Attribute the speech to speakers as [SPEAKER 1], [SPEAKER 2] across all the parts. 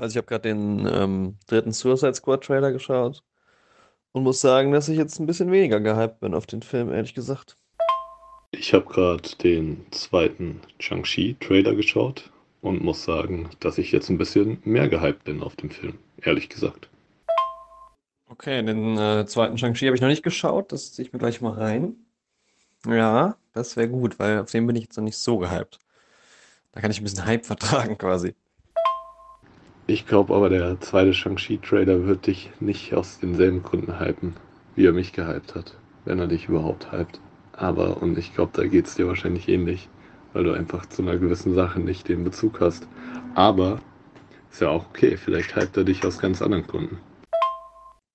[SPEAKER 1] Also ich habe gerade den ähm, dritten Suicide Squad Trailer geschaut und muss sagen, dass ich jetzt ein bisschen weniger gehypt bin auf den Film, ehrlich gesagt.
[SPEAKER 2] Ich habe gerade den zweiten Shang-Chi Trailer geschaut und muss sagen, dass ich jetzt ein bisschen mehr gehypt bin auf den Film, ehrlich gesagt.
[SPEAKER 1] Okay, den äh, zweiten Shang-Chi habe ich noch nicht geschaut, das ziehe ich mir gleich mal rein. Ja, das wäre gut, weil auf den bin ich jetzt noch nicht so gehypt. Da kann ich ein bisschen Hype vertragen quasi.
[SPEAKER 2] Ich glaube aber, der zweite Shang-Chi-Trailer wird dich nicht aus denselben Gründen hypen, wie er mich gehypt hat, wenn er dich überhaupt hypt. Aber, und ich glaube, da geht es dir wahrscheinlich ähnlich, weil du einfach zu einer gewissen Sache nicht den Bezug hast. Aber ist ja auch okay, vielleicht hypt er dich aus ganz anderen Gründen.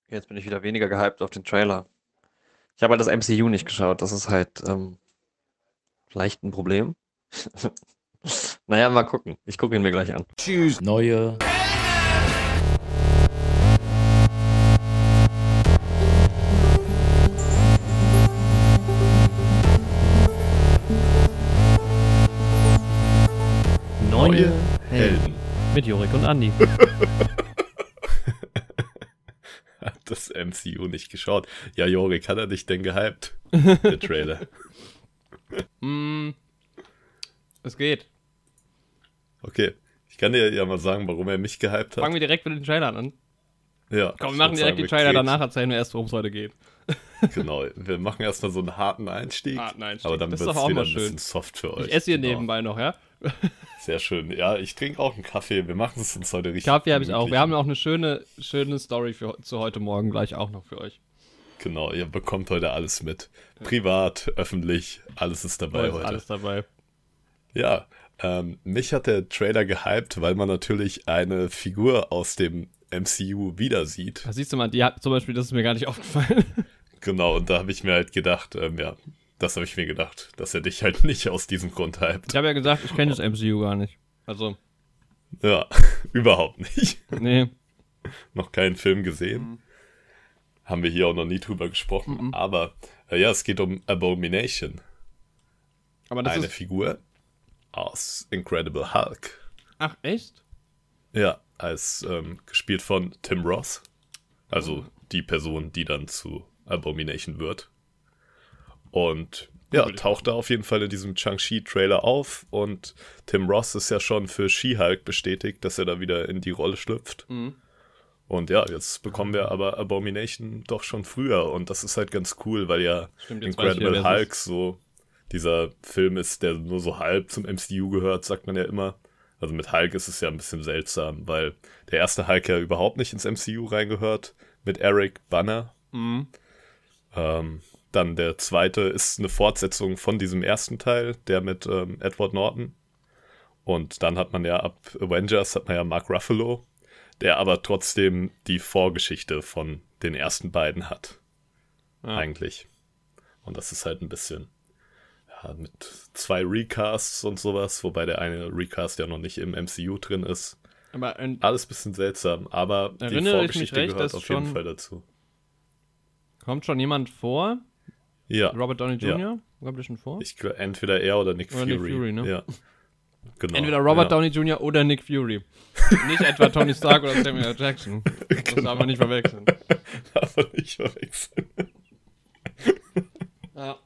[SPEAKER 1] Jetzt bin ich wieder weniger gehypt auf den Trailer. Ich habe halt das MCU nicht geschaut, das ist halt ähm, vielleicht ein Problem. naja, mal gucken. Ich gucke ihn mir gleich an.
[SPEAKER 3] Tschüss. Neue. Neue Helden.
[SPEAKER 4] Mit Jorik und Andi.
[SPEAKER 2] Hat das MCU nicht geschaut. Ja, Jorik, hat er dich denn gehypt? Der Trailer.
[SPEAKER 4] mm, es geht.
[SPEAKER 2] Okay. Ich kann dir ja mal sagen, warum er mich gehypt hat.
[SPEAKER 4] Fangen wir direkt mit den Trailern an.
[SPEAKER 2] Ja.
[SPEAKER 4] Komm, wir machen direkt die Trailer, danach erzählen wir erst, worum es heute geht.
[SPEAKER 2] genau, wir machen erstmal so einen harten Einstieg. Harten Einstieg. Aber dann wird es wieder ein bisschen soft für euch.
[SPEAKER 4] Ich esse hier genau. nebenbei noch, ja?
[SPEAKER 2] Sehr schön. Ja, ich trinke auch einen Kaffee. Wir machen es uns heute richtig.
[SPEAKER 4] Kaffee habe ich auch. Wir haben auch eine schöne, schöne Story für, zu heute Morgen gleich auch noch für euch.
[SPEAKER 2] Genau, ihr bekommt heute alles mit. Privat, öffentlich, alles ist dabei
[SPEAKER 4] heute. Alles dabei.
[SPEAKER 2] Ja, ähm, mich hat der Trailer gehypt, weil man natürlich eine Figur aus dem MCU wieder sieht.
[SPEAKER 4] Da siehst du mal, die hat zum Beispiel, das ist mir gar nicht aufgefallen.
[SPEAKER 2] Genau, und da habe ich mir halt gedacht, ähm, ja, das habe ich mir gedacht, dass er dich halt nicht aus diesem Grund hypt.
[SPEAKER 4] Ich habe ja gesagt, ich kenne das MCU gar nicht. Also.
[SPEAKER 2] Ja, überhaupt nicht.
[SPEAKER 4] Nee.
[SPEAKER 2] noch keinen Film gesehen. Mhm. Haben wir hier auch noch nie drüber gesprochen. Mhm. Aber äh, ja, es geht um Abomination.
[SPEAKER 4] Aber das
[SPEAKER 2] Eine
[SPEAKER 4] ist...
[SPEAKER 2] Figur aus Incredible Hulk.
[SPEAKER 4] Ach, echt?
[SPEAKER 2] Ja, als ähm, gespielt von Tim Ross. Also oh. die Person, die dann zu Abomination wird. Und ja, taucht da auf jeden Fall in diesem Chang-Chi-Trailer auf. Und Tim Ross ist ja schon für She-Hulk bestätigt, dass er da wieder in die Rolle schlüpft. Mhm. Und ja, jetzt bekommen wir aber Abomination doch schon früher. Und das ist halt ganz cool, weil ja Stimmt, Incredible ja, Hulk so dieser Film ist, der nur so halb zum MCU gehört, sagt man ja immer. Also mit Hulk ist es ja ein bisschen seltsam, weil der erste Hulk ja überhaupt nicht ins MCU reingehört, mit Eric Banner. Mhm. Ähm, dann der zweite ist eine Fortsetzung von diesem ersten Teil, der mit ähm, Edward Norton. Und dann hat man ja ab Avengers hat man ja Mark Ruffalo, der aber trotzdem die Vorgeschichte von den ersten beiden hat. Ja. Eigentlich. Und das ist halt ein bisschen ja, mit zwei Recasts und sowas, wobei der eine Recast ja noch nicht im MCU drin ist.
[SPEAKER 4] Aber
[SPEAKER 2] Alles ein bisschen seltsam, aber die Vorgeschichte recht, gehört auf jeden Fall dazu.
[SPEAKER 4] Kommt schon jemand vor?
[SPEAKER 2] Ja.
[SPEAKER 4] Robert Downey Jr.?
[SPEAKER 2] Ja.
[SPEAKER 4] Kommt der schon vor?
[SPEAKER 2] Ich, entweder er oder Nick oder Fury. Nick Fury ne? Ja.
[SPEAKER 4] Genau. Entweder Robert ja. Downey Jr. oder Nick Fury. nicht etwa Tony Stark oder Samuel L. Jackson. Das genau. darf man nicht verwechseln.
[SPEAKER 2] darf man nicht verwechseln.
[SPEAKER 4] ja.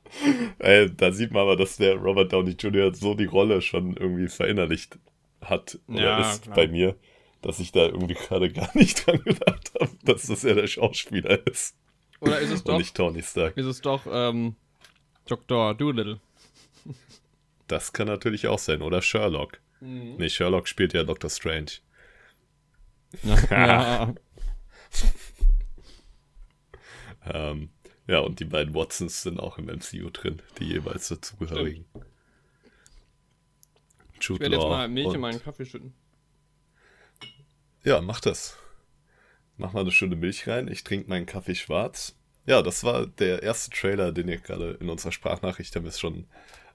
[SPEAKER 2] Ey, da sieht man aber, dass der Robert Downey Jr. so die Rolle schon irgendwie verinnerlicht hat oder ja, ist klar. bei mir, dass ich da irgendwie gerade gar nicht dran gedacht habe, dass das ja der Schauspieler ist.
[SPEAKER 4] Oder ist es doch.
[SPEAKER 2] nicht Tony Stark.
[SPEAKER 4] Ist es doch ähm, Dr. Doolittle.
[SPEAKER 2] Das kann natürlich auch sein. Oder Sherlock. Mhm. Nee, Sherlock spielt ja Dr. Strange.
[SPEAKER 4] Ja.
[SPEAKER 2] ähm, ja, und die beiden Watsons sind auch im MCU drin, die jeweils dazugehörigen.
[SPEAKER 4] ich werde jetzt mal Milch in meinen Kaffee schütten.
[SPEAKER 2] Ja, mach das. Mach mal eine schöne Milch rein. Ich trinke meinen Kaffee schwarz. Ja, das war der erste Trailer, den ihr gerade in unserer Sprachnachricht haben wir schon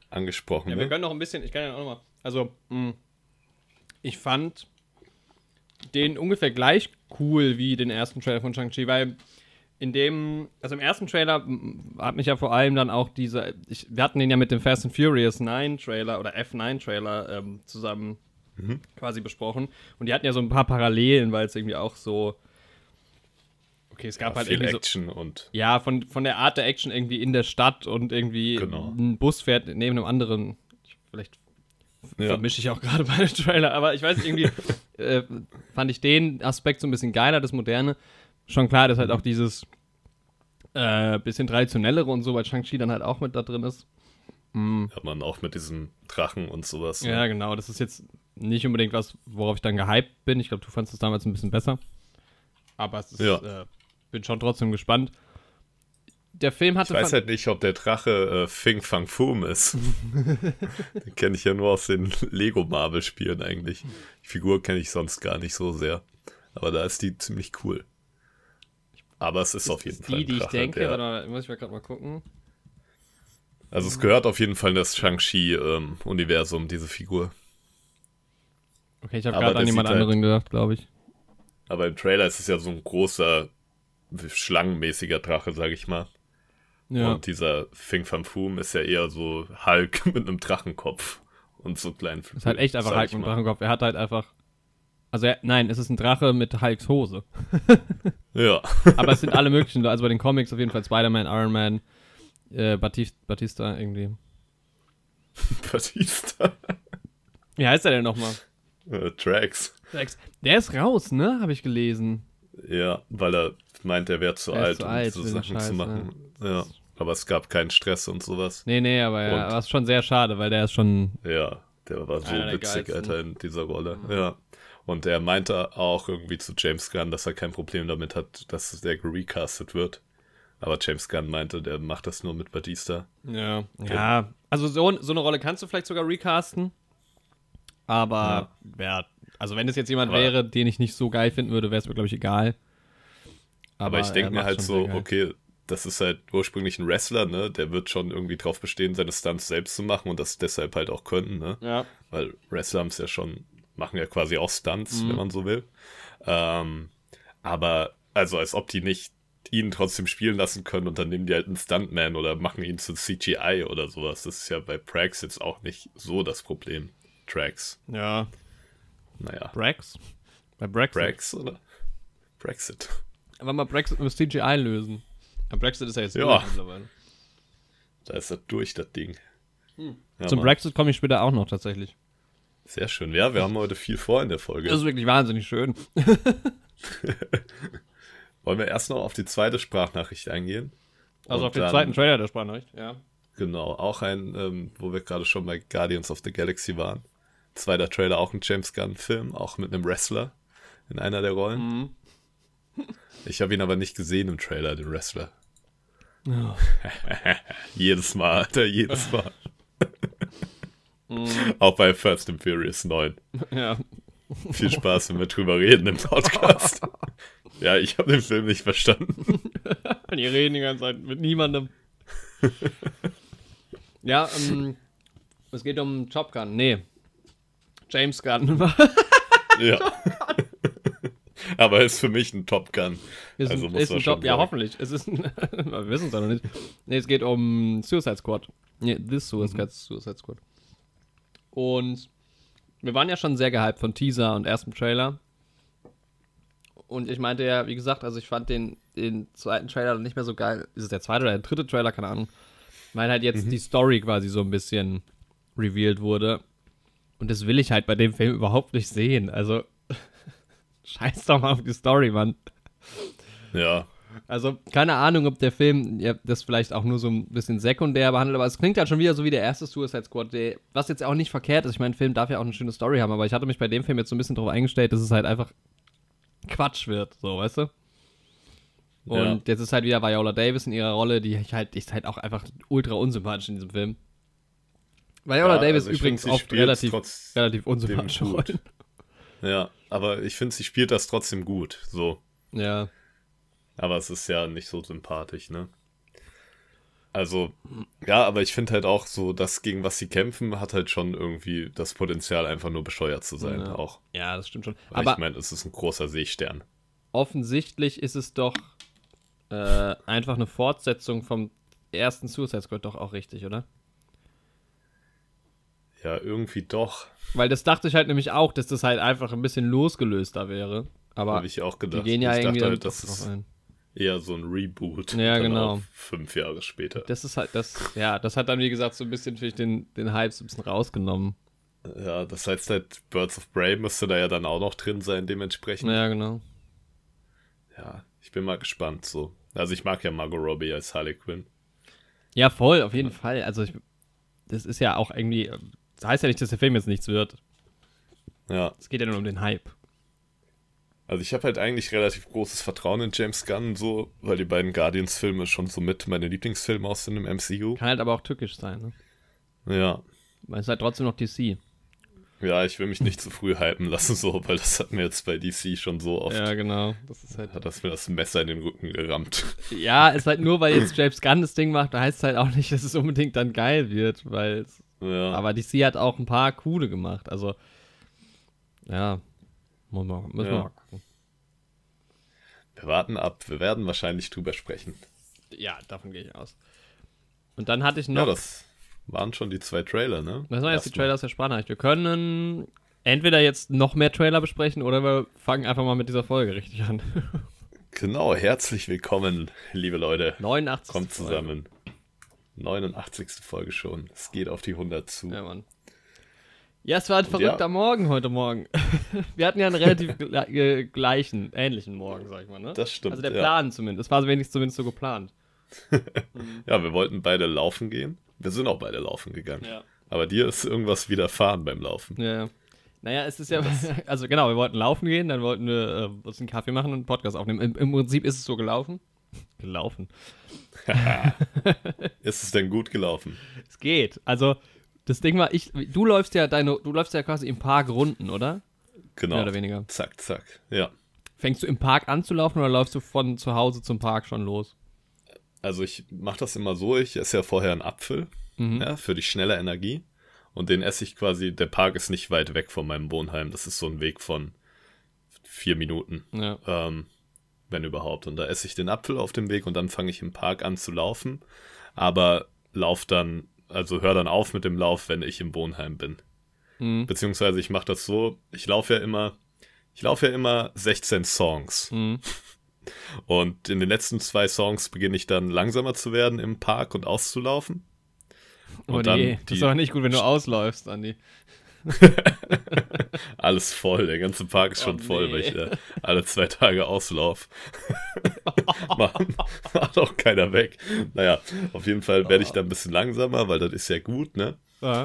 [SPEAKER 2] angesprochen.
[SPEAKER 4] Ja,
[SPEAKER 2] ne?
[SPEAKER 4] wir können noch ein bisschen, ich kann ja auch nochmal. Also, mh, hm, ich fand den ungefähr gleich cool wie den ersten Trailer von Shang-Chi, weil in dem, also im ersten Trailer hat mich ja vor allem dann auch diese, ich, wir hatten den ja mit dem Fast and Furious 9 Trailer oder F9 Trailer ähm, zusammen
[SPEAKER 2] Mhm.
[SPEAKER 4] quasi besprochen. Und die hatten ja so ein paar Parallelen, weil es irgendwie auch so. Okay, es gab
[SPEAKER 2] Ja,
[SPEAKER 4] halt
[SPEAKER 2] viel
[SPEAKER 4] irgendwie so.
[SPEAKER 2] Action und
[SPEAKER 4] Ja, von, von der Art der Action irgendwie in der Stadt und irgendwie
[SPEAKER 2] Genau.
[SPEAKER 4] ein Bus fährt neben einem anderen. Ich- Vielleicht
[SPEAKER 2] ja.
[SPEAKER 4] vermische ich auch gerade beide Trailer, aber ich weiß irgendwie äh, fand ich den Aspekt so ein bisschen geiler, das Moderne. Schon klar, dass halt auch dieses äh, bisschen traditionellere und so, weil Shang-Chi dann halt auch mit da drin ist. Mm.
[SPEAKER 2] hat man auch mit diesem Drachen und sowas. ne?
[SPEAKER 4] Ja, genau, das ist jetzt nicht unbedingt was, worauf ich dann gehypt bin. Ich glaube, du fandest es damals ein bisschen besser. Aber es ist,
[SPEAKER 2] Ja.
[SPEAKER 4] äh, bin schon trotzdem gespannt. Der Film
[SPEAKER 2] Ich
[SPEAKER 4] hatte.
[SPEAKER 2] weiß
[SPEAKER 4] fand-
[SPEAKER 2] halt nicht, ob der Drache äh, Fing Fang Foom ist. den kenne ich ja nur aus den Lego Marvel Spielen eigentlich. Die Figur kenne ich sonst gar nicht so sehr. Aber da ist die ziemlich cool. Aber es ist, auf jeden
[SPEAKER 4] ist
[SPEAKER 2] Fall.
[SPEAKER 4] die, die ich
[SPEAKER 2] Drache,
[SPEAKER 4] denke,
[SPEAKER 2] der-
[SPEAKER 4] mal, muss ich mal gerade mal gucken.
[SPEAKER 2] Also es gehört auf jeden Fall in das Shang-Chi-Universum, diese Figur.
[SPEAKER 4] Okay, ich habe gerade an jemand
[SPEAKER 2] halt-
[SPEAKER 4] anderen gedacht, glaube ich.
[SPEAKER 2] Aber im Trailer ist es ja so ein großer, schlangenmäßiger Drache, sag ich mal.
[SPEAKER 4] Ja.
[SPEAKER 2] Und dieser Fing Fang Foom ist ja eher so Hulk mit einem Drachenkopf und so kleinen
[SPEAKER 4] ist halt echt einfach Hulk mit
[SPEAKER 2] mal.
[SPEAKER 4] Drachenkopf. Er hat halt einfach. Also, er, nein, es ist ein Drache mit Hulks Hose.
[SPEAKER 2] Ja.
[SPEAKER 4] Aber es sind alle möglichen, also bei den Comics auf jeden Fall Spider-Man, Iron Man, äh, Batista, Batista irgendwie.
[SPEAKER 2] Batista.
[SPEAKER 4] Wie heißt er denn nochmal?
[SPEAKER 2] Äh, Drax.
[SPEAKER 4] Der ist raus, ne? Habe ich gelesen.
[SPEAKER 2] Ja, weil er meint, er wäre zu
[SPEAKER 4] Er
[SPEAKER 2] alt,
[SPEAKER 4] zu
[SPEAKER 2] um
[SPEAKER 4] alt den
[SPEAKER 2] Sachen zu
[SPEAKER 4] Scheiß,
[SPEAKER 2] machen. Ja. Aber es gab keinen Stress und sowas.
[SPEAKER 4] Nee, nee, aber ja, ist schon sehr schade, weil der ist schon.
[SPEAKER 2] Ja, der war so
[SPEAKER 4] der
[SPEAKER 2] witzig,
[SPEAKER 4] geilsten.
[SPEAKER 2] Alter, in dieser Rolle. Ja. Und er meinte auch irgendwie zu James Gunn, dass er kein Problem damit hat, dass der recastet wird. Aber James Gunn meinte, der macht das nur mit Batista.
[SPEAKER 4] Ja. Ja. Also so, so eine Rolle kannst du vielleicht sogar recasten. Aber ja. also wenn es jetzt jemand
[SPEAKER 2] Aber-
[SPEAKER 4] wäre, den ich nicht so geil finden würde, wäre es mir, glaube ich, egal.
[SPEAKER 2] Aber, ich denke mir halt so, okay, das ist halt ursprünglich ein Wrestler, ne? Der wird schon irgendwie drauf bestehen, seine Stunts selbst zu machen und das deshalb halt auch können, ne?
[SPEAKER 4] Ja.
[SPEAKER 2] Weil Wrestler haben es ja schon, machen ja quasi auch Stunts,
[SPEAKER 4] Mhm.
[SPEAKER 2] wenn man so will. Ähm, aber, also als ob die nicht ihn trotzdem spielen lassen können und dann nehmen die halt einen Stuntman oder machen ihn zu CGI oder sowas. Das ist ja bei Prax jetzt auch nicht so das Problem. Tracks.
[SPEAKER 4] Ja.
[SPEAKER 2] Naja.
[SPEAKER 4] Brax? Bei Brexit.
[SPEAKER 2] Prax oder? Brexit.
[SPEAKER 4] Aber mal Brexit mit CGI lösen. Aber Brexit ist ja jetzt
[SPEAKER 2] Ja.
[SPEAKER 4] mittlerweile.
[SPEAKER 2] Da ist er durch, das Ding. Ja,
[SPEAKER 4] Zum
[SPEAKER 2] Mann.
[SPEAKER 4] Brexit komme ich später auch noch tatsächlich.
[SPEAKER 2] Sehr schön. Ja, wir haben heute viel vor in der Folge.
[SPEAKER 4] Das ist wirklich wahnsinnig schön.
[SPEAKER 2] Wollen wir erst noch auf die zweite Sprachnachricht eingehen?
[SPEAKER 4] Also
[SPEAKER 2] Und
[SPEAKER 4] auf den
[SPEAKER 2] dann-
[SPEAKER 4] zweiten Trailer der Sprachnachricht, ja.
[SPEAKER 2] Genau, auch ein, ähm, wo wir gerade schon bei Guardians of the Galaxy waren. Zweiter Trailer, auch ein James Gunn-Film, auch mit einem Wrestler in einer der Rollen.
[SPEAKER 4] Mhm.
[SPEAKER 2] Ich habe ihn aber nicht gesehen im Trailer, den Wrestler. jedes Mal, Alter, jedes Mal.
[SPEAKER 4] Mhm.
[SPEAKER 2] auch bei First and Furious 9.
[SPEAKER 4] Ja.
[SPEAKER 2] Viel Spaß, wenn wir drüber reden im Podcast. ja, ich habe den Film nicht verstanden.
[SPEAKER 4] Die reden die ganze Zeit mit niemandem. ja, ähm, es geht um Top Gun. Nee. James Gunn.
[SPEAKER 2] Ja. Aber er ist für mich ein Top Gun.
[SPEAKER 4] ist
[SPEAKER 2] Also
[SPEAKER 4] ein,
[SPEAKER 2] muss
[SPEAKER 4] ist ein Job, ja, hoffentlich. Es ist ein, wir wissen es aber noch nicht. Nee, es geht um Suicide Squad. Nee, This Suicide,
[SPEAKER 2] Mhm.
[SPEAKER 4] Suicide Squad. Und wir waren ja schon sehr gehypt von Teaser und erstem Trailer. Und ich meinte ja, wie gesagt, also ich fand den, den zweiten Trailer nicht mehr so geil. Ist es der zweite oder der dritte Trailer? Keine Ahnung. Weil halt
[SPEAKER 2] Mhm.
[SPEAKER 4] jetzt die Story quasi so ein bisschen revealed wurde. Und das will ich halt bei dem Film überhaupt nicht sehen. Also, scheiß doch mal auf die Story, Mann.
[SPEAKER 2] Ja,
[SPEAKER 4] Also, keine Ahnung, ob der Film ja, das vielleicht auch nur so ein bisschen sekundär behandelt, aber es klingt halt schon wieder so wie der erste Suicide Squad, der, was jetzt auch nicht verkehrt ist. Ich meine, ein Film darf ja auch eine schöne Story haben, aber ich hatte mich bei dem Film jetzt so ein bisschen darauf eingestellt, dass es halt einfach Quatsch wird, so, weißt du? Und
[SPEAKER 2] Ja.
[SPEAKER 4] jetzt ist halt wieder Viola Davis in ihrer Rolle, die ich halt, ist halt auch einfach ultra unsympathisch in diesem Film. Viola
[SPEAKER 2] Ja,
[SPEAKER 4] Davis
[SPEAKER 2] also ich
[SPEAKER 4] übrigens oft relativ, relativ. Rollen.
[SPEAKER 2] Ja. Aber ich finde, sie spielt das trotzdem gut. So.
[SPEAKER 4] Ja.
[SPEAKER 2] Aber es ist ja nicht so sympathisch, ne? Also, ja, aber ich finde halt auch so, das gegen was sie kämpfen, hat halt schon irgendwie das Potenzial, einfach nur bescheuert zu sein.
[SPEAKER 4] Ja.
[SPEAKER 2] Auch.
[SPEAKER 4] Ja, das stimmt schon.
[SPEAKER 2] Weil
[SPEAKER 4] Aber
[SPEAKER 2] ich meine, es ist ein großer Seestern.
[SPEAKER 4] offensichtlich ist es doch äh, einfach eine Fortsetzung vom ersten Suicide Squad doch auch richtig, oder?
[SPEAKER 2] Ja, irgendwie doch.
[SPEAKER 4] Weil das dachte ich halt nämlich auch, dass das halt einfach ein bisschen losgelöster wäre. Aber
[SPEAKER 2] Habe ich auch
[SPEAKER 4] die
[SPEAKER 2] gedacht.
[SPEAKER 4] gehen ja
[SPEAKER 2] ich
[SPEAKER 4] irgendwie
[SPEAKER 2] dachte halt, das ist
[SPEAKER 4] ein.
[SPEAKER 2] eher so ein Reboot.
[SPEAKER 4] Ja, genau.
[SPEAKER 2] Fünf Jahre später.
[SPEAKER 4] Das ist halt, das, ja, das hat dann, wie gesagt, so ein bisschen für den, den Hype so ein bisschen rausgenommen.
[SPEAKER 2] Ja, das heißt halt, Birds of Prey müsste da ja dann auch noch drin sein, dementsprechend.
[SPEAKER 4] Ja, genau.
[SPEAKER 2] Ja, ich bin mal gespannt so. Also ich mag ja Margot Robbie als Harley Quinn.
[SPEAKER 4] Ja, voll, auf jeden Fall. Also, ich, das ist ja auch irgendwie, das heißt ja nicht, dass der Film jetzt nichts wird.
[SPEAKER 2] Ja,
[SPEAKER 4] Es geht ja nur um den Hype.
[SPEAKER 2] also ich habe halt eigentlich relativ großes Vertrauen in James Gunn so, weil die beiden Guardians-Filme schon so mit meine Lieblingsfilme aus dem MCU.
[SPEAKER 4] Kann halt aber auch tückisch sein, ne?
[SPEAKER 2] Ja.
[SPEAKER 4] Weil es ist halt trotzdem noch DC.
[SPEAKER 2] Ja, ich will mich nicht zu früh hypen lassen, so, weil das hat mir jetzt bei DC schon so oft,
[SPEAKER 4] Ja, genau. Das ist halt.
[SPEAKER 2] hat das mir das Messer in den Rücken gerammt.
[SPEAKER 4] Ja, ist halt nur, weil jetzt James Gunn das Ding macht, da heißt es halt auch nicht, dass es unbedingt dann geil wird, weil es,
[SPEAKER 2] Ja,
[SPEAKER 4] aber DC hat auch ein paar coole gemacht, also ja, müssen wir
[SPEAKER 2] Ja.
[SPEAKER 4] mal gucken.
[SPEAKER 2] wir warten ab. Wir werden wahrscheinlich drüber sprechen.
[SPEAKER 4] Ja, davon gehe ich aus. Und dann hatte ich
[SPEAKER 2] Ja,
[SPEAKER 4] noch,
[SPEAKER 2] das waren schon die zwei Trailer, ne?
[SPEAKER 4] was waren jetzt die. Trailer aus der Sprachnachricht? Wir können entweder jetzt noch mehr Trailer besprechen oder wir fangen einfach mal mit dieser Folge richtig an.
[SPEAKER 2] Genau, herzlich willkommen, liebe Leute.
[SPEAKER 4] 89.
[SPEAKER 2] Kommt zusammen. 89. Folge schon. Es geht auf die 100 zu.
[SPEAKER 4] Ja, Mann. Ja, es war ein
[SPEAKER 2] Und
[SPEAKER 4] verrückter
[SPEAKER 2] ja.
[SPEAKER 4] Morgen heute Morgen. Wir hatten ja einen relativ gle- äh, gleichen, ähnlichen Morgen, sag ich mal, ne?
[SPEAKER 2] Das stimmt,
[SPEAKER 4] Also der
[SPEAKER 2] ja.
[SPEAKER 4] Plan zumindest. Es war wenigstens zumindest so geplant.
[SPEAKER 2] Ja, wir wollten beide laufen gehen. Wir sind auch beide laufen gegangen.
[SPEAKER 4] Ja.
[SPEAKER 2] Aber dir ist irgendwas widerfahren beim Laufen.
[SPEAKER 4] Ja, ja. Naja, es ist ja, also genau, wir wollten laufen gehen, dann wollten wir äh, uns einen Kaffee machen und einen Podcast aufnehmen. Im, Im Prinzip ist es so gelaufen. Gelaufen.
[SPEAKER 2] Ist es denn gut gelaufen?
[SPEAKER 4] Es geht. Also, das Ding war, ich, du läufst ja deine, du läufst ja quasi im Park Runden, oder?
[SPEAKER 2] Genau.
[SPEAKER 4] Mehr oder weniger.
[SPEAKER 2] Zack, zack. Ja.
[SPEAKER 4] Fängst du im Park an zu laufen oder läufst du von zu Hause zum Park schon los?
[SPEAKER 2] Also ich mache das immer so, ich esse ja vorher einen Apfel
[SPEAKER 4] Mhm.
[SPEAKER 2] ja, für die schnelle Energie. Und den esse ich quasi, der Park ist nicht weit weg von meinem Wohnheim. Das ist so ein Weg von vier Minuten,
[SPEAKER 4] Ja.
[SPEAKER 2] ähm, wenn überhaupt. Und da esse ich den Apfel auf dem Weg und dann fange ich im Park an zu laufen. Aber lauf dann, also hör dann auf mit dem Lauf, wenn ich im Wohnheim bin.
[SPEAKER 4] Mhm.
[SPEAKER 2] Beziehungsweise ich mache das so, ich laufe ja immer, ich laufe ja immer 16 Songs.
[SPEAKER 4] Mhm.
[SPEAKER 2] Und in den letzten zwei Songs beginne ich dann langsamer zu werden im Park und auszulaufen.
[SPEAKER 4] Oh
[SPEAKER 2] Und dann
[SPEAKER 4] nee, das
[SPEAKER 2] die-
[SPEAKER 4] ist aber nicht gut, wenn du ausläufst, Andi.
[SPEAKER 2] Alles voll, der ganze Park ist schon
[SPEAKER 4] Oh,
[SPEAKER 2] voll,
[SPEAKER 4] nee.
[SPEAKER 2] weil ich äh, alle zwei Tage auslauf. macht, auch keiner weg. Naja, auf jeden Fall werde ich dann ein bisschen langsamer, weil das ist ja gut, ne?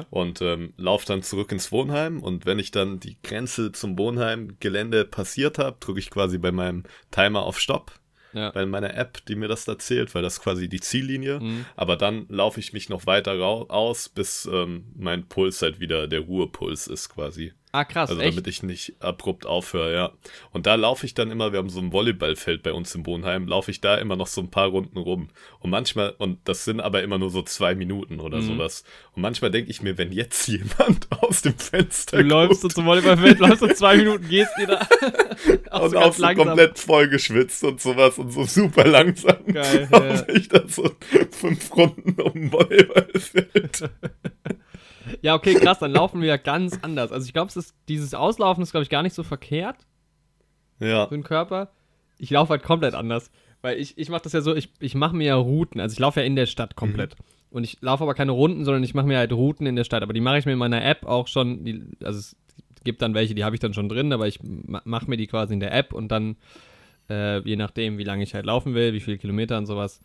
[SPEAKER 2] Und ähm, laufe dann zurück ins Wohnheim und wenn ich dann die Grenze zum Wohnheim-Gelände passiert habe, drücke ich quasi bei meinem Timer auf Stopp
[SPEAKER 4] Ja.
[SPEAKER 2] bei meiner App, die mir das da zählt, weil das ist quasi die Ziellinie.
[SPEAKER 4] Mhm.
[SPEAKER 2] Aber dann laufe ich mich noch weiter aus, bis ähm, mein Puls halt wieder der Ruhepuls ist quasi.
[SPEAKER 4] Ah, krass,
[SPEAKER 2] Also
[SPEAKER 4] echt?
[SPEAKER 2] damit ich nicht abrupt aufhöre, ja. Und da laufe ich dann immer, wir haben so ein Volleyballfeld bei uns im Wohnheim, laufe ich da immer noch so ein paar Runden rum. Und manchmal, und das sind aber immer nur so zwei Minuten oder
[SPEAKER 4] Mhm.
[SPEAKER 2] sowas. Und manchmal denke ich mir, wenn jetzt jemand aus dem Fenster
[SPEAKER 4] Du läufst so
[SPEAKER 2] guckt
[SPEAKER 4] zum Volleyballfeld, läufst so zwei Minuten, gehst wieder. auch
[SPEAKER 2] und
[SPEAKER 4] so
[SPEAKER 2] auch so
[SPEAKER 4] langsam.
[SPEAKER 2] komplett voll geschwitzt und sowas und so super langsam.
[SPEAKER 4] Geil,
[SPEAKER 2] laufe
[SPEAKER 4] ja.
[SPEAKER 2] ich da so fünf Runden um ein Volleyballfeld.
[SPEAKER 4] Ja, okay, krass, dann laufen wir ja ganz anders. Also ich glaube, dieses Auslaufen ist, glaube ich, gar nicht so verkehrt
[SPEAKER 2] Ja.
[SPEAKER 4] für den Körper. Ich laufe halt komplett anders. Weil ich, ich mache das ja so, ich, ich mache mir ja Routen. Also ich laufe ja in der Stadt komplett. Und ich laufe aber keine Runden, sondern ich mache mir halt Routen in der Stadt. Aber die mache ich mir in meiner App auch schon. Die, also es gibt dann welche, die habe ich dann schon drin, aber ich ma- mache mir die quasi in der App und dann, äh, je nachdem, wie lange ich halt laufen will, wie viele Kilometer und sowas,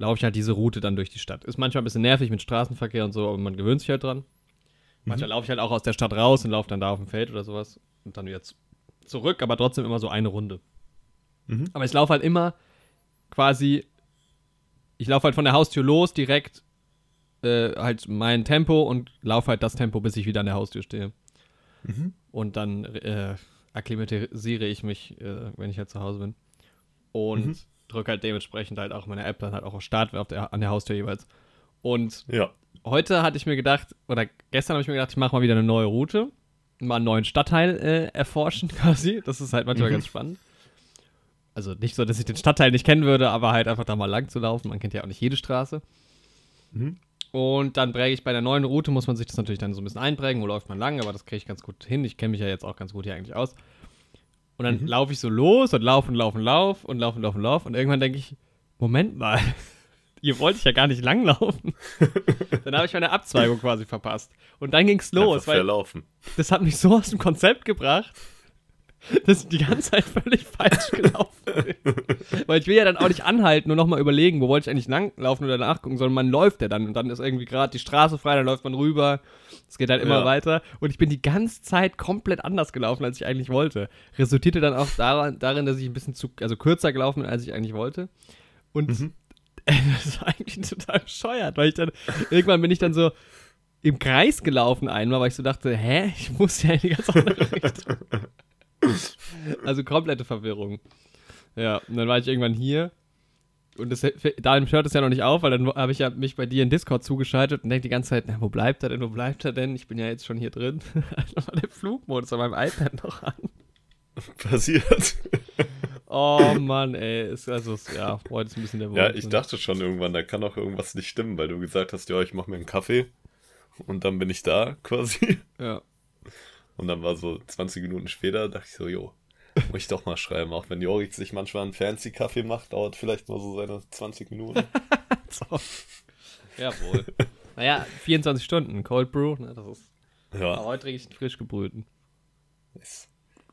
[SPEAKER 4] laufe ich halt diese Route dann durch die Stadt. Ist manchmal ein bisschen nervig mit Straßenverkehr und so, aber man gewöhnt sich halt dran. Manchmal laufe ich halt auch aus der Stadt raus und laufe dann da auf dem Feld oder sowas und dann wieder zu- zurück, aber trotzdem immer so eine Runde.
[SPEAKER 2] Mhm.
[SPEAKER 4] Aber ich laufe halt immer quasi, ich laufe halt von der Haustür los, direkt äh, halt mein Tempo und laufe halt das Tempo, bis ich wieder an der Haustür stehe.
[SPEAKER 2] Mhm.
[SPEAKER 4] Und dann äh, akklimatisiere ich mich, äh, wenn ich halt zu Hause bin. Und
[SPEAKER 2] Mhm.
[SPEAKER 4] Drücke halt dementsprechend halt auch meine App dann halt auch auf Start auf der, an der Haustür jeweils. Und
[SPEAKER 2] Ja.
[SPEAKER 4] heute hatte ich mir gedacht, oder gestern habe ich mir gedacht, ich mache mal wieder eine neue Route, mal einen neuen Stadtteil äh, erforschen quasi. Das ist halt manchmal
[SPEAKER 2] Mhm.
[SPEAKER 4] ganz spannend. Also nicht so, dass ich den Stadtteil nicht kennen würde, aber halt einfach da mal lang zu laufen. Man kennt ja auch nicht jede Straße.
[SPEAKER 2] Mhm.
[SPEAKER 4] Und dann präge ich bei der neuen Route, muss man sich das natürlich dann so ein bisschen einprägen, wo läuft man lang, aber das kriege ich ganz gut hin. Ich kenne mich ja jetzt auch ganz gut hier eigentlich aus. Und dann laufe ich so los und laufe und laufe und laufe und laufe und laufe und laufe. Und irgendwann denke ich, Moment mal, ihr wollt ich ja gar nicht langlaufen. dann habe ich meine Abzweigung quasi verpasst. Und dann ging es los,
[SPEAKER 2] Einfach
[SPEAKER 4] weil
[SPEAKER 2] verlaufen.
[SPEAKER 4] das hat mich so aus dem Konzept gebracht, dass ich die ganze Zeit völlig falsch gelaufen bin. Weil ich will ja dann auch nicht anhalten und nochmal überlegen, wo wollte ich eigentlich langlaufen oder nachgucken, sondern man läuft ja dann und dann ist irgendwie gerade die Straße frei, dann läuft man rüber. Es geht halt immer
[SPEAKER 2] Ja.
[SPEAKER 4] weiter. Und ich bin die ganze Zeit komplett anders gelaufen, als ich eigentlich wollte. Resultierte dann auch daran, darin, dass ich ein bisschen zu, also kürzer gelaufen bin, als ich eigentlich wollte. Und das war eigentlich total bescheuert, weil ich dann, irgendwann bin ich dann so im Kreis gelaufen einmal, weil ich so dachte, hä, ich muss ja in die ganz andere Richtung. Also komplette Verwirrung. Ja, und dann war ich irgendwann hier. Und das, da hört es ja noch nicht auf, weil dann habe ich ja mich bei dir in Discord zugeschaltet und denke die ganze Zeit, na, wo bleibt er denn, wo bleibt er denn? Ich bin ja jetzt schon hier drin. dann war der Flugmodus auf meinem iPad noch an.
[SPEAKER 2] Passiert.
[SPEAKER 4] Oh Mann, ey. Ist also, ja, heute ist ein bisschen der
[SPEAKER 2] Ja,
[SPEAKER 4] Wurm
[SPEAKER 2] ich
[SPEAKER 4] drin.
[SPEAKER 2] dachte schon irgendwann, da kann auch irgendwas nicht stimmen, weil du gesagt hast, ja, ich mache mir einen Kaffee. Und dann bin ich da quasi.
[SPEAKER 4] Ja.
[SPEAKER 2] Und dann war so 20 Minuten später, dachte ich so, jo, muss ich doch mal schreiben. Auch wenn Jorik sich manchmal einen fancy Kaffee macht, dauert vielleicht mal so seine 20 Minuten.
[SPEAKER 4] So. Jawohl. naja, 24 Stunden, Cold Brew, ne, das ist. Aber
[SPEAKER 2] Ja,
[SPEAKER 4] heute trinke ich einen frisch gebrühten.
[SPEAKER 2] nice.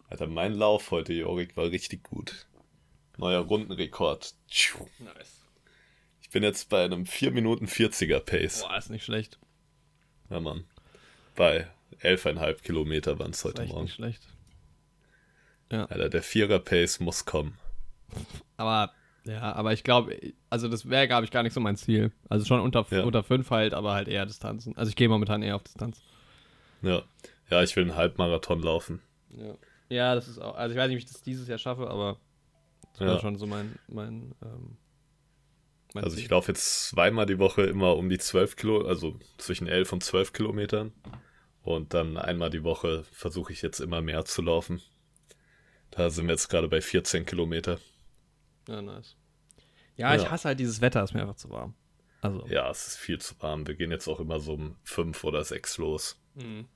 [SPEAKER 2] Alter, mein Lauf heute, Jorik, war richtig gut. Neuer Rundenrekord.
[SPEAKER 4] Nice.
[SPEAKER 2] Ich bin jetzt bei einem 4 Minuten 40er Pace.
[SPEAKER 4] Boah, ist nicht schlecht.
[SPEAKER 2] Ja, Mann. Bei 11,5 Kilometer waren es heute
[SPEAKER 4] echt
[SPEAKER 2] Morgen.
[SPEAKER 4] nicht schlecht.
[SPEAKER 2] Alter, der Vierer Pace muss kommen.
[SPEAKER 4] Aber, ja, aber ich glaube, also das wäre, glaube ich, gar nicht so mein Ziel. Also schon unter,
[SPEAKER 2] Ja.
[SPEAKER 4] unter 5 halt, aber halt eher Distanzen. Also ich gehe momentan eher auf Distanz.
[SPEAKER 2] Ja. Ja, ich will einen Halbmarathon laufen.
[SPEAKER 4] Ja. Ja, das ist auch, also ich weiß nicht, wie ich das dieses Jahr schaffe, aber das wäre
[SPEAKER 2] Ja.
[SPEAKER 4] schon so mein, mein, ähm, mein
[SPEAKER 2] Also ich laufe jetzt zweimal die Woche immer um die 12 Kilo, also zwischen 11 und 12 Kilometern. Und dann einmal die Woche versuche ich jetzt immer mehr zu laufen. Da sind wir jetzt gerade bei 14 Kilometer.
[SPEAKER 4] Ja, nice. Ja, ich
[SPEAKER 2] Ja.
[SPEAKER 4] hasse halt dieses Wetter, ist mir einfach zu warm. Also,
[SPEAKER 2] Ja, es ist viel zu warm. Wir gehen jetzt auch immer so um 5 oder 6 los.
[SPEAKER 4] mhm.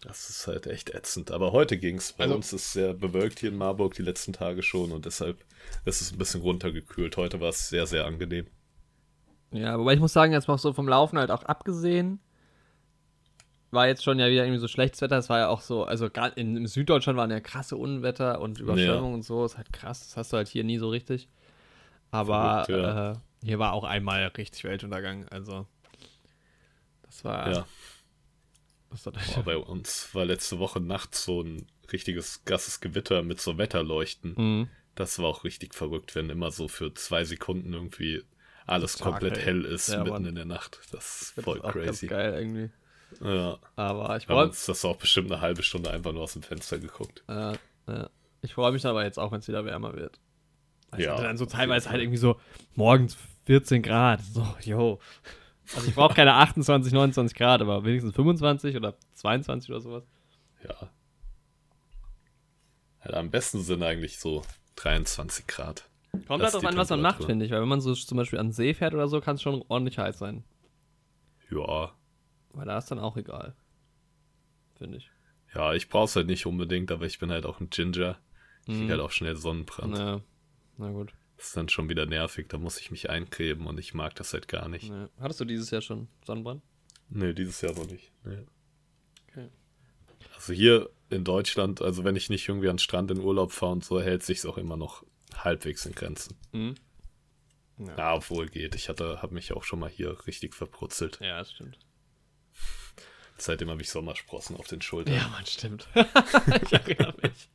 [SPEAKER 2] Das ist halt echt ätzend. Aber heute ging's. Bei
[SPEAKER 4] Also-
[SPEAKER 2] uns ist sehr bewölkt hier in Marburg die letzten Tage schon und deshalb ist es ein bisschen runtergekühlt. Heute war es sehr, sehr angenehm.
[SPEAKER 4] Ja, wobei ich muss sagen, jetzt mal so vom Laufen halt auch abgesehen, war jetzt schon ja wieder irgendwie so schlechtes Wetter. Es war ja auch so, also gerade in, in Süddeutschland waren ja krasse Unwetter und Überschwemmungen und so. Ist halt krass. Das hast du halt hier nie so richtig. Aber
[SPEAKER 2] Verrückt, ja.
[SPEAKER 4] äh, hier war auch einmal richtig Weltuntergang. Also, das war.
[SPEAKER 2] Ja.
[SPEAKER 4] Das war
[SPEAKER 2] Boah, bei uns war letzte Woche nachts so ein richtiges gasses Gewitter mit so Wetterleuchten.
[SPEAKER 4] Mhm.
[SPEAKER 2] Das war auch richtig verrückt, wenn immer so für zwei Sekunden irgendwie alles
[SPEAKER 4] Tag
[SPEAKER 2] komplett
[SPEAKER 4] hell.
[SPEAKER 2] hell ist
[SPEAKER 4] Ja,
[SPEAKER 2] mitten
[SPEAKER 4] Mann.
[SPEAKER 2] in der Nacht. Das ist
[SPEAKER 4] Das
[SPEAKER 2] voll
[SPEAKER 4] ist auch ganz
[SPEAKER 2] crazy.
[SPEAKER 4] geil irgendwie.
[SPEAKER 2] Ja.
[SPEAKER 4] Aber ich freue
[SPEAKER 2] uns das auch bestimmt eine halbe Stunde einfach nur aus dem Fenster geguckt.
[SPEAKER 4] äh, äh, ich freu mich aber jetzt auch, wenn es wieder wärmer wird. Weil
[SPEAKER 2] Ja,
[SPEAKER 4] ja, dann so teilweise halt irgendwie so morgens 14 Grad. So, yo. Also ich brauche keine 28, 29 Grad, aber wenigstens 25 oder 22 oder sowas.
[SPEAKER 2] Ja. Halt am besten sind eigentlich so 23 Grad.
[SPEAKER 4] Kommt halt drauf an, was man macht, finde ich. Weil wenn man so zum Beispiel an den See fährt oder so, kann es schon ordentlich heiß sein.
[SPEAKER 2] Ja.
[SPEAKER 4] Weil da ist dann auch egal. Finde ich.
[SPEAKER 2] Ja, ich brauch's halt nicht unbedingt, aber ich bin halt auch ein Ginger. Ich krieg
[SPEAKER 4] Mhm.
[SPEAKER 2] halt auch schnell Sonnenbrand.
[SPEAKER 4] Na, na gut.
[SPEAKER 2] Das ist dann schon wieder nervig, da muss ich mich eincremen und ich mag das halt gar nicht.
[SPEAKER 4] Na. Hattest du dieses Jahr schon Sonnenbrand?
[SPEAKER 2] Nee, dieses Jahr noch nicht. Nee.
[SPEAKER 4] Okay.
[SPEAKER 2] Also hier in Deutschland, also wenn ich nicht irgendwie an den Strand in Urlaub fahre und so, hält sich's auch immer noch halbwegs in Grenzen.
[SPEAKER 4] Mhm. Ja.
[SPEAKER 2] Ja, obwohl geht. Ich hatte, habe mich auch schon mal hier richtig verprutzelt.
[SPEAKER 4] ja, das stimmt.
[SPEAKER 2] Seitdem habe ich Sommersprossen auf den Schultern.
[SPEAKER 4] Ja, man, stimmt. ich erinnere mich.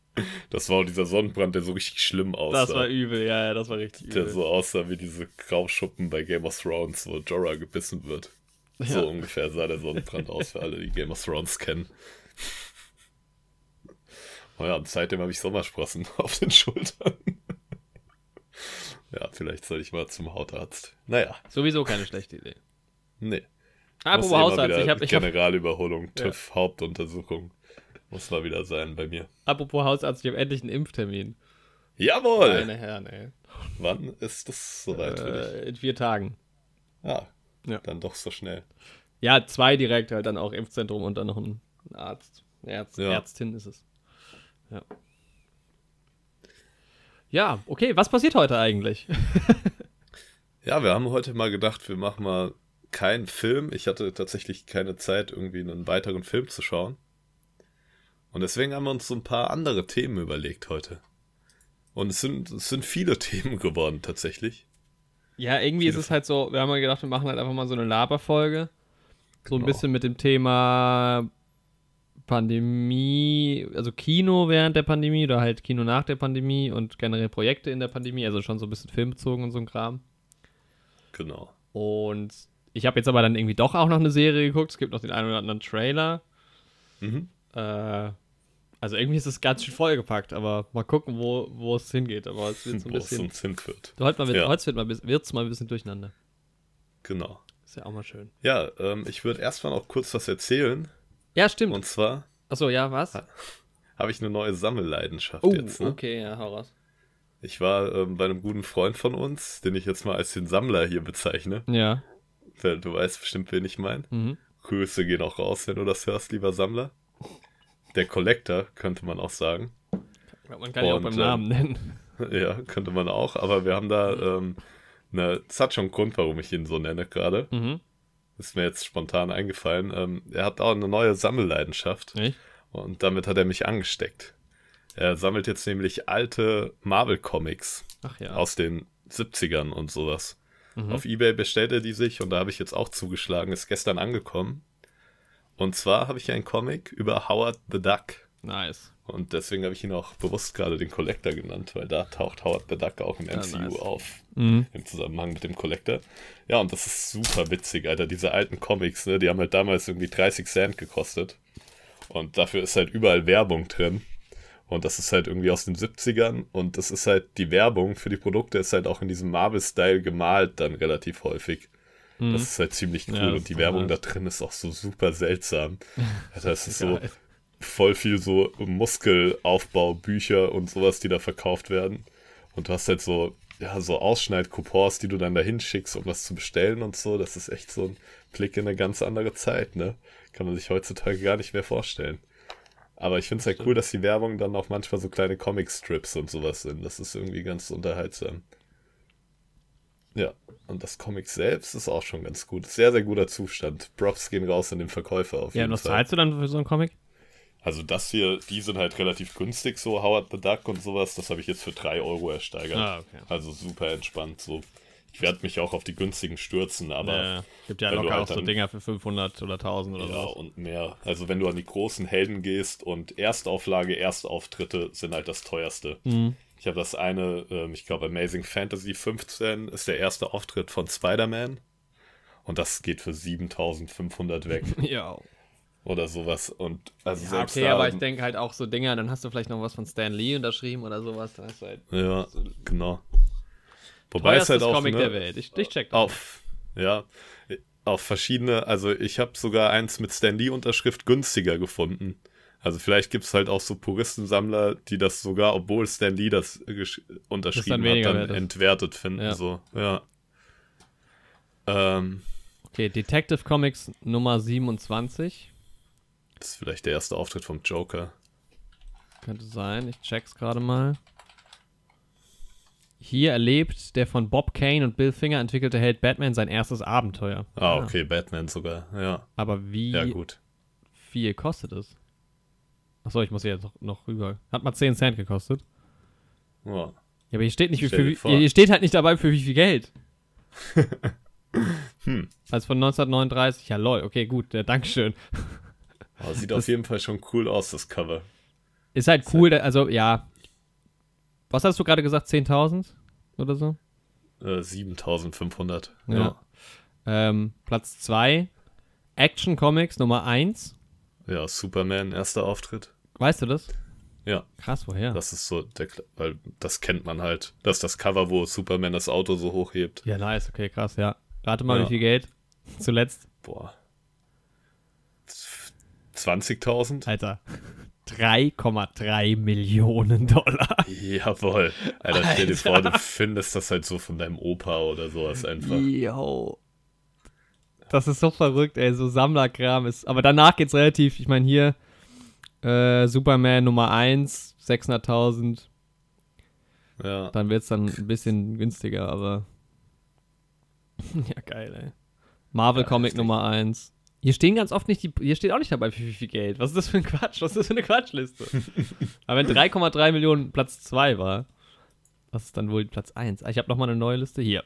[SPEAKER 2] Das war auch dieser Sonnenbrand, der so richtig schlimm aussah.
[SPEAKER 4] Das war übel, ja, ja, das war richtig übel.
[SPEAKER 2] der so aussah wie diese Grauschuppen bei Game of Thrones, wo Jorah gebissen wird. So
[SPEAKER 4] Ja.
[SPEAKER 2] ungefähr sah der Sonnenbrand aus für alle, die Game of Thrones kennen. Oh ja, und seitdem habe ich Sommersprossen auf den Schultern. ja, vielleicht soll ich mal zum Hautarzt. Naja,
[SPEAKER 4] Sowieso keine schlechte Idee.
[SPEAKER 2] nee.
[SPEAKER 4] Apropos Hausarzt, ich habe ich hab,
[SPEAKER 2] Generalüberholung, TÜV, Hauptuntersuchung. Muss mal wieder sein bei mir.
[SPEAKER 4] apropos Hausarzt, ich habe endlich einen Impftermin.
[SPEAKER 2] Jawohl!
[SPEAKER 4] Meine Herren, ey.
[SPEAKER 2] Wann ist das soweit für dich?
[SPEAKER 4] Äh, in vier Tagen.
[SPEAKER 2] Ah,
[SPEAKER 4] Ja.
[SPEAKER 2] dann doch so schnell.
[SPEAKER 4] Ja, zwei direkt halt dann auch Impfzentrum und dann noch ein ein Arzt. Ärzt,
[SPEAKER 2] Ja.
[SPEAKER 4] Ärztin ist es. Ja. Ja, okay, was passiert heute eigentlich?
[SPEAKER 2] Ja, wir haben heute mal gedacht, wir machen mal keinen Film. Ich hatte tatsächlich keine Zeit, irgendwie einen weiteren Film zu schauen. Und deswegen haben wir uns so ein paar andere Themen überlegt heute. Und es sind, es sind viele Themen geworden, tatsächlich.
[SPEAKER 4] Ja, irgendwie ist
[SPEAKER 2] Viele
[SPEAKER 4] es halt so, wir haben mal gedacht, wir machen halt einfach mal so eine Laberfolge. So ein
[SPEAKER 2] Genau.
[SPEAKER 4] bisschen mit dem Thema Pandemie, also Kino während der Pandemie oder halt Kino nach der Pandemie und generell Projekte in der Pandemie, also schon so ein bisschen filmbezogen und so ein Kram.
[SPEAKER 2] Genau.
[SPEAKER 4] Und ich habe jetzt aber dann irgendwie doch auch noch eine Serie geguckt. Es gibt noch den einen oder anderen Trailer.
[SPEAKER 2] Mhm.
[SPEAKER 4] Äh, also irgendwie ist es ganz schön vollgepackt, aber mal gucken, wo, wo es hingeht. Aber es wird so ein
[SPEAKER 2] Wo es
[SPEAKER 4] bisschen.
[SPEAKER 2] uns hinführt.
[SPEAKER 4] Heute, mal, wird-
[SPEAKER 2] Ja.
[SPEAKER 4] heute wird mal, bis- wird's mal ein bisschen durcheinander.
[SPEAKER 2] Genau.
[SPEAKER 4] Ist ja auch mal schön.
[SPEAKER 2] Ja, ähm, ich würde erstmal noch kurz was erzählen.
[SPEAKER 4] Ja, stimmt.
[SPEAKER 2] Und zwar
[SPEAKER 4] Achso, ja, was?
[SPEAKER 2] habe ich eine neue Sammelleidenschaft
[SPEAKER 4] Oh,
[SPEAKER 2] jetzt. Ne?
[SPEAKER 4] okay, ja, hau raus.
[SPEAKER 2] Ich war ähm, bei einem guten Freund von uns, den ich jetzt mal als den Sammler hier bezeichne.
[SPEAKER 4] Ja.
[SPEAKER 2] Du weißt bestimmt, wen ich meine.
[SPEAKER 4] Mhm.
[SPEAKER 2] Grüße gehen auch raus, wenn du das hörst, lieber Sammler. Der Collector, könnte man auch sagen.
[SPEAKER 4] Man kann ja auch beim
[SPEAKER 2] ähm,
[SPEAKER 4] Namen nennen.
[SPEAKER 2] Ja, könnte man auch, aber wir haben da ähm, eine, es hat schon einen Grund, warum ich ihn so nenne gerade.
[SPEAKER 4] Mhm.
[SPEAKER 2] Ist mir jetzt spontan eingefallen. Ähm, er hat auch eine neue Sammelleidenschaft
[SPEAKER 4] Echt?
[SPEAKER 2] und damit hat er mich angesteckt. Er sammelt jetzt nämlich alte Marvel-Comics
[SPEAKER 4] ja.
[SPEAKER 2] aus den 70ern und sowas.
[SPEAKER 4] Mhm.
[SPEAKER 2] Auf Ebay bestellt er die sich und da habe ich jetzt auch zugeschlagen, ist gestern angekommen. Und zwar habe ich einen Comic über Howard the Duck.
[SPEAKER 4] Nice.
[SPEAKER 2] Und deswegen habe ich ihn auch bewusst gerade den Collector genannt, weil da taucht Howard the Duck auch im
[SPEAKER 4] Ja,
[SPEAKER 2] MCU
[SPEAKER 4] nice.
[SPEAKER 2] auf.
[SPEAKER 4] Mhm.
[SPEAKER 2] Im Zusammenhang mit dem Collector. Ja, und das ist super witzig, Alter. Diese alten Comics, ne, die haben halt damals irgendwie 30 Cent gekostet. Und dafür ist halt überall Werbung drin. Und das ist halt irgendwie aus den 70ern. Und das ist halt, die Werbung für die Produkte ist halt auch in diesem Marvel-Style gemalt dann relativ häufig. Das ist halt ziemlich cool.
[SPEAKER 4] Ja,
[SPEAKER 2] und die Werbung
[SPEAKER 4] nice.
[SPEAKER 2] da drin ist auch so super seltsam. Alter, das ist so voll viel so Muskelaufbaubücher und sowas, die da verkauft werden. Und du hast halt so, ja, so Ausschneidcoupons, die du dann dahin schickst, um das zu bestellen und so. Das ist echt so ein Blick in eine ganz andere Zeit, ne? Kann man sich heutzutage gar nicht mehr vorstellen. Aber ich finde es halt cool, dass die Werbung dann auch manchmal so kleine Comic-Strips und sowas sind. Das ist irgendwie ganz unterhaltsam. Ja, und das Comic selbst ist auch schon ganz gut. Sehr, sehr guter Zustand. Props gehen raus an den Verkäufer auf
[SPEAKER 4] Ja,
[SPEAKER 2] jeden
[SPEAKER 4] und was
[SPEAKER 2] Fall.
[SPEAKER 4] zahlst du dann für so einen Comic?
[SPEAKER 2] Also das hier, die sind halt relativ günstig, so Howard the Duck und sowas. Das habe ich jetzt für 3 Euro ersteigert.
[SPEAKER 4] Ah, okay.
[SPEAKER 2] Also super entspannt. So. Ich werde mich auch auf die günstigen stürzen, aber
[SPEAKER 4] äh, gibt ja locker
[SPEAKER 2] halt
[SPEAKER 4] auch so Dinger für 500 oder 1000 oder
[SPEAKER 2] ja,
[SPEAKER 4] so.
[SPEAKER 2] und mehr. Also wenn du an die großen Helden gehst und Erstauflage, Erstauftritte sind halt das teuerste.
[SPEAKER 4] Mhm.
[SPEAKER 2] Ich habe das eine, ähm, ich glaube Amazing Fantasy 15 ist der erste Auftritt von Spider-Man. Und das geht für 7500 weg
[SPEAKER 4] Ja.
[SPEAKER 2] oder sowas. Und also
[SPEAKER 4] Ja,
[SPEAKER 2] selbst
[SPEAKER 4] okay, aber ich denke halt auch so Dinger, dann hast du vielleicht noch was von Stan Lee unterschrieben oder sowas. Halt
[SPEAKER 2] Ja, genau. Wobei es halt auch
[SPEAKER 4] Comic
[SPEAKER 2] ne,
[SPEAKER 4] der Welt. Ich, ich check das.
[SPEAKER 2] auf, ja, auf verschiedene, also ich habe sogar eins mit Stan Lee Unterschrift günstiger gefunden. Also vielleicht gibt es halt auch so Puristensammler, die das sogar, obwohl Stan Lee das äh, unterschrieben hat,
[SPEAKER 4] weniger
[SPEAKER 2] dann entwertet finden.
[SPEAKER 4] Ja.
[SPEAKER 2] So, ja. Ähm,
[SPEAKER 4] Okay, Detective Comics Nummer 27.
[SPEAKER 2] das ist vielleicht der erste Auftritt vom Joker.
[SPEAKER 4] Könnte sein, ich check's gerade mal. Hier erlebt der von Bob Kane und Bill Finger entwickelte Held Batman sein erstes Abenteuer.
[SPEAKER 2] Ah, okay, Batman sogar, ja.
[SPEAKER 4] Aber wie
[SPEAKER 2] Ja, gut.
[SPEAKER 4] viel kostet es? Achso, ich muss hier jetzt noch, rüber. Hat mal 10 Cent gekostet.
[SPEAKER 2] Ja.
[SPEAKER 4] Ja, aber hier steht nicht,
[SPEAKER 2] vor.
[SPEAKER 4] hier steht halt nicht dabei, für wie viel Geld.
[SPEAKER 2] Hm.
[SPEAKER 4] Also von 1939, ja lol, okay, gut, ja, Dankeschön.
[SPEAKER 2] Aber sieht auf jeden Fall schon cool aus, das Cover.
[SPEAKER 4] Ist halt cool, da- also ja. Was hast du gerade gesagt, 10.000 oder so?
[SPEAKER 2] Äh, 7500.
[SPEAKER 4] Ja.
[SPEAKER 2] ja.
[SPEAKER 4] Ähm, Platz 2, Action Comics Nummer 1.
[SPEAKER 2] Ja, Superman, erster Auftritt.
[SPEAKER 4] Weißt du das?
[SPEAKER 2] Ja,
[SPEAKER 4] Krass, woher?
[SPEAKER 2] das ist so, der, weil das kennt man halt. Das ist das Cover, wo Superman das Auto so hochhebt.
[SPEAKER 4] Ja, nice, okay, krass, ja. Rate mal,
[SPEAKER 2] Ja.
[SPEAKER 4] wie viel Geld? Zuletzt,
[SPEAKER 2] Boah. 20.000?
[SPEAKER 4] Alter. 3,3 Millionen Dollar.
[SPEAKER 2] Jawohl. Alter, stell dir
[SPEAKER 4] Alter.
[SPEAKER 2] vor, du findest das halt so von deinem Opa oder sowas einfach.
[SPEAKER 4] Yo. Das ist so verrückt, ey, so Sammlerkram ist. Aber danach geht's relativ, ich meine hier, äh, Superman Nummer 1, 600.000.
[SPEAKER 2] Ja.
[SPEAKER 4] Dann wird's dann ein bisschen günstiger, aber. ja, geil, ey. Marvel
[SPEAKER 2] Ja,
[SPEAKER 4] Comic. Nummer 1. Hier stehen ganz oft nicht die. Hier steht auch nicht dabei, wie viel Geld. Was ist das für ein Quatsch? Was ist das für eine Quatschliste? aber wenn 3,3 Millionen Platz 2 war, was ist dann wohl Platz 1? Ah, ich habe nochmal eine neue Liste. Hier.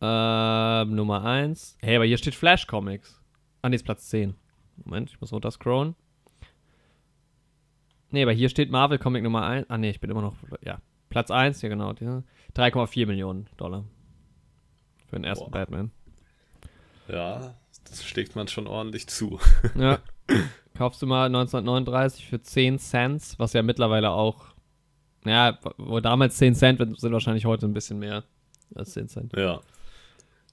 [SPEAKER 4] Ähm, Nummer 1. Hey, aber hier steht Flash Comics. Ah, nee, ist Platz 10. Moment, ich muss runter scrollen. Nee, aber hier steht Marvel Comic Nummer 1. Ah, nee, ich bin immer noch. Ja. Platz 1, ja, genau. die- 3,4 Millionen Dollar. Für den ersten
[SPEAKER 2] Boah.
[SPEAKER 4] Batman.
[SPEAKER 2] Ja, schlägt man schon ordentlich zu.
[SPEAKER 4] Ja. Kaufst du mal 1939 für 10 Cent, was ja mittlerweile auch. Ja, wo damals 10 Cent sind wahrscheinlich heute ein bisschen mehr als 10 Cent.
[SPEAKER 2] Ja.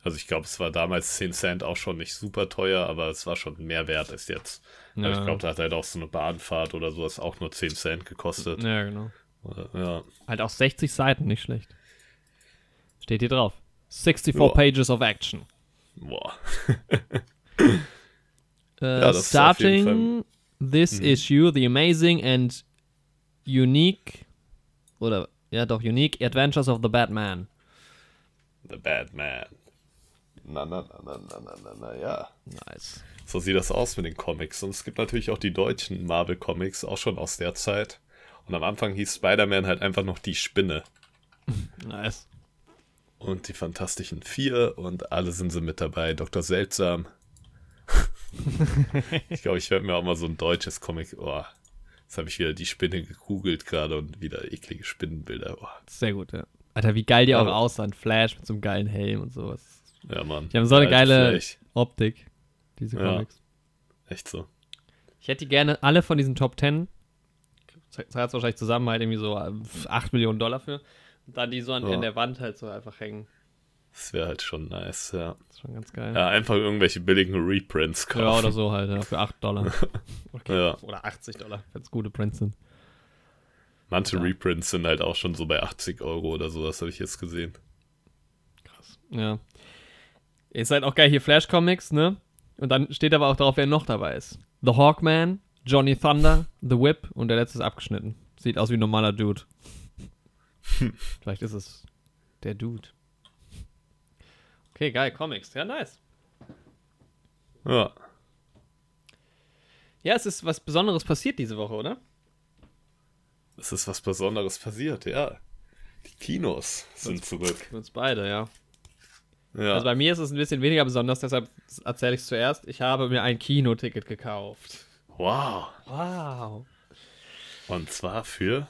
[SPEAKER 2] Also ich glaube, es war damals 10 Cent auch schon nicht super teuer, aber es war schon mehr wert als jetzt. Aber
[SPEAKER 4] Ja.
[SPEAKER 2] ich glaube, da hat halt auch so eine Bahnfahrt oder sowas auch nur 10 Cent gekostet.
[SPEAKER 4] Ja, genau.
[SPEAKER 2] Oder- Ja.
[SPEAKER 4] Halt auch 60 Seiten, nicht schlecht. Steht hier drauf. 64
[SPEAKER 2] Ja.
[SPEAKER 4] Pages of Action.
[SPEAKER 2] Boah.
[SPEAKER 4] Uh,
[SPEAKER 2] jeden
[SPEAKER 4] starting this
[SPEAKER 2] Mhm.
[SPEAKER 4] issue, the amazing and unique oder ja doch unique Adventures of the Batman.
[SPEAKER 2] The Bad Man. Na, na, na, na, na, na, na, na, ja.
[SPEAKER 4] Nice.
[SPEAKER 2] So sieht das aus mit den Comics. Und es gibt natürlich auch die deutschen Marvel-Comics, auch schon aus der Zeit. Und am Anfang hieß Spider-Man halt einfach noch die Spinne.
[SPEAKER 4] Nice.
[SPEAKER 2] Und die Fantastischen Vier und alle sind sie mit dabei. Dr. Seltsam. ich glaube, ich werde mir auch mal so ein deutsches Comic. Oh, jetzt habe ich wieder die Spinne gegoogelt gerade und wieder eklige Spinnenbilder. Oh,
[SPEAKER 4] Sehr gut, ja. Alter, wie geil die auch
[SPEAKER 2] Ja.
[SPEAKER 4] aussahen. Flash mit so einem geilen Helm und sowas.
[SPEAKER 2] ja, Mann.
[SPEAKER 4] Die haben so eine
[SPEAKER 2] Alter,
[SPEAKER 4] geile
[SPEAKER 2] Flash.
[SPEAKER 4] Optik, diese
[SPEAKER 2] Ja.
[SPEAKER 4] Comics.
[SPEAKER 2] Echt so.
[SPEAKER 4] Ich hätte die gerne alle von diesen Top 10. Zahlt es wahrscheinlich zusammen halt irgendwie so äh, 8 Millionen Dollar für. Und dann die so an,
[SPEAKER 2] Ja.
[SPEAKER 4] in der Wand halt so einfach hängen.
[SPEAKER 2] Das wäre halt schon nice, ja.
[SPEAKER 4] Das ist schon ganz geil.
[SPEAKER 2] Ja, einfach irgendwelche billigen Reprints kaufen.
[SPEAKER 4] Ja, oder so halt, ja, für 8 Dollar. Okay.
[SPEAKER 2] Ja.
[SPEAKER 4] Oder 80 Dollar, wenn es gute Prints sind.
[SPEAKER 2] Manche
[SPEAKER 4] Ja.
[SPEAKER 2] Reprints sind halt auch schon so bei 80 Euro oder so, das habe ich jetzt gesehen.
[SPEAKER 4] Krass. Ja. Ist halt auch geil hier Flash Comics, ne? Und dann steht aber auch drauf, wer noch dabei ist. The Hawkman, Johnny Thunder, The Whip und der letzte ist abgeschnitten. Sieht aus wie ein normaler Dude. Vielleicht ist es der Dude. Okay, geil, Comics. Ja, nice.
[SPEAKER 2] Ja,
[SPEAKER 4] Ja, es ist was Besonderes passiert diese Woche, oder?
[SPEAKER 2] es ist was Besonderes passiert, ja. Die Kinos sind zurück.
[SPEAKER 4] Für uns beide, ja.
[SPEAKER 2] Ja,
[SPEAKER 4] Also bei mir ist es ein bisschen weniger besonders, deshalb erzähle ich es zuerst. Ich habe mir ein Kinoticket gekauft.
[SPEAKER 2] wow.
[SPEAKER 4] Wow.
[SPEAKER 2] Und zwar für,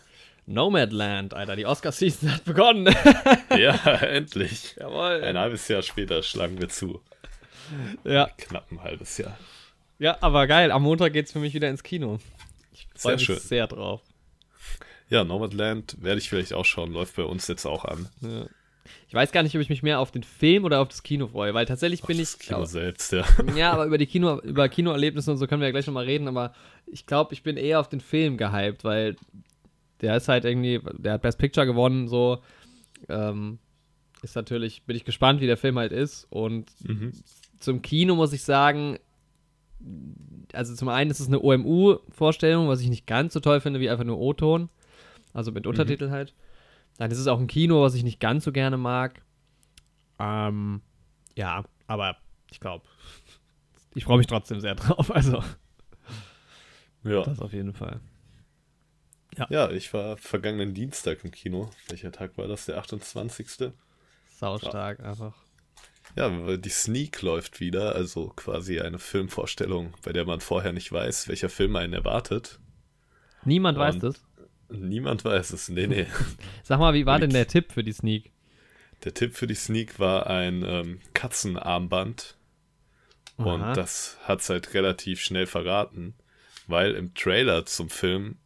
[SPEAKER 4] Nomadland, Alter. Die Oscar-Season hat begonnen.
[SPEAKER 2] ja, endlich.
[SPEAKER 4] Jawohl.
[SPEAKER 2] Ein halbes Jahr später schlagen wir zu.
[SPEAKER 4] Ja,
[SPEAKER 2] Knapp ein halbes Jahr.
[SPEAKER 4] ja, aber geil. Am Montag geht's für mich wieder ins Kino. Ich freue
[SPEAKER 2] Sehr
[SPEAKER 4] mich
[SPEAKER 2] schön.
[SPEAKER 4] sehr drauf.
[SPEAKER 2] Ja, Nomadland werde ich vielleicht auch schauen, läuft bei uns jetzt auch an.
[SPEAKER 4] Ja. Ich weiß gar nicht, ob ich mich mehr auf den Film oder auf das Kino freue, weil tatsächlich bin
[SPEAKER 2] das
[SPEAKER 4] ich.
[SPEAKER 2] Kino selbst, ja.
[SPEAKER 4] Ja, aber über die Kino, über Kinoerlebnisse und so können wir ja gleich nochmal reden, aber ich glaube, ich bin eher auf den Film gehypt, weil der ist halt irgendwie, der hat Best Picture gewonnen, so. Ähm, ist natürlich, bin ich gespannt, wie der Film halt ist. Und
[SPEAKER 2] Mhm.
[SPEAKER 4] zum Kino muss ich sagen, also zum einen ist es eine OMU-Vorstellung, was ich nicht ganz so toll finde wie einfach nur O-Ton. Also mit Untertitel halt. Dann ist es auch ein Kino, was ich nicht ganz so gerne mag. Ähm, ja, aber ich glaube, ich freue mich trotzdem sehr drauf. Also,
[SPEAKER 2] Ja.
[SPEAKER 4] das auf jeden Fall.
[SPEAKER 2] Ja, ich war vergangenen Dienstag im Kino. Welcher Tag war das? Der 28.
[SPEAKER 4] Saustark einfach.
[SPEAKER 2] Ja, weil die Sneak läuft wieder, also quasi eine Filmvorstellung, bei der man vorher nicht weiß, welcher Film einen erwartet.
[SPEAKER 4] Niemand weiß
[SPEAKER 2] Und-
[SPEAKER 4] das.
[SPEAKER 2] Niemand weiß es. Nee, nee.
[SPEAKER 4] Sag mal, wie war denn der Tipp für die Sneak?
[SPEAKER 2] Der Tipp für die Sneak war ein ähm, Katzenarmband.
[SPEAKER 4] Aha.
[SPEAKER 2] Und das hat's halt relativ schnell verraten, weil im Trailer zum Film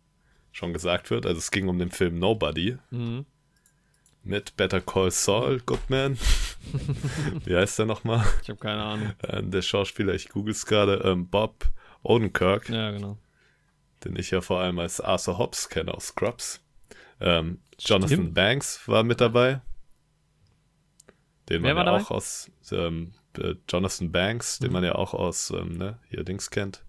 [SPEAKER 2] schon gesagt wird, also es ging um den Film Nobody
[SPEAKER 4] Mhm.
[SPEAKER 2] mit Better Call Saul Goodman. Wie heißt der nochmal?
[SPEAKER 4] Ich habe keine Ahnung.
[SPEAKER 2] Äh, der Schauspieler, ich google es gerade, ähm, Bob Odenkirk,
[SPEAKER 4] Ja, genau.
[SPEAKER 2] den ich ja vor allem als Arthur Hobbs kenne aus Scrubs. Ähm, Jonathan
[SPEAKER 4] Stimmt.
[SPEAKER 2] Banks war mit dabei. Den
[SPEAKER 4] Wer
[SPEAKER 2] man ja
[SPEAKER 4] dabei?
[SPEAKER 2] auch aus ähm, äh, Jonathan Banks, den man ja auch aus ähm, ne, hier Dings kennt.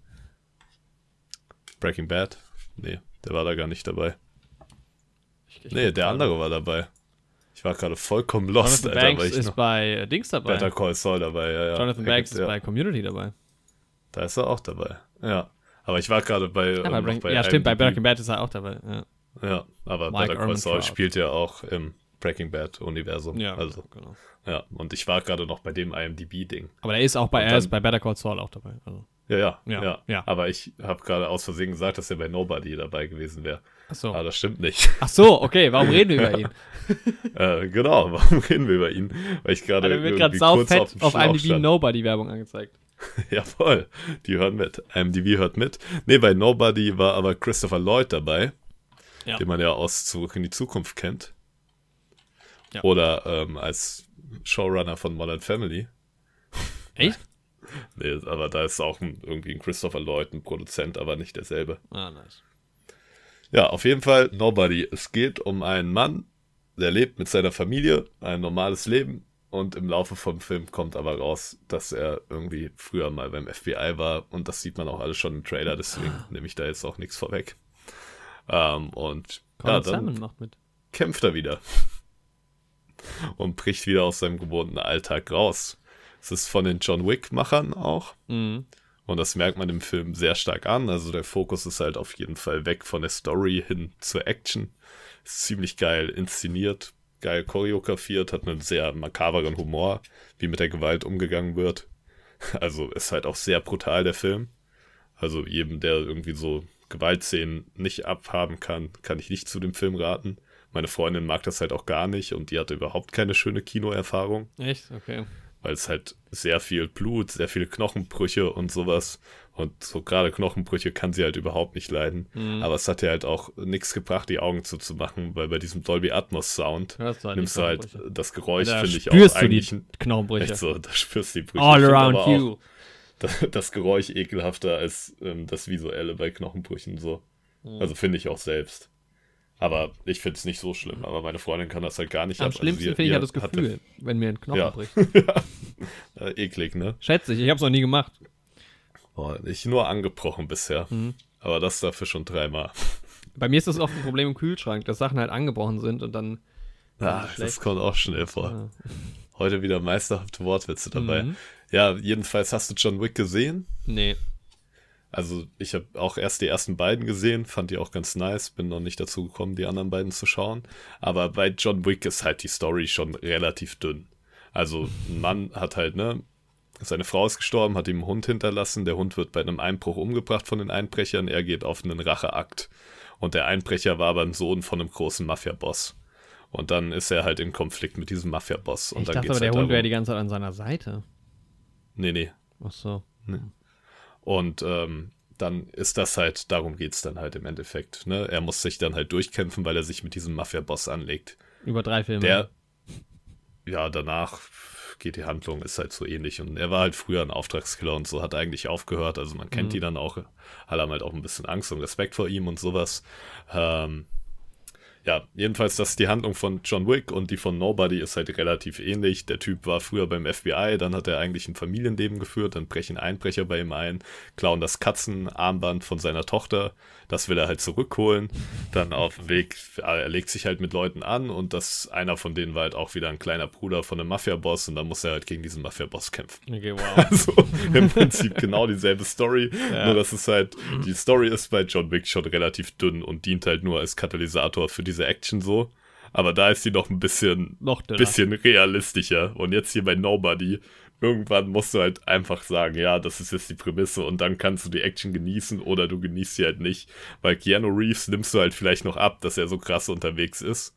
[SPEAKER 2] Breaking Bad. Nee, der war da gar nicht dabei.
[SPEAKER 4] Ich, ich
[SPEAKER 2] Nee, der andere war dabei. Ich war gerade vollkommen lost,
[SPEAKER 4] Jonathan
[SPEAKER 2] Alter,
[SPEAKER 4] Banks ist bei äh, Dings dabei.
[SPEAKER 2] Better Call Saul dabei, ja, ja.
[SPEAKER 4] Jonathan Banks
[SPEAKER 2] gibt-
[SPEAKER 4] ist
[SPEAKER 2] ja,
[SPEAKER 4] bei Community dabei.
[SPEAKER 2] Da ist er auch dabei. Ja. Aber ich war gerade bei,
[SPEAKER 4] Ja,
[SPEAKER 2] ähm,
[SPEAKER 4] bei Breaking- ja stimmt, bei. Breaking Bad ist er auch dabei. Ja,
[SPEAKER 2] Ja, aber
[SPEAKER 4] Mike
[SPEAKER 2] Better Call Saul spielt ja auch im Breaking Bad Universum.
[SPEAKER 4] ja
[SPEAKER 2] Also,
[SPEAKER 4] genau.
[SPEAKER 2] ja. Und ich war gerade noch bei dem IMDb-Ding.
[SPEAKER 4] Aber er ist auch bei,
[SPEAKER 2] Und
[SPEAKER 4] er ist
[SPEAKER 2] dann-
[SPEAKER 4] bei Better Call Saul auch dabei. Also.
[SPEAKER 2] Ja, ja,
[SPEAKER 4] Ja,
[SPEAKER 2] ja,
[SPEAKER 4] ja.
[SPEAKER 2] Aber ich habe gerade aus Versehen gesagt, dass er bei Nobody dabei gewesen wäre.
[SPEAKER 4] Ach so.
[SPEAKER 2] Aber das stimmt nicht.
[SPEAKER 4] Ach so, okay, warum reden wir über ihn?
[SPEAKER 2] äh, genau, warum reden wir über ihn? Weil ich gerade
[SPEAKER 4] mir wird gerade
[SPEAKER 2] irgendwie
[SPEAKER 4] sau
[SPEAKER 2] kurz
[SPEAKER 4] fett
[SPEAKER 2] auf
[SPEAKER 4] auf IMDb. Nobody-Werbung angezeigt.
[SPEAKER 2] Jawohl, die hören mit. IMDb hört mit. Nee, bei Nobody war aber Christopher Lloyd dabei,
[SPEAKER 4] Ja.
[SPEAKER 2] den man ja aus Zurück in die Zukunft kennt.
[SPEAKER 4] Ja.
[SPEAKER 2] Oder ähm, als Showrunner von Modern Family.
[SPEAKER 4] Echt?
[SPEAKER 2] Nee, aber da ist auch ein, irgendwie ein Christopher Lloyd, ein Produzent, aber nicht derselbe.
[SPEAKER 4] Ah, nice.
[SPEAKER 2] Ja, auf jeden Fall Nobody. Es geht um einen Mann, der lebt mit seiner Familie, ein normales Leben. Und im Laufe vom Film kommt aber raus, dass er irgendwie früher mal beim FBI war. Und das sieht man auch alles schon im Trailer, deswegen nehme ich da jetzt auch nichts vorweg. Ähm, und ja,
[SPEAKER 4] Colin Salmon
[SPEAKER 2] dann
[SPEAKER 4] macht mit.
[SPEAKER 2] kämpft er wieder. Und bricht wieder aus seinem gewohnten Alltag raus. Es ist von den John Wick-Machern auch.
[SPEAKER 4] Mhm.
[SPEAKER 2] Und das merkt man im Film sehr stark an. Also der Fokus ist halt auf jeden Fall weg von der Story hin zur Action. Ist ziemlich geil inszeniert, geil choreografiert, hat einen sehr makaberen Humor, wie mit der Gewalt umgegangen wird. Also ist halt auch sehr brutal der Film. Also jedem, der irgendwie so Gewaltszenen nicht abhaben kann, kann ich nicht zu dem Film raten. Meine Freundin mag das halt auch gar nicht und die hatte überhaupt keine schöne Kinoerfahrung
[SPEAKER 4] Echt? Okay.
[SPEAKER 2] weil es halt sehr viel Blut, sehr viele Knochenbrüche und sowas. Und so gerade Knochenbrüche kann sie halt überhaupt nicht leiden.
[SPEAKER 4] Mhm.
[SPEAKER 2] Aber es hat ihr halt auch nichts gebracht, die Augen zuzumachen, weil bei diesem Dolby Atmos Sound nimmst du halt das Geräusch,
[SPEAKER 4] Da
[SPEAKER 2] finde ich auch
[SPEAKER 4] spürst du
[SPEAKER 2] eigentlich
[SPEAKER 4] die Knochenbrüche.
[SPEAKER 2] so, da spürst du die Brüche.
[SPEAKER 4] All around you.
[SPEAKER 2] Das, das Geräusch ekelhafter als ähm, das Visuelle bei Knochenbrüchen so.
[SPEAKER 4] Mhm.
[SPEAKER 2] Also finde ich auch selbst. Aber ich finde es nicht so schlimm. Aber meine Freundin kann das halt gar nicht
[SPEAKER 4] Am
[SPEAKER 2] ab. Also
[SPEAKER 4] schlimmsten
[SPEAKER 2] sie-
[SPEAKER 4] finde ich ja das
[SPEAKER 2] hatte-
[SPEAKER 4] Gefühl, wenn mir ein Knochen
[SPEAKER 2] Ja.
[SPEAKER 4] bricht.
[SPEAKER 2] Äh, eklig, ne?
[SPEAKER 4] Schätze ich, ich habe es noch nie gemacht.
[SPEAKER 2] Boah, ich nur angebrochen bisher.
[SPEAKER 4] Mhm.
[SPEAKER 2] Aber das dafür schon dreimal.
[SPEAKER 4] Bei mir ist das oft ein Problem im Kühlschrank, dass Sachen halt angebrochen sind und dann.
[SPEAKER 2] Ah, das kommt auch schnell vor.
[SPEAKER 4] Ja.
[SPEAKER 2] Heute wieder meisterhafte Wortwitze dabei.
[SPEAKER 4] Mhm.
[SPEAKER 2] Ja, jedenfalls hast du John Wick gesehen.
[SPEAKER 4] Nee.
[SPEAKER 2] Also ich habe auch erst die ersten beiden gesehen, fand die auch ganz nice, bin noch nicht dazu gekommen, die anderen beiden zu schauen. Aber bei John Wick ist halt die Story schon relativ dünn. Also ein Mann hat halt, ne, seine Frau ist gestorben, hat ihm einen Hund hinterlassen, der Hund wird bei einem Einbruch umgebracht von den Einbrechern, er geht auf einen Racheakt. Und der Einbrecher war aber ein Sohn von einem großen Mafia-Boss. Und dann ist er halt in Konflikt mit diesem Mafia-Boss. Und
[SPEAKER 4] ich
[SPEAKER 2] dann
[SPEAKER 4] dachte aber, der
[SPEAKER 2] halt
[SPEAKER 4] Hund
[SPEAKER 2] darum,
[SPEAKER 4] wäre die ganze Zeit an seiner Seite.
[SPEAKER 2] Nee, nee,
[SPEAKER 4] Ach so.
[SPEAKER 2] Und ähm, dann ist das halt, darum geht's dann halt im Endeffekt. Ne? Er muss sich dann halt durchkämpfen, weil er sich mit diesem Mafia-Boss anlegt.
[SPEAKER 4] Über drei Filme.
[SPEAKER 2] Der, ja, danach geht die Handlung, ist halt so ähnlich. Und er war halt früher ein Auftragskiller und so, hat eigentlich aufgehört. Also man kennt
[SPEAKER 4] Mhm.
[SPEAKER 2] die dann auch, alle haben halt auch ein bisschen Angst und Respekt vor ihm und sowas. Ähm, ja, jedenfalls, das ist die Handlung von John Wick und die von Nobody ist halt relativ ähnlich. Der Typ war früher beim FBI, dann hat er eigentlich ein Familienleben geführt, dann brechen Einbrecher bei ihm ein, klauen das Katzenarmband von seiner Tochter, das will er halt zurückholen. Dann auf dem Weg, er legt sich halt mit Leuten an und das einer von denen war halt auch wieder ein kleiner Bruder von einem Mafia-Boss und dann muss er halt gegen diesen Mafia-Boss kämpfen.
[SPEAKER 4] Okay, wow.
[SPEAKER 2] Also im Prinzip genau dieselbe Story.
[SPEAKER 4] Ja.
[SPEAKER 2] Nur dass es halt, die Story ist bei John Wick schon relativ dünn und dient halt nur als Katalysator für diese Action so. Aber da ist sie noch ein bisschen,
[SPEAKER 4] Noch dünner.
[SPEAKER 2] bisschen realistischer. Und jetzt hier bei Nobody, irgendwann musst du halt einfach sagen, ja, das ist jetzt die Prämisse und dann kannst du die Action genießen oder du genießt sie halt nicht. Weil Keanu Reeves nimmst du halt vielleicht noch ab, dass er so krass unterwegs ist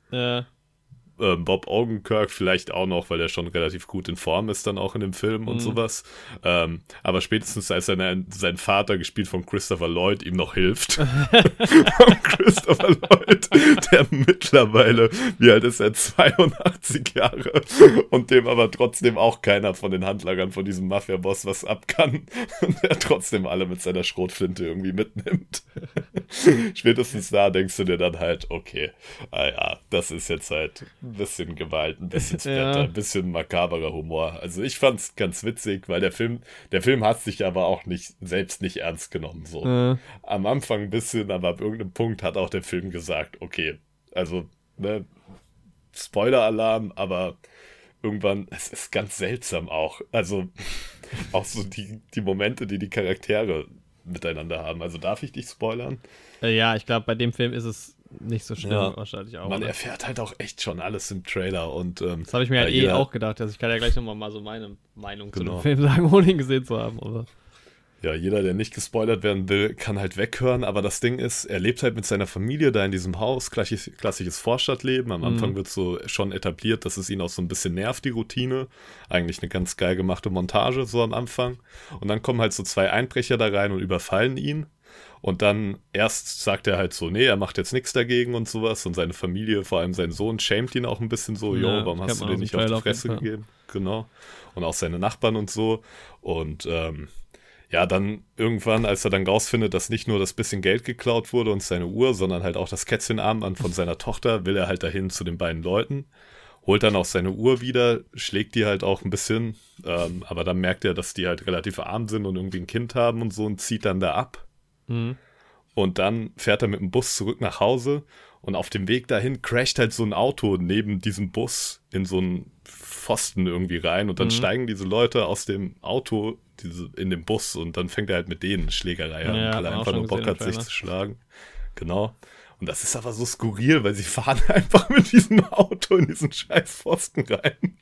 [SPEAKER 4] Äh,
[SPEAKER 2] Bob Odenkirk vielleicht auch noch, weil er schon relativ gut in Form ist dann auch in dem Film und
[SPEAKER 4] Mhm.
[SPEAKER 2] sowas. Ähm, aber spätestens als seine, sein Vater, gespielt von Christopher Lloyd, ihm noch hilft. Christopher Lloyd, der mittlerweile, wie alt ist er, 82 Jahre und dem aber trotzdem auch keiner von den Handlangern von diesem Mafia-Boss was ab kann und er trotzdem alle mit seiner Schrotflinte irgendwie mitnimmt. Spätestens da denkst du dir dann halt, okay, ah ja, das ist jetzt halt ein bisschen Gewalt, ein bisschen
[SPEAKER 4] Ja.
[SPEAKER 2] Splatter, ein bisschen makaberer Humor. Also ich fand's ganz witzig, weil der Film, der Film hat sich aber auch nicht, selbst nicht ernst genommen, so.
[SPEAKER 4] Äh,
[SPEAKER 2] Am Anfang ein bisschen, aber ab irgendeinem Punkt hat auch der Film gesagt, okay, also, ne, Spoiler-Alarm, aber irgendwann, es ist ganz seltsam auch. Also, auch so die, die Momente, die die Charaktere miteinander haben. Also darf ich dich spoilern?
[SPEAKER 4] äh, ja, ich glaube, bei dem Film ist es nicht so schlimm,
[SPEAKER 2] Ja.
[SPEAKER 4] wahrscheinlich auch.
[SPEAKER 2] Man
[SPEAKER 4] ne?
[SPEAKER 2] erfährt halt auch echt schon alles im Trailer und ähm,
[SPEAKER 4] Das habe ich mir halt
[SPEAKER 2] ja,
[SPEAKER 4] eh
[SPEAKER 2] jeder-
[SPEAKER 4] auch gedacht. Also ich kann ja gleich nochmal mal so meine Meinung zu
[SPEAKER 2] Genau.
[SPEAKER 4] dem Film sagen, ohne ihn gesehen zu haben. Aber
[SPEAKER 2] Ja, jeder, der nicht gespoilert werden will, kann halt weghören. Aber das Ding ist, er lebt halt mit seiner Familie da in diesem Haus, klassisches, klassisches Vorstadtleben. Am Anfang wird so schon etabliert, dass es ihn auch so ein bisschen nervt, die Routine. Eigentlich eine ganz geil gemachte Montage so am Anfang. Und dann kommen halt so zwei Einbrecher da rein und überfallen ihn. Und dann erst sagt er halt so, nee, er macht jetzt nichts dagegen und sowas. Und seine Familie, vor allem sein Sohn, schämt ihn auch ein bisschen so, jo,
[SPEAKER 4] Ja,
[SPEAKER 2] warum hast du den nicht auf die
[SPEAKER 4] auf
[SPEAKER 2] Fresse
[SPEAKER 4] Fall.
[SPEAKER 2] gegeben? Genau. Und auch seine Nachbarn und so. Und ähm, ja, dann irgendwann, als er dann rausfindet, dass nicht nur das bisschen Geld geklaut wurde und seine Uhr, sondern halt auch das Kätzchenarmband von seiner Tochter, will er halt dahin zu den beiden Leuten, holt dann auch seine Uhr wieder, schlägt die halt auch ein bisschen, ähm, aber dann merkt er, dass die halt relativ arm sind und irgendwie ein Kind haben und so und zieht dann da ab.
[SPEAKER 4] Mhm.
[SPEAKER 2] Und dann fährt er mit dem Bus zurück nach Hause und auf dem Weg dahin crasht halt so ein Auto neben diesem Bus in so einen Pfosten irgendwie rein und dann
[SPEAKER 4] Mhm.
[SPEAKER 2] steigen diese Leute aus dem Auto diese, in den Bus und dann fängt er halt mit denen Schlägerei an,
[SPEAKER 4] Ja,
[SPEAKER 2] weil er einfach nur Bock hat, sich zu schlagen. Genau. Und das ist aber so skurril, weil sie fahren einfach mit diesem Auto in diesen scheiß Pfosten rein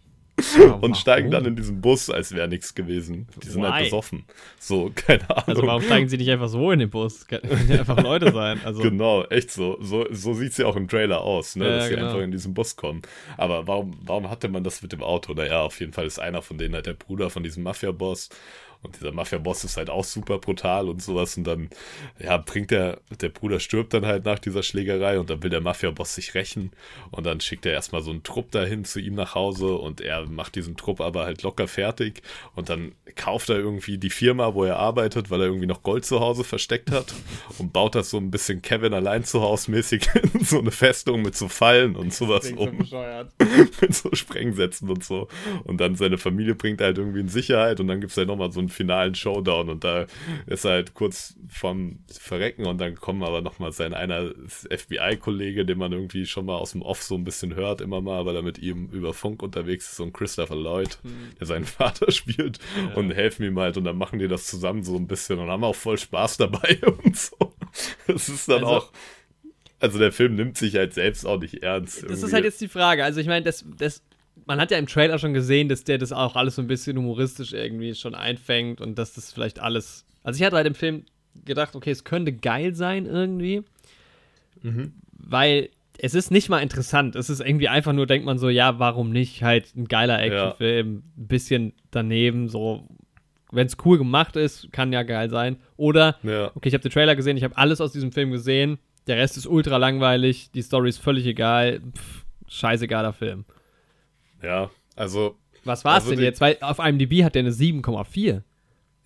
[SPEAKER 2] und steigen dann in diesen Bus, als wäre nichts gewesen. Die sind
[SPEAKER 4] Why?
[SPEAKER 2] halt besoffen. So, keine Ahnung.
[SPEAKER 4] Also warum steigen sie nicht einfach so in den Bus? Können ja einfach Leute sein. Also
[SPEAKER 2] Genau, echt so. So, so sieht es ja auch im Trailer aus, ne?
[SPEAKER 4] Ja,
[SPEAKER 2] dass sie
[SPEAKER 4] genau.
[SPEAKER 2] einfach in diesen Bus kommen. Aber warum, warum hatte man das mit dem Auto? Naja, auf jeden Fall ist einer von denen halt der Bruder von diesem Mafia-Boss. Und dieser Mafia-Boss ist halt auch super brutal und sowas. Und dann, ja, bringt der, der Bruder stirbt dann halt nach dieser Schlägerei und dann will der Mafia-Boss sich rächen. Und dann schickt er erstmal so einen Trupp dahin zu ihm nach Hause und er macht diesen Trupp aber halt locker fertig. Und dann kauft er irgendwie die Firma, wo er arbeitet, weil er irgendwie noch Gold zu Hause versteckt hat und baut das so ein bisschen Kevin allein zu Hause mäßig in so eine Festung mit so Fallen und sowas
[SPEAKER 4] so
[SPEAKER 2] um
[SPEAKER 4] bescheuert.
[SPEAKER 2] mit so Sprengsätzen und so. Und dann seine Familie bringt er halt irgendwie in Sicherheit und dann gibt es halt nochmal so einen finalen Showdown und da ist er halt kurz vorm Verrecken und dann kommen aber nochmal sein einer FBI-Kollege, den man irgendwie schon mal aus dem Off so ein bisschen hört, immer mal, weil er mit ihm über Funk unterwegs ist, so ein Christopher Lloyd, der seinen Vater spielt und helfen ihm halt und dann machen die das zusammen so ein bisschen und haben auch voll Spaß dabei und so. Das ist dann
[SPEAKER 4] Also-
[SPEAKER 2] auch. Also der Film nimmt sich halt selbst auch nicht ernst.
[SPEAKER 4] Das
[SPEAKER 2] irgendwie.
[SPEAKER 4] ist halt jetzt die Frage. Also ich meine, das, das, man hat ja im Trailer schon gesehen, dass der das auch alles so ein bisschen humoristisch irgendwie schon einfängt und dass das vielleicht alles. Also ich hatte halt im Film gedacht, okay, es könnte geil sein irgendwie, weil es ist nicht mal interessant. Es ist irgendwie einfach nur, denkt man so, ja, warum nicht? Halt ein geiler Actionfilm, ein bisschen daneben, so. Wenn es cool gemacht ist, kann ja geil sein. Oder
[SPEAKER 2] Ja.
[SPEAKER 4] okay, ich habe den Trailer gesehen, ich habe alles aus diesem Film gesehen. Der Rest ist ultra langweilig, die Story ist völlig egal. Pff, scheißegaler Film.
[SPEAKER 2] Ja, also,
[SPEAKER 4] Was war's
[SPEAKER 2] Also
[SPEAKER 4] denn
[SPEAKER 2] die-
[SPEAKER 4] jetzt? Weil auf IMDb hat der eine 7,4.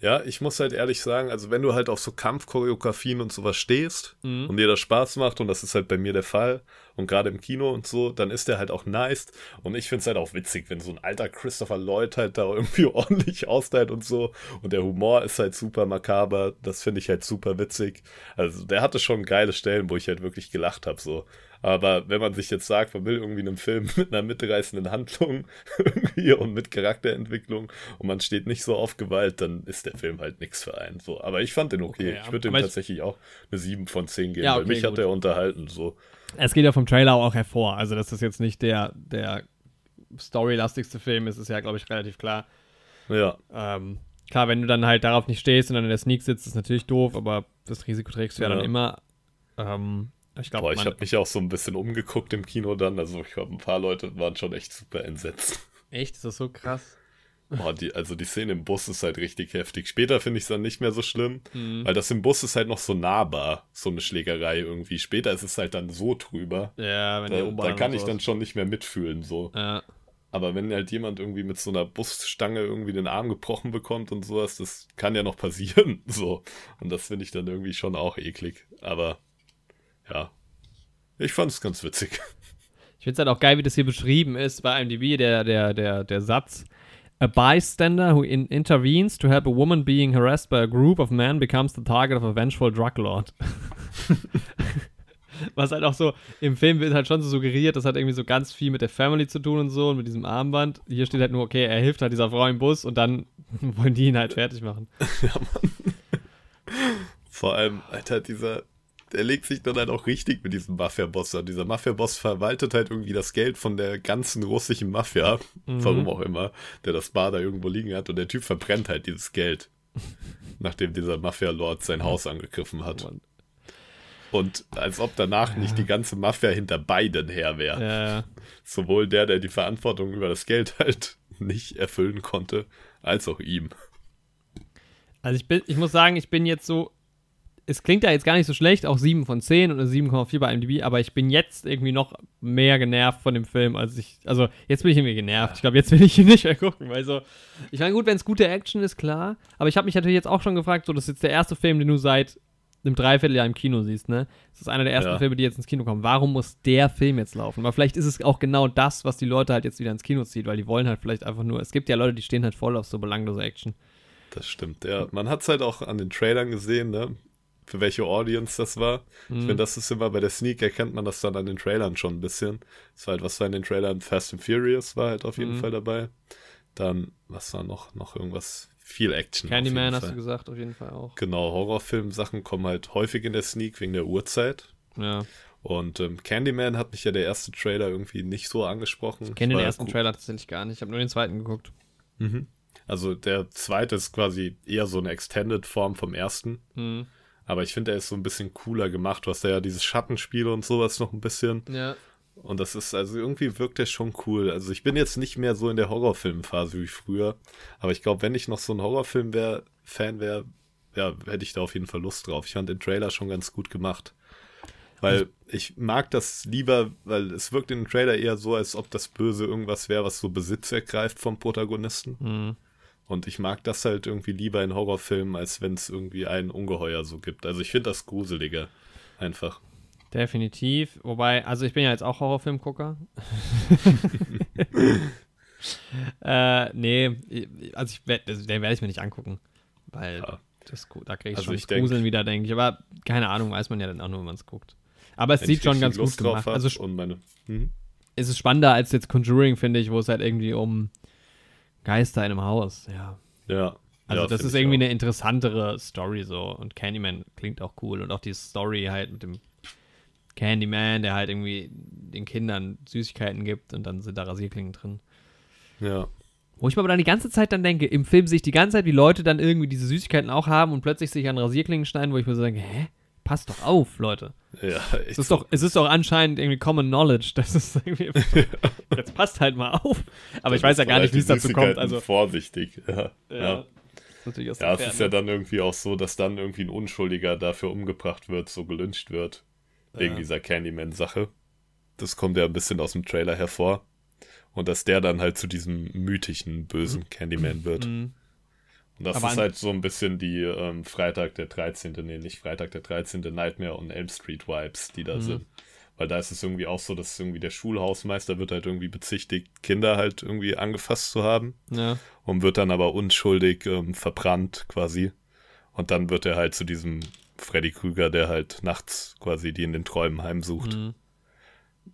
[SPEAKER 2] ja, ich muss halt ehrlich sagen, also wenn du halt auf so Kampfchoreografien und sowas stehst
[SPEAKER 4] Mhm.
[SPEAKER 2] und dir das Spaß macht, und das ist halt bei mir der Fall, und gerade im Kino und so, dann ist der halt auch nice. Und ich find's halt auch witzig, wenn so ein alter Christopher Lloyd halt da irgendwie ordentlich austeilt und so. Und der Humor ist halt super makaber. Das finde ich halt super witzig. Also der hatte schon geile Stellen, wo ich halt wirklich gelacht habe, so. Aber wenn man sich jetzt sagt, man will irgendwie einen Film mit einer mitreißenden Handlung irgendwie und mit Charakterentwicklung und man steht nicht so auf Gewalt, dann ist der Film halt nichts für einen. So. Aber ich fand den okay.
[SPEAKER 4] Okay,
[SPEAKER 2] ich würde ihm tatsächlich auch eine 7 von 10 geben,
[SPEAKER 4] Ja,
[SPEAKER 2] weil
[SPEAKER 4] okay,
[SPEAKER 2] mich hat
[SPEAKER 4] gut.
[SPEAKER 2] er unterhalten. So.
[SPEAKER 4] Es geht ja vom Trailer auch hervor. Also, dass das jetzt nicht der, der storylastigste Film ist, ist ja, glaube ich, relativ klar.
[SPEAKER 2] Ja,
[SPEAKER 4] Ähm, klar, wenn du dann halt darauf nicht stehst und dann in der Sneak sitzt, ist natürlich doof, aber das Risiko trägst du ja,
[SPEAKER 2] Ja.
[SPEAKER 4] dann immer. Ähm, ich glaube,
[SPEAKER 2] ich habe mich auch so ein bisschen umgeguckt im Kino dann. Also ich glaube, ein paar Leute waren schon echt super entsetzt.
[SPEAKER 4] echt, ist das so krass?
[SPEAKER 2] Boah, die, also die Szene im Bus ist halt richtig heftig. Später finde ich es dann nicht mehr so schlimm,
[SPEAKER 4] Mhm.
[SPEAKER 2] weil das im Bus ist halt noch so nahbar, so eine Schlägerei irgendwie. Später ist es halt dann so drüber.
[SPEAKER 4] Ja, wenn der
[SPEAKER 2] Da, da kann ich dann schon nicht mehr mitfühlen, so.
[SPEAKER 4] Ja.
[SPEAKER 2] Aber wenn halt jemand irgendwie mit so einer Busstange irgendwie den Arm gebrochen bekommt und sowas, das kann ja noch passieren, so. Und das finde ich dann irgendwie schon auch eklig. Aber ja, ich fand es ganz witzig.
[SPEAKER 4] Ich finde es halt auch geil, wie das hier beschrieben ist bei IMDb, der, der, der, der Satz. A bystander who in intervenes to help a woman being harassed by a group of men becomes the target of a vengeful drug lord. Was halt auch so, im Film wird halt schon so suggeriert, das hat irgendwie so ganz viel mit der Family zu tun und so und mit diesem Armband. Hier steht halt nur, okay, er hilft halt dieser Frau im Bus und dann wollen die ihn halt fertig machen.
[SPEAKER 2] Ja, Mann. Vor allem, Alter, dieser, der legt sich dann halt auch richtig mit diesem Mafia-Boss an. Dieser Mafia-Boss verwaltet halt irgendwie das Geld von der ganzen russischen Mafia,
[SPEAKER 4] Mhm.
[SPEAKER 2] warum auch immer, der das Bar da irgendwo liegen hat und der Typ verbrennt halt dieses Geld, nachdem dieser Mafia-Lord sein Haus angegriffen hat.
[SPEAKER 4] Mann.
[SPEAKER 2] Und als ob danach nicht die ganze Mafia hinter beiden her wäre.
[SPEAKER 4] Ja, ja.
[SPEAKER 2] Sowohl der, der die Verantwortung über das Geld halt nicht erfüllen konnte, als auch ihm.
[SPEAKER 4] Also ich bin, ich muss sagen, ich bin jetzt so, es klingt ja jetzt gar nicht so schlecht, auch 7 von 10 und eine 7,4 bei IMDb, aber ich bin jetzt irgendwie noch mehr genervt von dem Film, als ich, also jetzt bin ich irgendwie genervt. Ich glaube, jetzt will ich ihn nicht mehr gucken, weil so, ich meine, gut, wenn es gute Action ist, klar, aber ich habe mich natürlich jetzt auch schon gefragt, so, das ist jetzt der erste Film, den du seit einem Dreivierteljahr im Kino siehst, ne? Das ist einer der ersten
[SPEAKER 2] Ja.
[SPEAKER 4] Filme, die jetzt ins Kino kommen. Warum muss der Film jetzt laufen? Aber vielleicht ist es auch genau das, was die Leute halt jetzt wieder ins Kino zieht, weil die wollen halt vielleicht einfach nur, es gibt ja Leute, die stehen halt voll auf so belanglose Action.
[SPEAKER 2] Das stimmt, ja. Man hat es halt auch an den Trailern gesehen, ne? Für welche Audience das war. Ich
[SPEAKER 4] Mhm.
[SPEAKER 2] finde, das ist immer bei der Sneak, erkennt man das dann an den Trailern schon ein bisschen. Das war halt, was war in den Trailern? Fast and Furious war halt auf jeden
[SPEAKER 4] Mhm.
[SPEAKER 2] Fall dabei. Dann, was war noch? Noch irgendwas? Viel Action.
[SPEAKER 4] Candyman hast du gesagt, auf jeden Fall auch.
[SPEAKER 2] Genau, Horrorfilm-Sachen kommen halt häufig in der Sneak wegen der Uhrzeit.
[SPEAKER 4] Ja.
[SPEAKER 2] Und ähm, Candyman hat mich ja der erste Trailer irgendwie nicht so angesprochen.
[SPEAKER 4] Ich kenne den ersten
[SPEAKER 2] cool.
[SPEAKER 4] Trailer tatsächlich gar nicht. Ich habe nur den zweiten geguckt.
[SPEAKER 2] Mhm. Also der zweite ist quasi eher so eine Extended-Form vom ersten.
[SPEAKER 4] Hm.
[SPEAKER 2] Aber ich finde, er ist so ein bisschen cooler gemacht. Du hast ja dieses Schattenspiel und sowas noch ein bisschen.
[SPEAKER 4] Ja.
[SPEAKER 2] Und das ist, also irgendwie wirkt er schon cool. Also ich bin jetzt nicht mehr so in der Horrorfilmphase wie früher. Aber ich glaube, wenn ich noch so ein Horrorfilm wär, Fan wäre, ja, hätte ich da auf jeden Fall Lust drauf. Ich fand den Trailer schon ganz gut gemacht. Weil ich mag das lieber, weil es wirkt in dem Trailer eher so, als ob das Böse irgendwas wäre, was so Besitz ergreift vom Protagonisten.
[SPEAKER 4] Hm.
[SPEAKER 2] Und ich mag das halt irgendwie lieber in Horrorfilmen, als wenn es irgendwie ein Ungeheuer so gibt. Also ich finde das gruseliger. Einfach.
[SPEAKER 4] Definitiv. Wobei, also ich bin ja jetzt auch Horrorfilmgucker. äh, nee, also ich, werd- den werde ich mir nicht angucken. Weil
[SPEAKER 2] Ja.
[SPEAKER 4] das, da kriege ich
[SPEAKER 2] Also
[SPEAKER 4] schon
[SPEAKER 2] ich
[SPEAKER 4] das
[SPEAKER 2] denk-
[SPEAKER 4] Gruseln wieder, denke ich. Aber keine Ahnung, weiß man ja dann auch nur, wenn man es guckt. Aber es sieht schon ganz gut
[SPEAKER 2] Lust drauf
[SPEAKER 4] gemacht. Also
[SPEAKER 2] und meine. Mhm.
[SPEAKER 4] es ist spannender als jetzt Conjuring, finde ich, wo es halt irgendwie um Geister in einem Haus, ja.
[SPEAKER 2] Ja.
[SPEAKER 4] Also
[SPEAKER 2] ja,
[SPEAKER 4] das ist irgendwie
[SPEAKER 2] auch.
[SPEAKER 4] eine interessantere Story so und Candyman klingt auch cool und auch die Story halt mit dem Candyman, der halt irgendwie den Kindern Süßigkeiten gibt und dann sind da Rasierklingen drin.
[SPEAKER 2] Ja.
[SPEAKER 4] Wo ich mir aber dann die ganze Zeit dann denke, im Film sehe ich die ganze Zeit, wie Leute dann irgendwie diese Süßigkeiten auch haben und plötzlich sich an Rasierklingen schneiden, wo ich mir so denke, hä? Passt doch auf, Leute.
[SPEAKER 2] Ja,
[SPEAKER 4] Es ist doch, es ist doch anscheinend irgendwie Common Knowledge. Das ist irgendwie. Jetzt passt halt mal auf. Aber ich weiß ja gar nicht, wie es dazu kommt. Also,
[SPEAKER 2] Vorsichtig. Ja.
[SPEAKER 4] ja.
[SPEAKER 2] Ja.
[SPEAKER 4] Natürlich
[SPEAKER 2] Ja, es ist ja dann irgendwie auch so, dass dann irgendwie ein Unschuldiger dafür umgebracht wird, so gelyncht wird. Wegen
[SPEAKER 4] Ja.
[SPEAKER 2] dieser Candyman-Sache. Das kommt ja ein bisschen aus dem Trailer hervor. Und dass der dann halt zu diesem mythischen, bösen Candyman wird.
[SPEAKER 4] Mhm.
[SPEAKER 2] Und das
[SPEAKER 4] Aber
[SPEAKER 2] ist halt so ein bisschen die ähm, Freitag der 13., nee, nicht Freitag der 13. Nightmare und Elm Street Vibes, die da
[SPEAKER 4] Mhm.
[SPEAKER 2] sind. Weil da ist es irgendwie auch so, dass irgendwie der Schulhausmeister wird halt irgendwie bezichtigt, Kinder halt irgendwie angefasst zu haben
[SPEAKER 4] Ja.
[SPEAKER 2] und wird dann aber unschuldig ähm, verbrannt quasi. Und dann wird er halt zu diesem Freddy Krüger, der halt nachts quasi die in den Träumen heimsucht.
[SPEAKER 4] Mhm.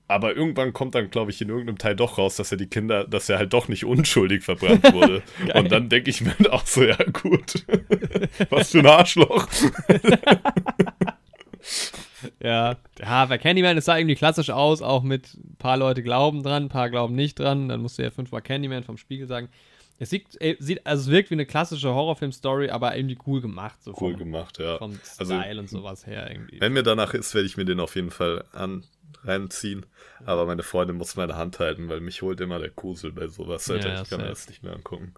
[SPEAKER 2] Aber irgendwann kommt dann, glaube ich, in irgendeinem Teil doch raus, dass er die Kinder, dass er halt doch nicht unschuldig verbrannt wurde. und dann denke ich mir auch so, ja gut, was für ein Arschloch.
[SPEAKER 4] Ja. ja, bei Candyman, es sah irgendwie klassisch aus, auch mit ein paar Leute glauben dran, ein paar glauben nicht dran. Dann musst du ja fünfmal Candyman vom Spiegel sagen. Es sieht, äh, sieht also es wirkt wie eine klassische Horrorfilm-Story, aber irgendwie cool gemacht. So
[SPEAKER 2] Cool
[SPEAKER 4] vom,
[SPEAKER 2] gemacht, ja.
[SPEAKER 4] vom
[SPEAKER 2] Also-
[SPEAKER 4] Style und sowas her irgendwie.
[SPEAKER 2] Wenn mir danach ist, werde ich mir den auf jeden Fall an reinziehen. Aber meine Freundin muss meine Hand halten, weil mich holt immer der Kusel bei sowas. Alter.
[SPEAKER 4] Ja,
[SPEAKER 2] ich kann mir das nicht mehr angucken.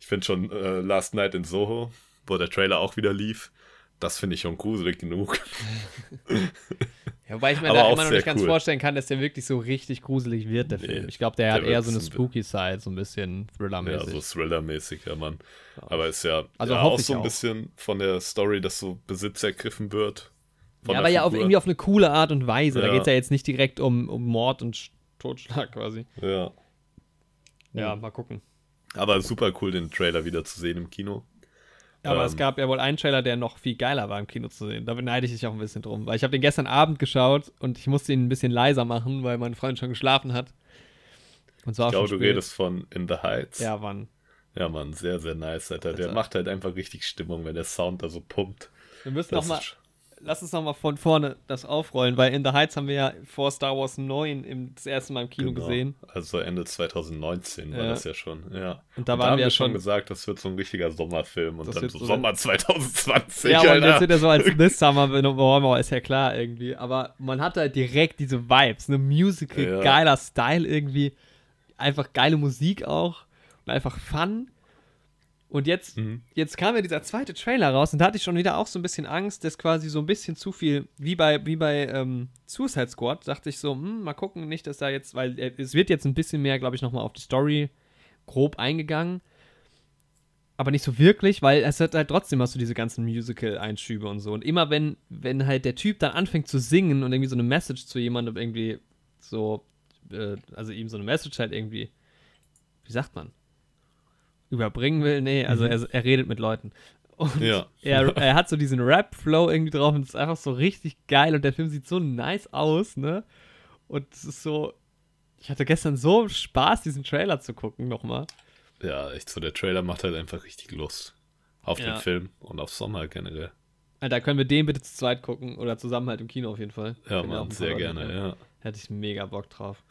[SPEAKER 2] Ich finde schon äh, Last Night in Soho, wo der Trailer auch wieder lief, das finde ich schon gruselig genug.
[SPEAKER 4] Ja, wobei ich mir
[SPEAKER 2] Aber
[SPEAKER 4] da
[SPEAKER 2] auch
[SPEAKER 4] immer noch nicht ganz
[SPEAKER 2] cool.
[SPEAKER 4] vorstellen kann, dass der wirklich so richtig gruselig wird, der
[SPEAKER 2] Nee,
[SPEAKER 4] Film. Ich glaube, der,
[SPEAKER 2] der
[SPEAKER 4] hat eher so eine spooky Side, so ein bisschen
[SPEAKER 2] Ja,
[SPEAKER 4] Thriller-mäßig.
[SPEAKER 2] so Thriller-mäßig, ja, Mann. Aber ist ja,
[SPEAKER 4] Also
[SPEAKER 2] ja auch so ein
[SPEAKER 4] auch.
[SPEAKER 2] bisschen von der Story, dass so Besitz ergriffen wird.
[SPEAKER 4] Ja, aber ja auf,
[SPEAKER 2] Figur.
[SPEAKER 4] irgendwie auf eine coole Art und Weise. Da
[SPEAKER 2] Ja.
[SPEAKER 4] geht es ja jetzt nicht direkt um, um Mord und Sch- Totschlag quasi.
[SPEAKER 2] Ja.
[SPEAKER 4] Ja, mal gucken.
[SPEAKER 2] Aber super cool, den Trailer wieder zu sehen im Kino.
[SPEAKER 4] Aber
[SPEAKER 2] Ähm.
[SPEAKER 4] es gab ja wohl einen Trailer, der noch viel geiler war im Kino zu sehen. Da beneide ich dich auch ein bisschen drum. Weil ich habe den gestern Abend geschaut und ich musste ihn ein bisschen leiser machen, weil mein Freund schon geschlafen hat. Und zwar
[SPEAKER 2] Ich glaube, du
[SPEAKER 4] spät.
[SPEAKER 2] redest von In the Heights.
[SPEAKER 4] Ja, Mann.
[SPEAKER 2] Ja, Mann, sehr, sehr nice, Alter. Der
[SPEAKER 4] Alter.
[SPEAKER 2] macht halt einfach richtig Stimmung, wenn der Sound da so pumpt.
[SPEAKER 4] Wir müssen
[SPEAKER 2] Das
[SPEAKER 4] noch mal,
[SPEAKER 2] ist-
[SPEAKER 4] lass uns noch mal von vorne das aufrollen, weil In the Heights haben wir ja vor Star Wars 9 im, das erste Mal im Kino
[SPEAKER 2] Genau.
[SPEAKER 4] gesehen.
[SPEAKER 2] Also Ende 2019 war
[SPEAKER 4] Ja.
[SPEAKER 2] das ja schon, ja.
[SPEAKER 4] Und da
[SPEAKER 2] Und
[SPEAKER 4] waren
[SPEAKER 2] haben
[SPEAKER 4] wir
[SPEAKER 2] schon gesagt, das wird so ein richtiger Sommerfilm und dann so
[SPEAKER 4] so
[SPEAKER 2] Sommer 2020,
[SPEAKER 4] Ja, und jetzt wird er so als This Summer beworben, ist ja klar irgendwie. Aber man hat halt direkt diese Vibes, eine Musical,
[SPEAKER 2] Ja.
[SPEAKER 4] geiler Style irgendwie, einfach geile Musik auch und einfach Fun. Und jetzt,
[SPEAKER 2] Mhm.
[SPEAKER 4] jetzt kam ja dieser zweite Trailer raus und da hatte ich schon wieder auch so ein bisschen Angst, dass quasi so ein bisschen zu viel, wie bei, wie bei ähm, Suicide Squad, dachte ich so, hm, mal gucken, nicht, dass da jetzt, weil äh, es wird jetzt ein bisschen mehr, glaube ich, nochmal auf die Story grob eingegangen. Aber nicht so wirklich, weil es hat halt trotzdem hast du diese ganzen Musical-Einschübe und so. Und immer wenn, wenn halt der Typ dann anfängt zu singen und irgendwie so eine Message zu jemandem irgendwie so, äh, also ihm so eine Message halt irgendwie, wie sagt man? Überbringen will? Nee, also er, er redet mit Leuten. Und
[SPEAKER 2] Ja.
[SPEAKER 4] er, er hat so diesen Rap-Flow irgendwie drauf und es ist einfach so richtig geil und der Film sieht so nice aus, ne? Und es ist so, ich hatte gestern so Spaß, diesen Trailer zu gucken nochmal.
[SPEAKER 2] Ja, echt so, der Trailer macht halt einfach richtig Lust. Auf
[SPEAKER 4] Ja.
[SPEAKER 2] den Film und auf Sommer generell.
[SPEAKER 4] Alter, können wir den bitte zu zweit gucken oder zusammen halt im Kino auf jeden Fall.
[SPEAKER 2] Ja, Mann, sehr gerne, ja.
[SPEAKER 4] Hätte ich mega Bock drauf.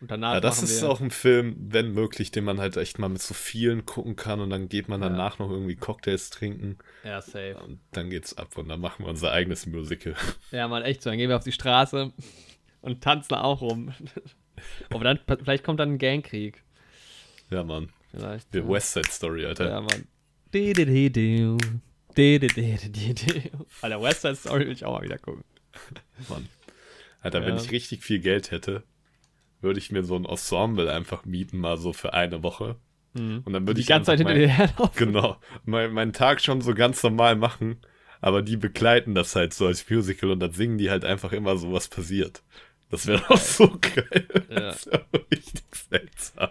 [SPEAKER 4] Und danach
[SPEAKER 2] Ja, das ist auch ein Film, wenn möglich, den man halt echt mal mit so vielen gucken kann und dann geht man
[SPEAKER 4] Ja.
[SPEAKER 2] danach noch irgendwie Cocktails trinken
[SPEAKER 4] Ja, safe.
[SPEAKER 2] und dann geht's ab und dann machen wir unser eigenes Musical.
[SPEAKER 4] Ja, mal echt so. Dann gehen wir auf die Straße und tanzen auch rum. Aber dann, vielleicht kommt dann ein Gangkrieg.
[SPEAKER 2] Ja, Mann.
[SPEAKER 4] Vielleicht. Ja.
[SPEAKER 2] West Side Story, Alter.
[SPEAKER 4] Ja, Mann. Alter, West Side Story will ich auch mal wieder gucken.
[SPEAKER 2] Mann. Alter, wenn
[SPEAKER 4] Ja.
[SPEAKER 2] ich richtig viel Geld hätte, würde ich mir so ein Ensemble einfach mieten, mal so für eine Woche. Und dann würde
[SPEAKER 4] Die
[SPEAKER 2] ich
[SPEAKER 4] ganze Zeit hinter dir herlaufen.
[SPEAKER 2] Genau. Mein, meinen Tag schon so ganz normal machen, aber die begleiten das halt so als Musical und dann singen die halt einfach immer so, was passiert. Das wäre doch so geil.
[SPEAKER 4] Ja.
[SPEAKER 2] Das wäre richtig seltsam.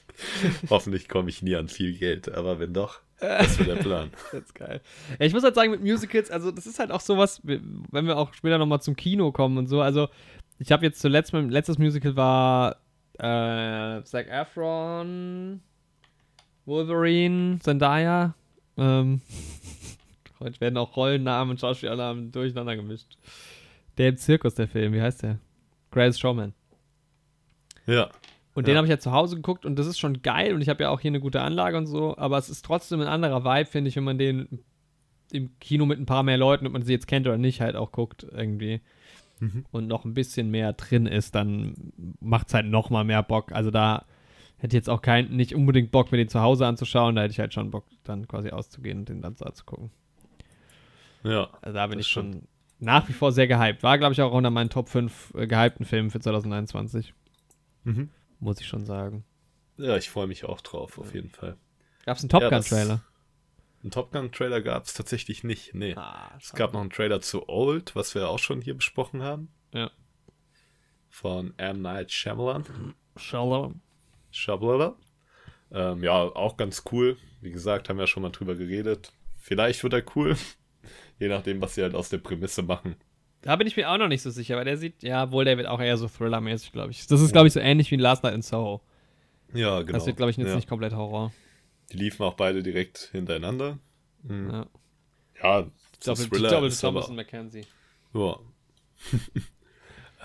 [SPEAKER 2] Hoffentlich komme ich nie an viel Geld, aber wenn doch, das wäre der Plan.
[SPEAKER 4] Das ist geil. Ja, ich muss halt sagen, mit Musicals, also das ist halt auch sowas, wenn wir auch später nochmal zum Kino kommen und so. Also, ich habe jetzt zuletzt, mein letztes Musical war äh, Zac Efron, Wolverine, Zendaya. Ähm, heute werden auch Rollennamen und Schauspielernamen durcheinander gemischt. Der im Zirkus, der Film, wie heißt der? Greatest Showman.
[SPEAKER 2] Ja.
[SPEAKER 4] Und
[SPEAKER 2] Ja.
[SPEAKER 4] den habe ich ja zu Hause geguckt und das ist schon geil und ich habe ja auch hier eine gute Anlage und so, aber es ist trotzdem ein anderer Vibe, finde ich, wenn man den im Kino mit ein paar mehr Leuten, ob man sie jetzt kennt oder nicht, halt auch guckt irgendwie und noch ein bisschen mehr drin ist, dann macht es halt noch mal mehr Bock. Also da hätte ich jetzt auch kein, nicht unbedingt Bock, mir den zu Hause anzuschauen, da hätte ich halt schon Bock, dann quasi auszugehen und den dann da zu gucken.
[SPEAKER 2] Ja.
[SPEAKER 4] Also da bin ich schon nach wie vor sehr gehypt. War, glaube ich, auch unter meinen Top 5 äh, gehypten Filmen für 2021,
[SPEAKER 2] Mhm.
[SPEAKER 4] muss ich schon sagen.
[SPEAKER 2] Ja, ich freue mich auch drauf, auf jeden Fall.
[SPEAKER 4] Gab es einen Top
[SPEAKER 2] Ja,
[SPEAKER 4] Gun-Trailer?
[SPEAKER 2] Einen Top Gun-Trailer gab es tatsächlich nicht. Nee.
[SPEAKER 4] Ah,
[SPEAKER 2] Es gab noch einen Trailer zu Old, was wir auch schon hier besprochen haben.
[SPEAKER 4] Ja.
[SPEAKER 2] Von M. Night Shyamalan.
[SPEAKER 4] Shalom.
[SPEAKER 2] Schablala. Ähm, ja, auch ganz cool. Wie gesagt, haben wir ja schon mal drüber geredet. Vielleicht wird er cool. Je nachdem, was sie halt aus der Prämisse machen.
[SPEAKER 4] Da bin ich mir auch noch nicht so sicher, weil der sieht, ja, wohl, der wird auch eher so Thriller-mäßig, glaube ich. Das ist, glaube ich, so ähnlich wie Last Night in Soho.
[SPEAKER 2] Ja, genau.
[SPEAKER 4] Das wird, glaube ich, jetzt
[SPEAKER 2] ja.
[SPEAKER 4] nicht komplett Horror.
[SPEAKER 2] Die liefen auch beide direkt hintereinander. Mhm.
[SPEAKER 4] Ja.
[SPEAKER 2] Ja, so
[SPEAKER 4] Doppel,
[SPEAKER 2] Thriller
[SPEAKER 4] Doppel
[SPEAKER 2] ist
[SPEAKER 4] Thomas
[SPEAKER 2] aber,
[SPEAKER 4] und Mackenzie.
[SPEAKER 2] ja.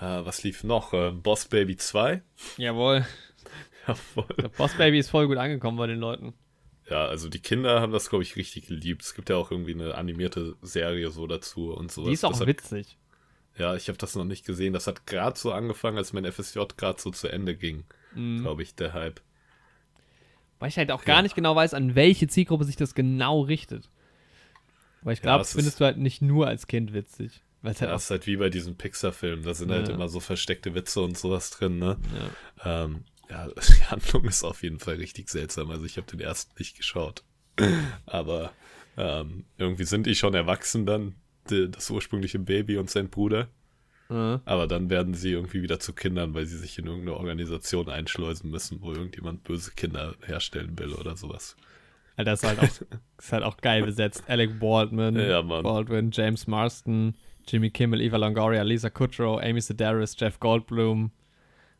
[SPEAKER 2] äh, was lief noch? Äh, Boss Baby 2.
[SPEAKER 4] Jawohl.
[SPEAKER 2] Jawohl.
[SPEAKER 4] Der Boss Baby ist voll gut angekommen bei den Leuten.
[SPEAKER 2] Ja, also die Kinder haben das, glaube ich, richtig geliebt. Es gibt ja auch irgendwie eine animierte Serie so dazu und sowas.
[SPEAKER 4] Die ist auch
[SPEAKER 2] das hat,
[SPEAKER 4] witzig.
[SPEAKER 2] Ja, ich habe das noch nicht gesehen. Das hat gerade so angefangen, als mein FSJ gerade so zu Ende ging,
[SPEAKER 4] Mhm.
[SPEAKER 2] glaube ich, der Hype.
[SPEAKER 4] Weil ich halt auch gar nicht genau weiß, an welche Zielgruppe sich das genau richtet. Weil ich
[SPEAKER 2] Ja,
[SPEAKER 4] glaube, das
[SPEAKER 2] es
[SPEAKER 4] findest du halt nicht nur als Kind witzig. Halt
[SPEAKER 2] Ja,
[SPEAKER 4] auch,
[SPEAKER 2] ist halt wie bei diesen Pixar-Filmen. Da sind halt
[SPEAKER 4] Ja.
[SPEAKER 2] immer so versteckte Witze und sowas drin, ne?
[SPEAKER 4] ja.
[SPEAKER 2] Ähm, ja, die Handlung ist auf jeden Fall richtig seltsam. Also ich habe den ersten nicht geschaut. Aber ähm, irgendwie sind die schon erwachsen dann, die, das ursprüngliche Baby und sein Bruder.
[SPEAKER 4] Mhm.
[SPEAKER 2] Aber dann werden sie irgendwie wieder zu Kindern, weil sie sich in irgendeine Organisation einschleusen müssen, wo irgendjemand böse Kinder herstellen will oder sowas.
[SPEAKER 4] Alter, ist halt auch, ist halt auch geil besetzt. Alec Baldwin,
[SPEAKER 2] Ja.
[SPEAKER 4] Baldwin, James Marston, Jimmy Kimmel, Eva Longoria, Lisa Kudrow, Amy Sedaris, Jeff Goldblum.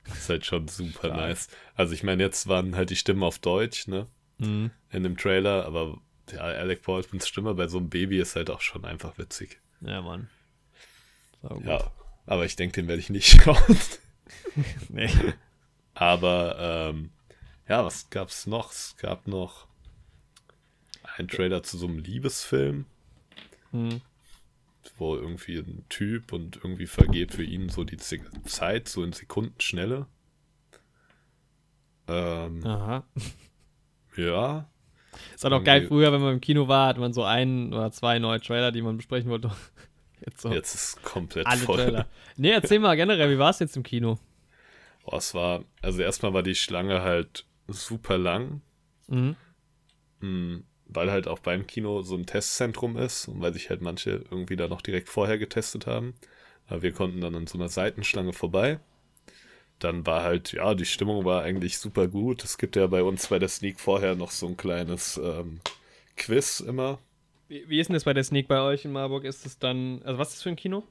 [SPEAKER 2] Das ist halt schon super
[SPEAKER 4] Stark.
[SPEAKER 2] nice. Also ich meine, jetzt waren halt die Stimmen auf Deutsch, ne?
[SPEAKER 4] Mhm.
[SPEAKER 2] In dem Trailer, aber ja, Alec Baldwins Stimme bei so einem Baby ist halt auch schon einfach witzig.
[SPEAKER 4] Ja, Mann.
[SPEAKER 2] Ja, aber ich denke, den werde ich nicht schauen.
[SPEAKER 4] Nee.
[SPEAKER 2] Aber ähm, ja, was gab's noch? Es gab noch einen Trailer zu so einem Liebesfilm,
[SPEAKER 4] Mhm.
[SPEAKER 2] wo irgendwie ein Typ und irgendwie vergeht für ihn so die Zeit, so in Sekundenschnelle. Ähm,
[SPEAKER 4] Aha.
[SPEAKER 2] ja,
[SPEAKER 4] Ist auch geil,
[SPEAKER 2] Irgendwie-
[SPEAKER 4] früher, wenn man im Kino war, hat man so einen oder zwei neue Trailer, die man besprechen wollte. Jetzt so
[SPEAKER 2] jetzt ist komplett
[SPEAKER 4] alle
[SPEAKER 2] voll.
[SPEAKER 4] Trailer. Nee, erzähl mal generell, wie war es jetzt im Kino?
[SPEAKER 2] Boah, es war, also erstmal war die Schlange halt super lang,
[SPEAKER 4] Mhm.
[SPEAKER 2] mh, weil halt auch beim Kino so ein Testzentrum ist und weil sich halt manche irgendwie da noch direkt vorher getestet haben. Aber wir konnten dann an so einer Seitenschlange vorbei. Dann war halt, ja, die Stimmung war eigentlich super gut. Es gibt ja bei uns bei der Sneak vorher noch so ein kleines ähm, Quiz immer.
[SPEAKER 4] Wie, wie ist denn das bei der Sneak bei euch in Marburg? Ist es dann, also was ist das für ein Kino?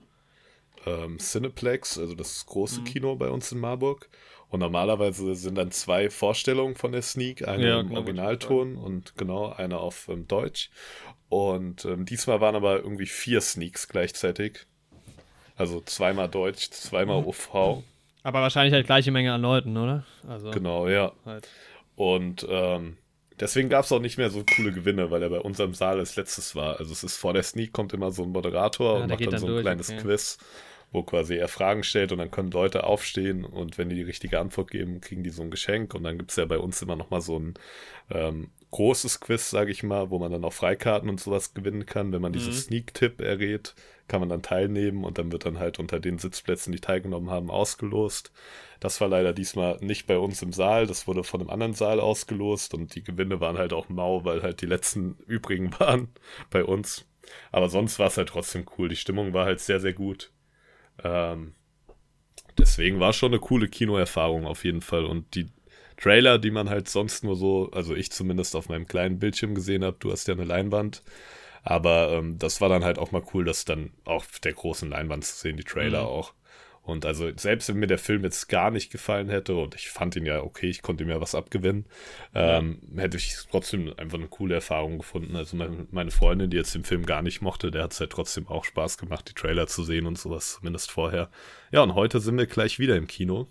[SPEAKER 2] ähm, Cineplex, also das große Kino bei uns in Marburg. Und normalerweise sind dann zwei Vorstellungen von der Sneak, eine
[SPEAKER 4] Ja,
[SPEAKER 2] im Originalton und genau eine auf ähm, Deutsch. Und ähm, diesmal waren aber irgendwie vier Sneaks gleichzeitig. Also zweimal Deutsch, zweimal OV.
[SPEAKER 4] Aber wahrscheinlich halt gleiche Menge an Leuten, oder? Also
[SPEAKER 2] Genau, ja.
[SPEAKER 4] halt.
[SPEAKER 2] Und ähm, deswegen gab es auch nicht mehr so coole Gewinne, weil er bei unserem Saal als letztes war. Also es ist vor der Sneak kommt immer so ein Moderator
[SPEAKER 4] Ja,
[SPEAKER 2] und macht dann,
[SPEAKER 4] dann
[SPEAKER 2] so ein
[SPEAKER 4] durch,
[SPEAKER 2] kleines
[SPEAKER 4] okay.
[SPEAKER 2] Quiz, wo quasi er Fragen stellt und dann können Leute aufstehen und wenn die die richtige Antwort geben, kriegen die so ein Geschenk. Und dann gibt es ja bei uns immer noch mal so ein ähm, großes Quiz, sage ich mal, wo man dann auch Freikarten und sowas gewinnen kann. Wenn man diesen
[SPEAKER 4] Mhm.
[SPEAKER 2] Sneak-Tipp errät, kann man dann teilnehmen und dann wird dann halt unter den Sitzplätzen, die teilgenommen haben, ausgelost. Das war leider diesmal nicht bei uns im Saal, das wurde von einem anderen Saal ausgelost und die Gewinne waren halt auch mau, weil halt die letzten übrigen waren bei uns. Aber sonst war es halt trotzdem cool. Die Stimmung war halt sehr, sehr gut. Ähm, deswegen war schon eine coole Kinoerfahrung auf jeden Fall. Und die Trailer, die man halt sonst nur so, also ich zumindest auf meinem kleinen Bildschirm gesehen habe, du hast ja eine Leinwand. Aber ähm, das war dann halt auch mal cool, das dann auf der großen Leinwand zu sehen, die Trailer
[SPEAKER 4] Mhm.
[SPEAKER 2] auch. Und also selbst wenn mir der Film jetzt gar nicht gefallen hätte und ich fand ihn ja okay, ich konnte ihm ja was abgewinnen, ähm, hätte ich trotzdem einfach eine coole Erfahrung gefunden. Also meine, meine Freundin, die jetzt den Film gar nicht mochte, der hat es halt trotzdem auch Spaß gemacht, die Trailer zu sehen und sowas, zumindest vorher. Ja, und heute sind wir gleich wieder im Kino.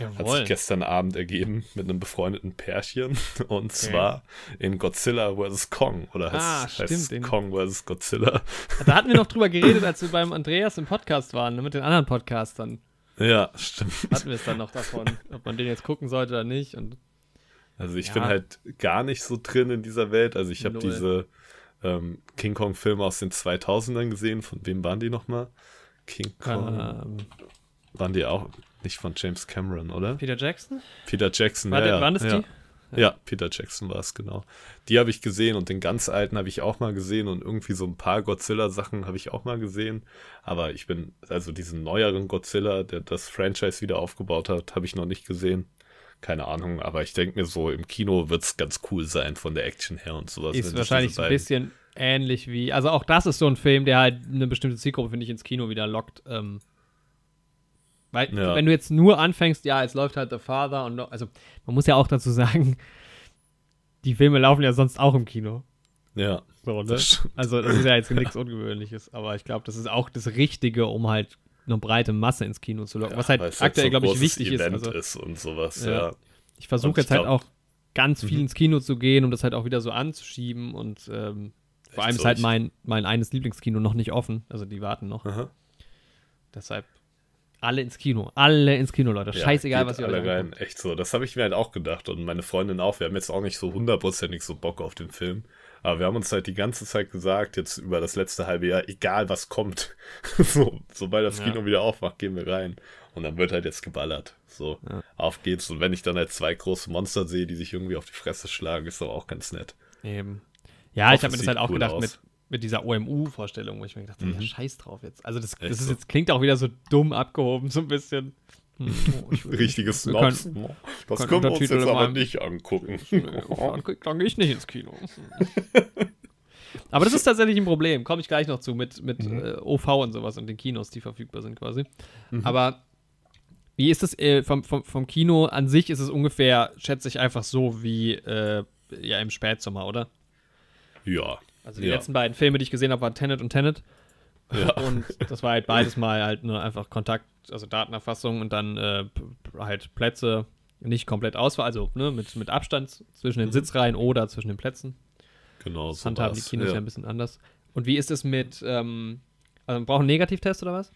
[SPEAKER 2] Hat sich gestern Abend ergeben mit einem befreundeten Pärchen. Und zwar in Godzilla vs. Kong. Oder heißt,
[SPEAKER 4] Ah,
[SPEAKER 2] heißt
[SPEAKER 4] stimmt,
[SPEAKER 2] es
[SPEAKER 4] den-
[SPEAKER 2] Kong vs. Godzilla?
[SPEAKER 4] Da hatten wir noch drüber geredet, als wir beim Andreas im Podcast waren, ne, mit den anderen Podcastern.
[SPEAKER 2] Ja, stimmt.
[SPEAKER 4] Hatten wir es dann noch davon, ob man den jetzt gucken sollte oder nicht. Und
[SPEAKER 2] Also ich
[SPEAKER 4] Ja.
[SPEAKER 2] bin halt gar nicht so drin in dieser Welt. Also ich habe diese ähm, King Kong-Filme aus den 2000ern gesehen. Von wem waren die nochmal? King Kong.
[SPEAKER 4] ähm,
[SPEAKER 2] Waren die auch nicht von James Cameron, oder?
[SPEAKER 4] Peter Jackson?
[SPEAKER 2] Peter Jackson.
[SPEAKER 4] War
[SPEAKER 2] ja,
[SPEAKER 4] der- waren das
[SPEAKER 2] ja.
[SPEAKER 4] die?
[SPEAKER 2] Ja, Peter Jackson war es, genau. Die habe ich gesehen und den ganz alten habe ich auch mal gesehen und irgendwie so ein paar Godzilla-Sachen habe ich auch mal gesehen. Aber ich bin, also diesen neueren Godzilla, der das Franchise wieder aufgebaut hat, habe ich noch nicht gesehen. Keine Ahnung, aber ich denke mir so, im Kino wird es ganz cool sein von der Action her und sowas.
[SPEAKER 4] Ist wahrscheinlich so ein bisschen ähnlich wie. Also auch das ist so ein Film, der halt eine bestimmte Zielgruppe, finde ich, ins Kino wieder lockt. Ähm, weil,
[SPEAKER 2] Ja.
[SPEAKER 4] wenn du jetzt nur anfängst, ja, es läuft halt The Father und noch, also man muss ja auch dazu sagen, die Filme laufen ja sonst auch im Kino.
[SPEAKER 2] Ja,
[SPEAKER 4] So, ne?
[SPEAKER 2] das.
[SPEAKER 4] Also das ist ja jetzt nichts Ungewöhnliches, aber ich glaube, das ist auch das Richtige, um halt eine breite Masse ins Kino zu locken. was halt
[SPEAKER 2] es
[SPEAKER 4] aktuell,
[SPEAKER 2] so
[SPEAKER 4] glaube ich, wichtig ist.
[SPEAKER 2] Event
[SPEAKER 4] Also,
[SPEAKER 2] ist und sowas,
[SPEAKER 4] Ja.
[SPEAKER 2] ja.
[SPEAKER 4] ich versuche
[SPEAKER 2] Und ich
[SPEAKER 4] jetzt halt
[SPEAKER 2] glaub-
[SPEAKER 4] auch ganz viel
[SPEAKER 2] Mhm.
[SPEAKER 4] ins Kino zu gehen, um das halt auch wieder so anzuschieben und ähm, vor allem
[SPEAKER 2] so?
[SPEAKER 4] ist halt mein, mein eines Lieblingskino noch nicht offen. Also die warten noch.
[SPEAKER 2] Aha.
[SPEAKER 4] Deshalb alle ins Kino. Alle ins Kino, Leute.
[SPEAKER 2] Ja,
[SPEAKER 4] Scheißegal, was ihr
[SPEAKER 2] alle rein.
[SPEAKER 4] anguckt.
[SPEAKER 2] Echt so. Das habe ich mir halt auch gedacht und meine Freundin auch. Wir haben jetzt auch nicht so hundertprozentig so Bock auf den Film. Aber wir haben uns halt die ganze Zeit gesagt, jetzt über das letzte halbe Jahr, egal was kommt, so, sobald das
[SPEAKER 4] Ja.
[SPEAKER 2] Kino wieder aufmacht, gehen wir rein. Und dann wird halt jetzt geballert. So,
[SPEAKER 4] Ja.
[SPEAKER 2] auf geht's. Und wenn ich dann halt zwei große Monster sehe, die sich irgendwie auf die Fresse schlagen, ist doch auch ganz nett.
[SPEAKER 4] Eben. Ja, ich habe mir das halt auch
[SPEAKER 2] cool
[SPEAKER 4] gedacht
[SPEAKER 2] aus.
[SPEAKER 4] mit, mit dieser OMU-Vorstellung, wo ich mir gedacht habe,
[SPEAKER 2] Mhm.
[SPEAKER 4] ja, scheiß drauf jetzt. Also das, das ist jetzt, klingt auch wieder so dumm abgehoben, so ein bisschen. Hm, oh,
[SPEAKER 2] Richtiges Snobs.
[SPEAKER 4] können-
[SPEAKER 2] Das
[SPEAKER 4] können
[SPEAKER 2] wir uns jetzt aber nicht angucken.
[SPEAKER 4] Dann, gehe ich nicht ins Kino. Aber das ist tatsächlich ein Problem. Komme ich gleich noch zu mit, mit
[SPEAKER 2] Mhm.
[SPEAKER 4] äh, OV und sowas und den Kinos, die verfügbar sind quasi. Aber wie ist das äh, vom, vom, vom Kino an sich? Ist es ungefähr, schätze ich, einfach so wie äh, ja im Spätsommer, oder?
[SPEAKER 2] Ja.
[SPEAKER 4] Also die
[SPEAKER 2] ja.
[SPEAKER 4] letzten beiden Filme, die ich gesehen habe, waren Tenet und Tenet.
[SPEAKER 2] Ja.
[SPEAKER 4] Und das war halt beides mal halt nur einfach Kontakt, also Datenerfassung und dann äh, halt Plätze nicht komplett Auswahl, also ne, mit, mit Abstand zwischen den Sitzreihen oder zwischen den Plätzen.
[SPEAKER 2] Genau
[SPEAKER 4] Das
[SPEAKER 2] so
[SPEAKER 4] handhaben die. Kinos ja.
[SPEAKER 2] ja.
[SPEAKER 4] ein bisschen anders. Und wie ist es mit, ähm, also einen Negativtest oder was?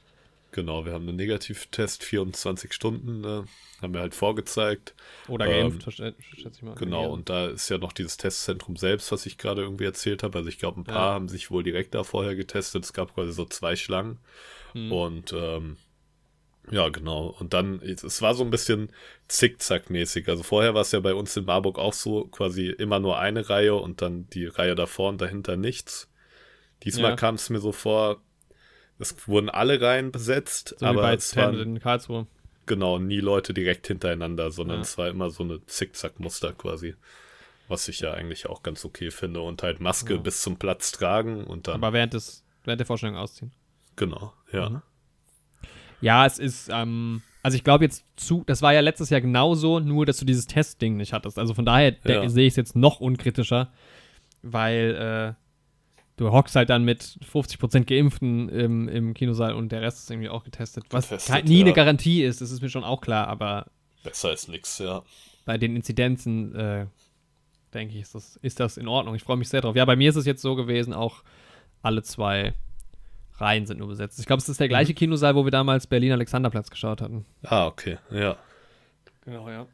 [SPEAKER 2] Genau, wir haben einen Negativtest, 24 Stunden, ne, haben wir halt vorgezeigt.
[SPEAKER 4] Oder
[SPEAKER 2] Ähm,
[SPEAKER 4] geimpft, verste- schätze ich mal.
[SPEAKER 2] Genau, und da ist ja noch dieses Testzentrum selbst, was ich gerade irgendwie erzählt habe. Also ich glaube, ein paar
[SPEAKER 4] Ja.
[SPEAKER 2] haben sich wohl direkt da vorher getestet. Es gab quasi so zwei Schlangen.
[SPEAKER 4] Hm.
[SPEAKER 2] Und ähm, ja, genau. Und dann, es es war so ein bisschen zickzack-mäßig. Also vorher war es ja bei uns in Marburg auch so, quasi immer nur eine Reihe und dann die Reihe davor und dahinter nichts. Diesmal
[SPEAKER 4] Ja.
[SPEAKER 2] kam es mir so vor, es wurden alle Reihen besetzt,
[SPEAKER 4] So
[SPEAKER 2] aber
[SPEAKER 4] bei
[SPEAKER 2] es waren
[SPEAKER 4] in Karlsruhe.
[SPEAKER 2] genau nie Leute direkt hintereinander, sondern
[SPEAKER 4] Ja.
[SPEAKER 2] es war immer so eine Zickzack-Muster quasi. Was ich ja eigentlich auch ganz okay finde. Und halt Maske
[SPEAKER 4] Ja.
[SPEAKER 2] bis zum Platz tragen und dann.
[SPEAKER 4] Aber während, des, während der Vorstellung ausziehen.
[SPEAKER 2] genau, ja.
[SPEAKER 4] Mhm. Ja, es ist, ähm, also ich glaube jetzt zu, das war ja letztes Jahr genauso, nur dass du dieses Testding nicht hattest. Also von daher
[SPEAKER 2] Ja.
[SPEAKER 4] sehe ich es jetzt noch unkritischer, weil äh, du hockst halt dann mit 50% Geimpften im, im Kinosaal und der Rest ist irgendwie auch getestet. Was
[SPEAKER 2] Getestet,
[SPEAKER 4] nie
[SPEAKER 2] ja.
[SPEAKER 4] eine Garantie ist, das ist mir schon auch klar, aber
[SPEAKER 2] Besser als nix, ja.
[SPEAKER 4] bei den Inzidenzen, äh, denke ich, ist das, ist das in Ordnung. Ich freue mich sehr drauf. Ja, bei mir ist es jetzt so gewesen, auch alle zwei Reihen sind nur besetzt. Ich glaube, es ist der gleiche Kinosaal, wo wir damals Berlin Alexanderplatz geschaut hatten.
[SPEAKER 2] Ah, okay, ja.
[SPEAKER 4] Genau, ja.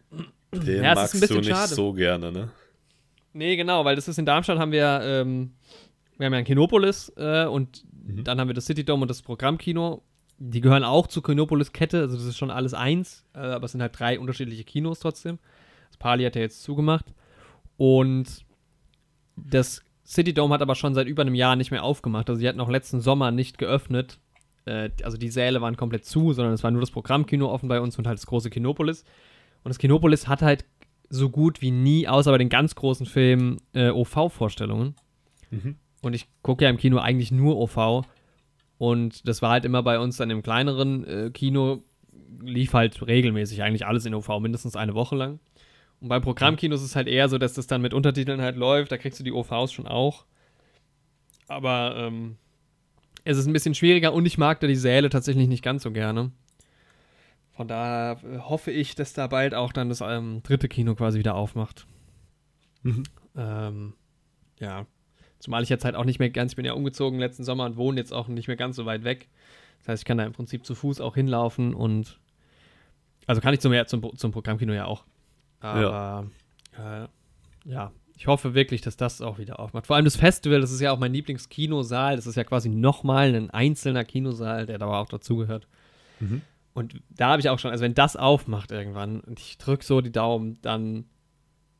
[SPEAKER 2] Den
[SPEAKER 4] Ja,
[SPEAKER 2] magst du nicht
[SPEAKER 4] schade.
[SPEAKER 2] so gerne, ne?
[SPEAKER 4] Nee, genau, weil das ist in Darmstadt haben wir, ähm, wir haben ja ein Kinopolis äh, und dann haben wir das City Dome und das Programmkino. Die gehören auch zur Kinopolis-Kette, also das ist schon alles eins, äh, aber es sind halt drei unterschiedliche Kinos trotzdem. Das Pali hat ja jetzt zugemacht. Und das City Dome hat aber schon seit über einem Jahr nicht mehr aufgemacht. Also die hatten auch letzten Sommer nicht geöffnet. Äh, also die Säle waren komplett zu, sondern es war nur das Programmkino offen bei uns und halt das große Kinopolis. Und das Kinopolis hat halt so gut wie nie, außer bei den ganz großen Filmen, äh, OV-Vorstellungen.
[SPEAKER 2] Mhm.
[SPEAKER 4] Und ich gucke ja im Kino eigentlich nur OV. Und das war halt immer bei uns dann im kleineren äh, Kino, lief halt regelmäßig eigentlich alles in OV, mindestens eine Woche lang. Und beim Programmkino ist es halt eher so, dass das dann mit Untertiteln halt läuft. Da kriegst du die OVs schon auch. Aber ähm, es ist ein bisschen schwieriger und ich mag da die Säle tatsächlich nicht ganz so gerne. Von daher äh, hoffe ich, dass da bald auch dann das ähm, dritte Kino quasi wieder aufmacht.
[SPEAKER 2] Mhm.
[SPEAKER 4] Ähm, ja. Zumal ich jetzt halt auch nicht mehr ganz, ich bin ja umgezogen letzten Sommer und wohne jetzt auch nicht mehr ganz so weit weg. Das heißt, ich kann da im Prinzip zu Fuß auch hinlaufen und also kann ich zum, zum, zum Programmkino ja auch. Aber ja. Äh, ja, ich hoffe wirklich, dass das auch wieder aufmacht. Vor allem das Festival, das ist ja auch mein Lieblingskinosaal. Das ist ja quasi nochmal ein einzelner Kinosaal, der da auch dazugehört.
[SPEAKER 2] Mhm.
[SPEAKER 4] Und da habe ich auch schon, also wenn das aufmacht irgendwann und ich drücke so die Daumen, dann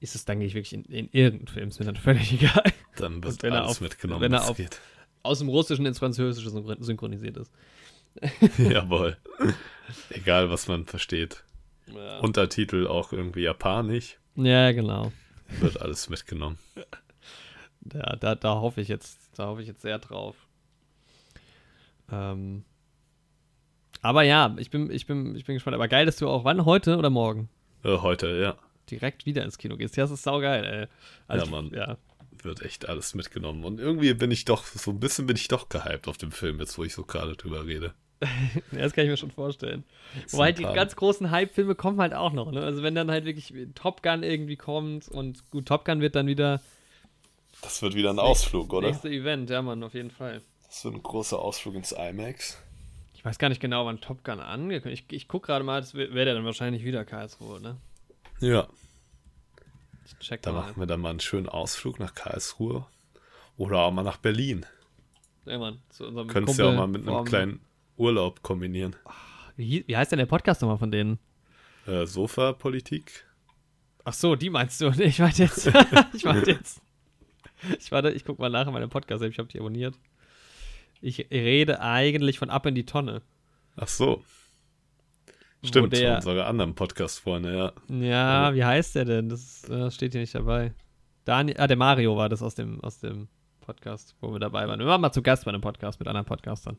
[SPEAKER 4] ist es, dann ich wirklich in, in irgendeinen Film, ist mir dann völlig egal.
[SPEAKER 2] Dann wird
[SPEAKER 4] wenn er
[SPEAKER 2] alles
[SPEAKER 4] auf-
[SPEAKER 2] mitgenommen,
[SPEAKER 4] wenn er auf-
[SPEAKER 2] geht.
[SPEAKER 4] Aus dem Russischen ins Französische synchron- synchronisiert ist.
[SPEAKER 2] Jawohl. Egal, was man versteht.
[SPEAKER 4] Ja,
[SPEAKER 2] Untertitel auch irgendwie japanisch.
[SPEAKER 4] ja genau.
[SPEAKER 2] Wird alles mitgenommen.
[SPEAKER 4] Da, da, da hoffe ich jetzt, da hoffe ich jetzt sehr drauf. Ähm, aber ja, ich bin, ich bin, ich bin gespannt. Aber geil, dass du auch wann heute oder morgen
[SPEAKER 2] Äh, heute, ja.
[SPEAKER 4] Direkt wieder ins Kino gehst. Ja, das ist saugeil, ey. Also,
[SPEAKER 2] Ja, Mann.
[SPEAKER 4] Ja.
[SPEAKER 2] Wird echt alles mitgenommen. Und irgendwie bin ich doch, so ein bisschen bin ich doch gehypt auf dem Film, jetzt wo ich so gerade drüber rede.
[SPEAKER 4] Das kann ich mir schon vorstellen. Wobei
[SPEAKER 2] ein
[SPEAKER 4] die ganz großen Hype-Filme kommen halt auch noch, ne? Also wenn dann halt wirklich Top Gun irgendwie kommt und gut, Top Gun wird dann wieder
[SPEAKER 2] Das wird wieder ein Ausflug, oder?
[SPEAKER 4] nächste Event, ja Mann, auf jeden Fall.
[SPEAKER 2] Das wird ein großer Ausflug ins IMAX.
[SPEAKER 4] Ich weiß gar nicht genau, wann Top Gun angekündigt Ich, ich guck gerade mal, das wäre dann wahrscheinlich wieder Karlsruhe, ne?
[SPEAKER 2] Ja.
[SPEAKER 4] Ich check
[SPEAKER 2] Da
[SPEAKER 4] mal.
[SPEAKER 2] machen wir dann mal einen schönen Ausflug nach Karlsruhe. Oder auch mal nach Berlin.
[SPEAKER 4] Ja, Mann, zu unserem
[SPEAKER 2] Könntest du ja auch mal mit einem kleinen Urlaub kombinieren.
[SPEAKER 4] Wie, wie heißt denn der Podcast nochmal von denen?
[SPEAKER 2] Äh, Sofa-Politik.
[SPEAKER 4] Ach so, die meinst du? Ich meinte jetzt. ich meinte jetzt. Ich warte, ich guck mal nach in meinem Podcast, ich habe die abonniert. Ich rede eigentlich von Ab in die Tonne.
[SPEAKER 2] Ach so. Stimmt,
[SPEAKER 4] der-
[SPEAKER 2] unsere anderen Podcast-Freunde, ja.
[SPEAKER 4] Ja, wie heißt der denn? Das äh, steht hier nicht dabei. Daniel, ah, der Mario war das aus dem, aus dem Podcast, wo wir dabei waren. Wir waren mal zu Gast bei einem Podcast mit anderen Podcastern.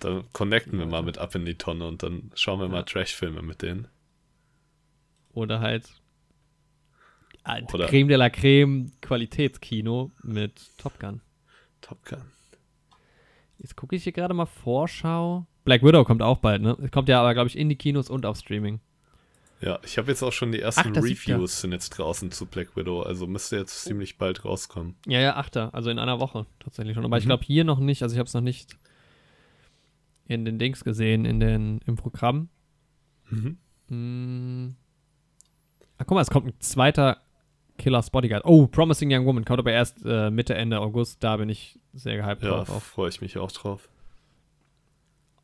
[SPEAKER 2] Dann connecten wir mal mit Ab in die Tonne und dann schauen wir mal Trash-Filme mit denen.
[SPEAKER 4] Oder halt ah,
[SPEAKER 2] Oder-
[SPEAKER 4] Creme de la Creme Qualitätskino mit Top Gun.
[SPEAKER 2] Top Gun.
[SPEAKER 4] Jetzt gucke ich hier gerade mal Vorschau. Black Widow kommt auch bald, ne? Kommt ja aber, glaube ich, in die Kinos und auf Streaming.
[SPEAKER 2] Ja, ich habe jetzt auch schon die ersten
[SPEAKER 4] Ach, ja-
[SPEAKER 2] Reviews sind jetzt draußen zu Black Widow, also müsste jetzt ziemlich bald rauskommen.
[SPEAKER 4] Ja, ja, Achter, also in einer Woche tatsächlich schon. Aber ich
[SPEAKER 2] Mhm.
[SPEAKER 4] glaube hier noch nicht, also ich habe es noch nicht in den Dings gesehen, in den, im Programm.
[SPEAKER 2] Mhm.
[SPEAKER 4] Hm. Ah, guck mal, es kommt ein zweiter Killer's Bodyguard. Oh, Promising Young Woman kommt aber erst äh, Mitte, Ende August. Da bin ich sehr gehypt
[SPEAKER 2] Ja,
[SPEAKER 4] drauf. Auf.
[SPEAKER 2] freue ich mich auch drauf.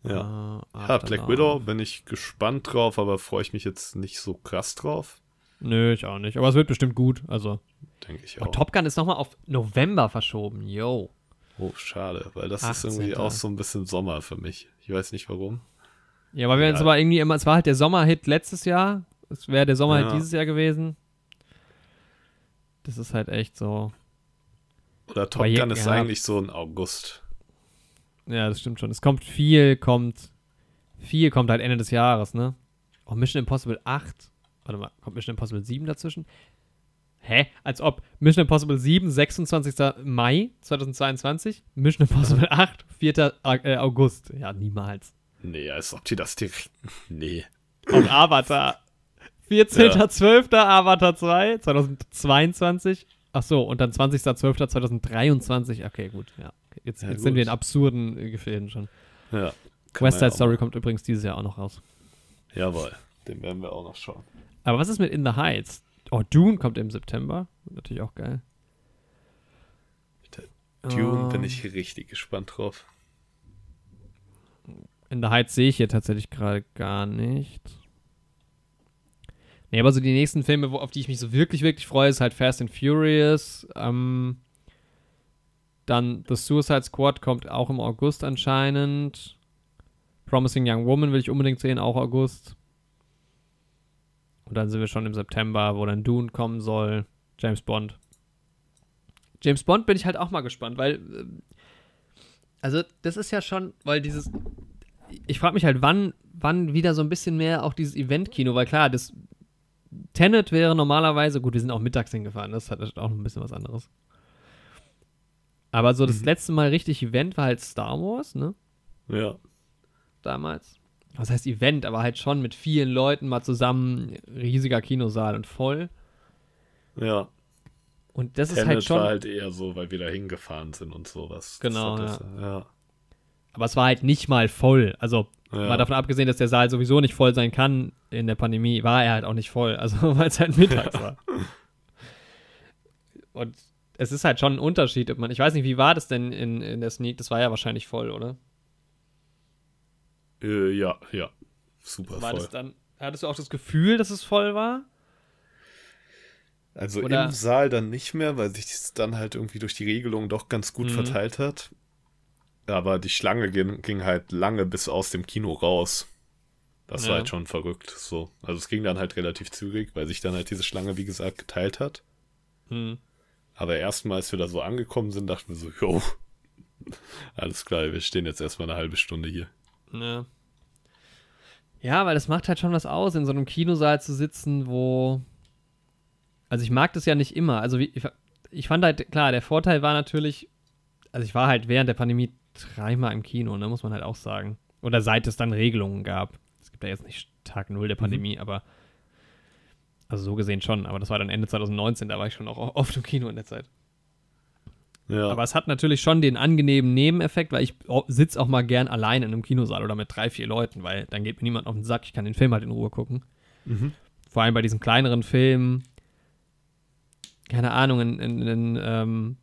[SPEAKER 2] Ja.
[SPEAKER 4] Äh,
[SPEAKER 2] Ja,
[SPEAKER 4] After
[SPEAKER 2] Black. Widow bin ich gespannt drauf, aber freue ich mich jetzt nicht so krass drauf.
[SPEAKER 4] Nö, ich auch nicht. Aber es wird bestimmt gut. Also.
[SPEAKER 2] Denke ich
[SPEAKER 4] Und
[SPEAKER 2] auch.
[SPEAKER 4] Top Gun ist nochmal auf November verschoben. Yo.
[SPEAKER 2] Oh, schade, weil das ist
[SPEAKER 4] 18..
[SPEAKER 2] irgendwie auch so ein bisschen Sommer für mich. Ich weiß nicht warum.
[SPEAKER 4] Ja, weil wir
[SPEAKER 2] Ja.
[SPEAKER 4] uns aber irgendwie immer, es war halt der Sommerhit letztes Jahr. Es wäre der Sommerhit
[SPEAKER 2] Ja.
[SPEAKER 4] dieses Jahr gewesen. Das ist halt echt so.
[SPEAKER 2] Oder Top Gun ist
[SPEAKER 4] ja.
[SPEAKER 2] eigentlich so ein August.
[SPEAKER 4] Ja, das stimmt schon. Es kommt viel, kommt. Viel kommt halt Ende des Jahres, ne? Oh, Mission Impossible 8. Warte mal, kommt Mission Impossible 7 dazwischen? Hä? Als ob Mission Impossible 7, 26. Mai 2022, Mission Impossible 8, 4. Au- äh, August. Ja, niemals.
[SPEAKER 2] Nee, als ob die das direkt. Nee.
[SPEAKER 4] Und Avatar. 14.12. Avatar 2, 2022. Ach so, und dann 20.12.2023. Okay, gut, ja. Jetzt
[SPEAKER 2] Ja,
[SPEAKER 4] jetzt sind wir in absurden äh, Gefilden schon.
[SPEAKER 2] Ja.
[SPEAKER 4] West Side
[SPEAKER 2] ja
[SPEAKER 4] Story kommt übrigens dieses Jahr auch noch raus.
[SPEAKER 2] Jawohl, den werden wir auch noch schauen.
[SPEAKER 4] Aber was ist mit In the Heights? Oh, Dune kommt im September. Natürlich auch geil.
[SPEAKER 2] Dune bin
[SPEAKER 4] Ähm,
[SPEAKER 2] ich richtig gespannt drauf.
[SPEAKER 4] In the Heights sehe ich hier tatsächlich gerade gar nicht. Nee, aber so die nächsten Filme, wo, auf die ich mich so wirklich, wirklich freue, ist halt Fast and Furious. Ähm, dann The Suicide Squad kommt auch im August anscheinend. Promising Young Woman will ich unbedingt sehen, auch August. Und dann sind wir schon im September, wo dann Dune kommen soll. James Bond. James Bond bin ich halt auch mal gespannt, weil. ähm, Also, das ist ja schon, weil dieses. Ich frage mich halt, wann, wann wieder so ein bisschen mehr auch dieses Event-Kino, weil klar, das Tenet wäre normalerweise, gut, wir sind auch mittags hingefahren, das hat auch ein bisschen was anderes. Aber so das
[SPEAKER 2] Mhm.
[SPEAKER 4] letzte Mal richtig Event war halt Star Wars, ne?
[SPEAKER 2] Ja.
[SPEAKER 4] Damals. Was heißt Event, aber halt schon mit vielen Leuten mal zusammen, riesiger Kinosaal und voll.
[SPEAKER 2] Ja.
[SPEAKER 4] Und das ist
[SPEAKER 2] Tenet
[SPEAKER 4] halt schon.
[SPEAKER 2] war halt eher so, weil wir da hingefahren sind und sowas.
[SPEAKER 4] Genau,
[SPEAKER 2] das- ja.
[SPEAKER 4] aber es war halt nicht mal voll. Also
[SPEAKER 2] Ja.
[SPEAKER 4] Mal davon abgesehen, dass der Saal sowieso nicht voll sein kann in der Pandemie, war er halt auch nicht voll. Also, weil es halt mittags war. Und es ist halt schon ein Unterschied, ob man. Ich weiß nicht, wie war das denn in, in der Sneak? Das war ja wahrscheinlich voll, oder?
[SPEAKER 2] Äh, ja, ja. Super
[SPEAKER 4] War
[SPEAKER 2] voll.
[SPEAKER 4] das dann. Hattest du auch das Gefühl, dass es voll war?
[SPEAKER 2] Also
[SPEAKER 4] Oder-
[SPEAKER 2] im Saal dann nicht mehr, weil sich das dann halt irgendwie durch die Regelung doch ganz gut
[SPEAKER 4] Mhm.
[SPEAKER 2] verteilt hat. Aber die Schlange ging, ging halt lange bis aus dem Kino raus. Das
[SPEAKER 4] Ja.
[SPEAKER 2] war halt schon verrückt. So. Also es ging dann halt relativ zügig, weil sich dann halt diese Schlange, wie gesagt, geteilt hat.
[SPEAKER 4] Hm.
[SPEAKER 2] Aber erstmal, als wir da so angekommen sind, dachten wir so, jo, alles klar, wir stehen jetzt erstmal eine halbe Stunde hier.
[SPEAKER 4] Ja. Ja, weil das macht halt schon was aus, in so einem Kinosaal zu sitzen, wo. Also ich mag das ja nicht immer. Also wie, ich, ich fand halt, klar, der Vorteil war natürlich, also ich war halt während der Pandemie dreimal im Kino, ne, muss man halt auch sagen. Oder seit es dann Regelungen gab. Es gibt ja jetzt nicht Tag Null der Pandemie, aber also so gesehen schon, aber das war dann Ende 2019, da war ich schon auch oft im Kino in der Zeit.
[SPEAKER 2] Ja,
[SPEAKER 4] Aber es hat natürlich schon den angenehmen Nebeneffekt, weil ich sitze auch mal gern allein in einem Kinosaal oder mit drei, vier Leuten, weil dann geht mir niemand auf den Sack. Ich kann den Film halt in Ruhe gucken.
[SPEAKER 2] Mhm.
[SPEAKER 4] Vor allem bei diesen kleineren Filmen. Keine Ahnung, in, in, in ähm,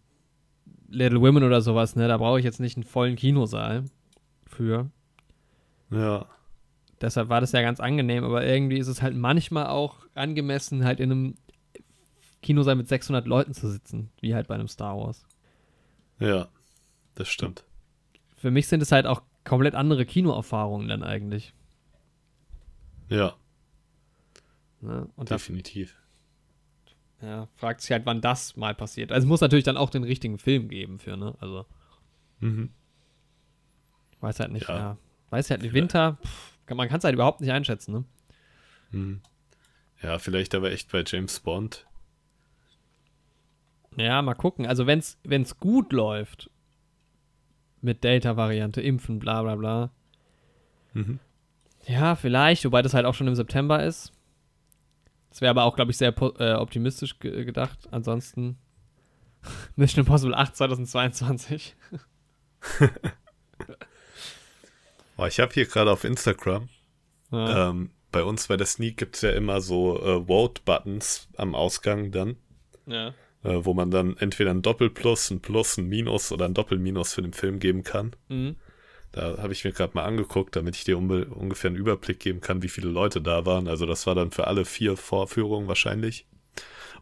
[SPEAKER 4] Little Women oder sowas, ne? Da brauche ich jetzt nicht einen vollen Kinosaal für.
[SPEAKER 2] ja,
[SPEAKER 4] Deshalb war das ja ganz angenehm, aber irgendwie ist es halt manchmal auch angemessen, halt in einem Kino sein mit 600 Leuten zu sitzen, wie halt bei einem Star Wars.
[SPEAKER 2] Ja, das stimmt.
[SPEAKER 4] Für mich sind es halt auch komplett andere Kinoerfahrungen dann eigentlich.
[SPEAKER 2] Ja,
[SPEAKER 4] Ne? Da
[SPEAKER 2] definitiv.
[SPEAKER 4] ja, fragt sich halt, wann das mal passiert. Also es muss natürlich dann auch den richtigen Film geben für, ne? Also,
[SPEAKER 2] Mhm.
[SPEAKER 4] weiß halt nicht,
[SPEAKER 2] Ja.
[SPEAKER 4] ja. Weiß halt nicht, Winter, pff, man kann es halt überhaupt nicht einschätzen, ne?
[SPEAKER 2] Mhm. Ja, vielleicht aber echt bei James Bond.
[SPEAKER 4] Ja, mal gucken. Also wenn es gut läuft, mit Delta-Variante, Impfen, bla bla bla.
[SPEAKER 2] Mhm.
[SPEAKER 4] Ja, vielleicht, wobei das halt auch schon im September ist. Das wäre aber auch, glaube ich, sehr äh, optimistisch ge gedacht. Ansonsten Mission Impossible 8 2022.
[SPEAKER 2] Oh, ich habe hier gerade auf Instagram,
[SPEAKER 4] Ja.
[SPEAKER 2] ähm, bei uns bei der Sneak gibt es ja immer so äh, Vote-Buttons am Ausgang dann,
[SPEAKER 4] ja.
[SPEAKER 2] äh, wo man dann entweder ein Doppelplus, ein Plus, ein Minus oder ein Doppelminus für den Film geben kann.
[SPEAKER 4] Mhm.
[SPEAKER 2] Da habe ich mir gerade mal angeguckt, damit ich dir ungefähr einen Überblick geben kann, wie viele Leute da waren. Also das war dann für alle vier Vorführungen wahrscheinlich.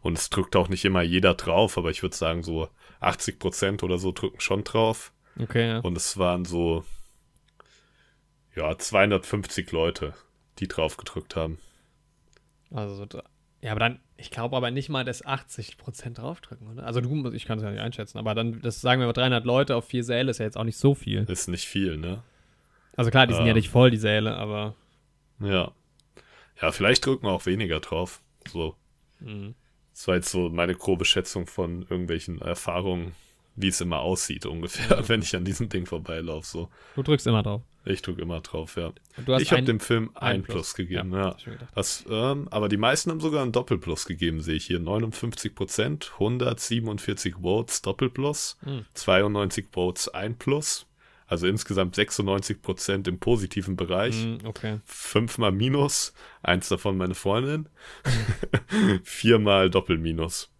[SPEAKER 2] Und es drückt auch nicht immer jeder drauf, aber ich würde sagen, so 80 Prozent oder so drücken schon drauf.
[SPEAKER 4] Okay, ja.
[SPEAKER 2] Und es waren so, ja, 250 Leute, die drauf gedrückt haben.
[SPEAKER 4] Also, ja, aber dann, ich glaube aber nicht mal, dass 80% draufdrücken, oder? Also, du, ich kann es ja nicht einschätzen, aber dann, das sagen wir mal 300 Leute auf vier Säle ist ja jetzt auch nicht so viel.
[SPEAKER 2] Ist nicht viel, ne?
[SPEAKER 4] Also, klar, die sind ja
[SPEAKER 2] Ähm.
[SPEAKER 4] nicht voll, die Säle, aber.
[SPEAKER 2] Ja. Ja, vielleicht drücken auch weniger drauf. So.
[SPEAKER 4] Mhm.
[SPEAKER 2] Das war jetzt so meine grobe Schätzung von irgendwelchen Erfahrungen, wie es immer aussieht ungefähr, wenn ich an diesem Ding vorbeilaufe. So.
[SPEAKER 4] Du drückst immer drauf.
[SPEAKER 2] Ich drücke immer drauf, ja. Ich habe dem Film ein
[SPEAKER 4] ein
[SPEAKER 2] Plus,
[SPEAKER 4] Plus.
[SPEAKER 2] gegeben,
[SPEAKER 4] Ja,
[SPEAKER 2] ja. Das, ähm, aber die meisten haben sogar ein Doppelplus gegeben, sehe ich hier. 59 Prozent, 147 Votes Doppelplus,
[SPEAKER 4] Hm.
[SPEAKER 2] 92 Votes ein Plus. Also insgesamt 96 Prozent im positiven Bereich.
[SPEAKER 4] Mhm, okay.
[SPEAKER 2] Fünfmal Minus, eins davon meine Freundin. Viermal Doppelminus.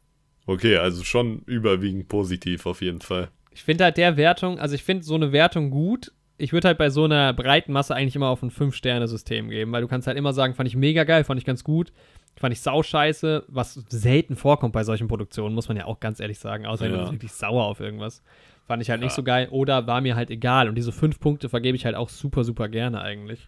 [SPEAKER 2] Okay, also schon überwiegend positiv auf jeden Fall.
[SPEAKER 4] Ich finde halt der Wertung, also ich finde so eine Wertung gut. Ich würde halt bei so einer breiten Masse eigentlich immer auf ein 5-Sterne-System geben, weil du kannst halt immer sagen, fand ich mega geil, fand ich ganz gut, fand ich sauscheiße, was selten vorkommt bei solchen Produktionen, muss man ja auch ganz ehrlich sagen, außer du
[SPEAKER 2] Ja.
[SPEAKER 4] bist wirklich sauer auf irgendwas. Fand ich halt nicht
[SPEAKER 2] Ja.
[SPEAKER 4] so geil oder war mir halt egal. Und diese fünf Punkte vergebe ich halt auch super, super gerne eigentlich.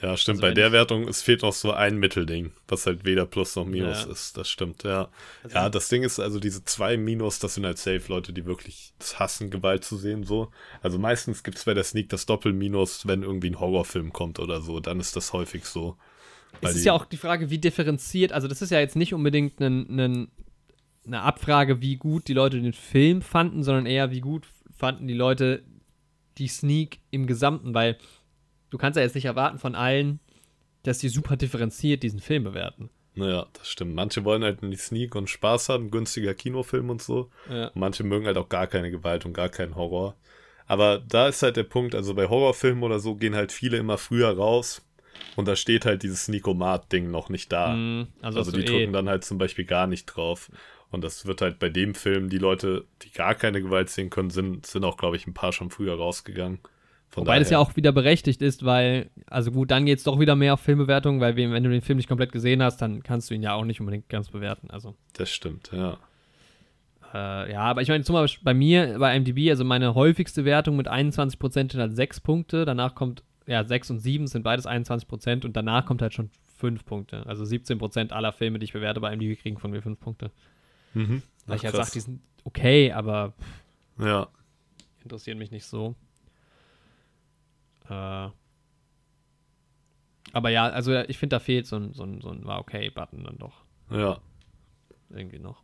[SPEAKER 2] Ja, stimmt.
[SPEAKER 4] Also
[SPEAKER 2] Bei der Wertung, es fehlt noch so ein Mittelding, was halt weder Plus noch Minus
[SPEAKER 4] Ja.
[SPEAKER 2] ist. Das stimmt, ja.
[SPEAKER 4] Also
[SPEAKER 2] ja, das Ding ist also, diese zwei Minus, das sind halt safe Leute, die wirklich das hassen, Gewalt zu sehen, so. Also meistens gibt es bei der Sneak das Doppelminus, wenn irgendwie ein Horrorfilm kommt oder so. Dann ist das häufig so.
[SPEAKER 4] Es ist ja auch die Frage, wie differenziert, also das ist ja jetzt nicht unbedingt ein, eine Abfrage, wie gut die Leute den Film fanden, sondern eher, wie gut fanden die Leute die Sneak im Gesamten, weil du kannst ja jetzt nicht erwarten von allen, dass die super differenziert diesen Film bewerten.
[SPEAKER 2] Naja, das stimmt. Manche wollen halt in die Sneak und Spaß haben, günstiger Kinofilm und so.
[SPEAKER 4] Ja.
[SPEAKER 2] Manche mögen halt auch gar keine Gewalt und gar keinen Horror. Aber da ist halt der Punkt, also bei Horrorfilmen oder so gehen halt viele immer früher raus und da steht halt dieses Sneakomat-Ding noch nicht da.
[SPEAKER 4] Mm, also,
[SPEAKER 2] also die
[SPEAKER 4] eh,
[SPEAKER 2] drücken dann halt zum Beispiel gar nicht drauf. Und das wird halt bei dem Film, die Leute, die gar keine Gewalt sehen können, sind, sind auch, glaube ich, ein paar schon früher rausgegangen. Von
[SPEAKER 4] Wobei das ja
[SPEAKER 2] daher-
[SPEAKER 4] auch wieder berechtigt ist, weil, also gut, dann geht es doch wieder mehr auf Filmbewertung, weil wenn du den Film nicht komplett gesehen hast, dann kannst du ihn ja auch nicht unbedingt ganz bewerten. Also
[SPEAKER 2] Das stimmt, ja.
[SPEAKER 4] Äh, ja, aber ich meine, zum Beispiel bei mir, bei IMDb, also meine häufigste Wertung mit 21% sind halt 6 Punkte. Danach kommt, ja, 6 und 7 sind beides 21% und danach kommt halt schon 5 Punkte. Also 17% aller Filme, die ich bewerte bei IMDb, kriegen von mir 5 Punkte.
[SPEAKER 2] Mhm.
[SPEAKER 4] Weil ich halt sage, die sind okay, aber
[SPEAKER 2] Ja,
[SPEAKER 4] interessieren mich nicht so. Äh, aber ja, also ich finde, da fehlt so ein, so ein, so ein war okay Button dann doch
[SPEAKER 2] ja.
[SPEAKER 4] irgendwie noch.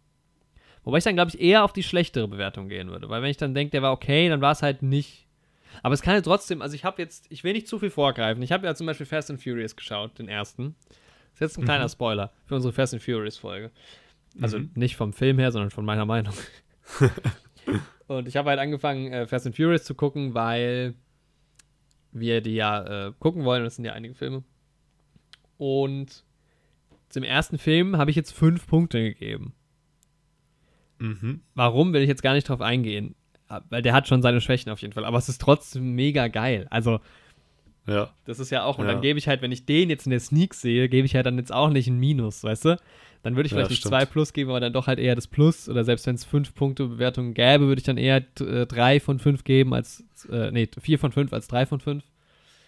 [SPEAKER 4] Wobei ich dann, glaube ich, eher auf die schlechtere Bewertung gehen würde. Weil wenn ich dann denke, der war okay, dann war es halt nicht. Aber es kann ja trotzdem, also ich habe jetzt, ich will nicht zu viel vorgreifen. Ich habe ja zum Beispiel Fast and Furious geschaut, den ersten. Das ist jetzt ein kleiner Spoiler für unsere Fast and Furious Folge. Also
[SPEAKER 2] Mhm.
[SPEAKER 4] nicht vom Film her, sondern von meiner Meinung. Und ich habe halt angefangen, äh, Fast and Furious zu gucken, weil wir die ja äh, gucken wollen. Das sind ja einige Filme. Und zum ersten Film habe ich jetzt fünf Punkte gegeben.
[SPEAKER 2] Mhm.
[SPEAKER 4] Warum will ich jetzt gar nicht drauf eingehen? Weil der hat schon seine Schwächen auf jeden Fall. Aber es ist trotzdem mega geil. Also,
[SPEAKER 2] Ja.
[SPEAKER 4] Das ist ja auch, und
[SPEAKER 2] Ja.
[SPEAKER 4] dann gebe ich halt, wenn ich den jetzt in der Sneak sehe, gebe ich halt dann jetzt auch nicht ein Minus, weißt du? Dann würde ich
[SPEAKER 2] Ja,
[SPEAKER 4] vielleicht nicht
[SPEAKER 2] stimmt.
[SPEAKER 4] zwei Plus geben, aber dann doch halt eher das Plus. Oder selbst wenn es fünf Punkte Bewertungen gäbe, würde ich dann eher äh, drei von fünf geben als, äh, nee, vier von fünf als drei von fünf.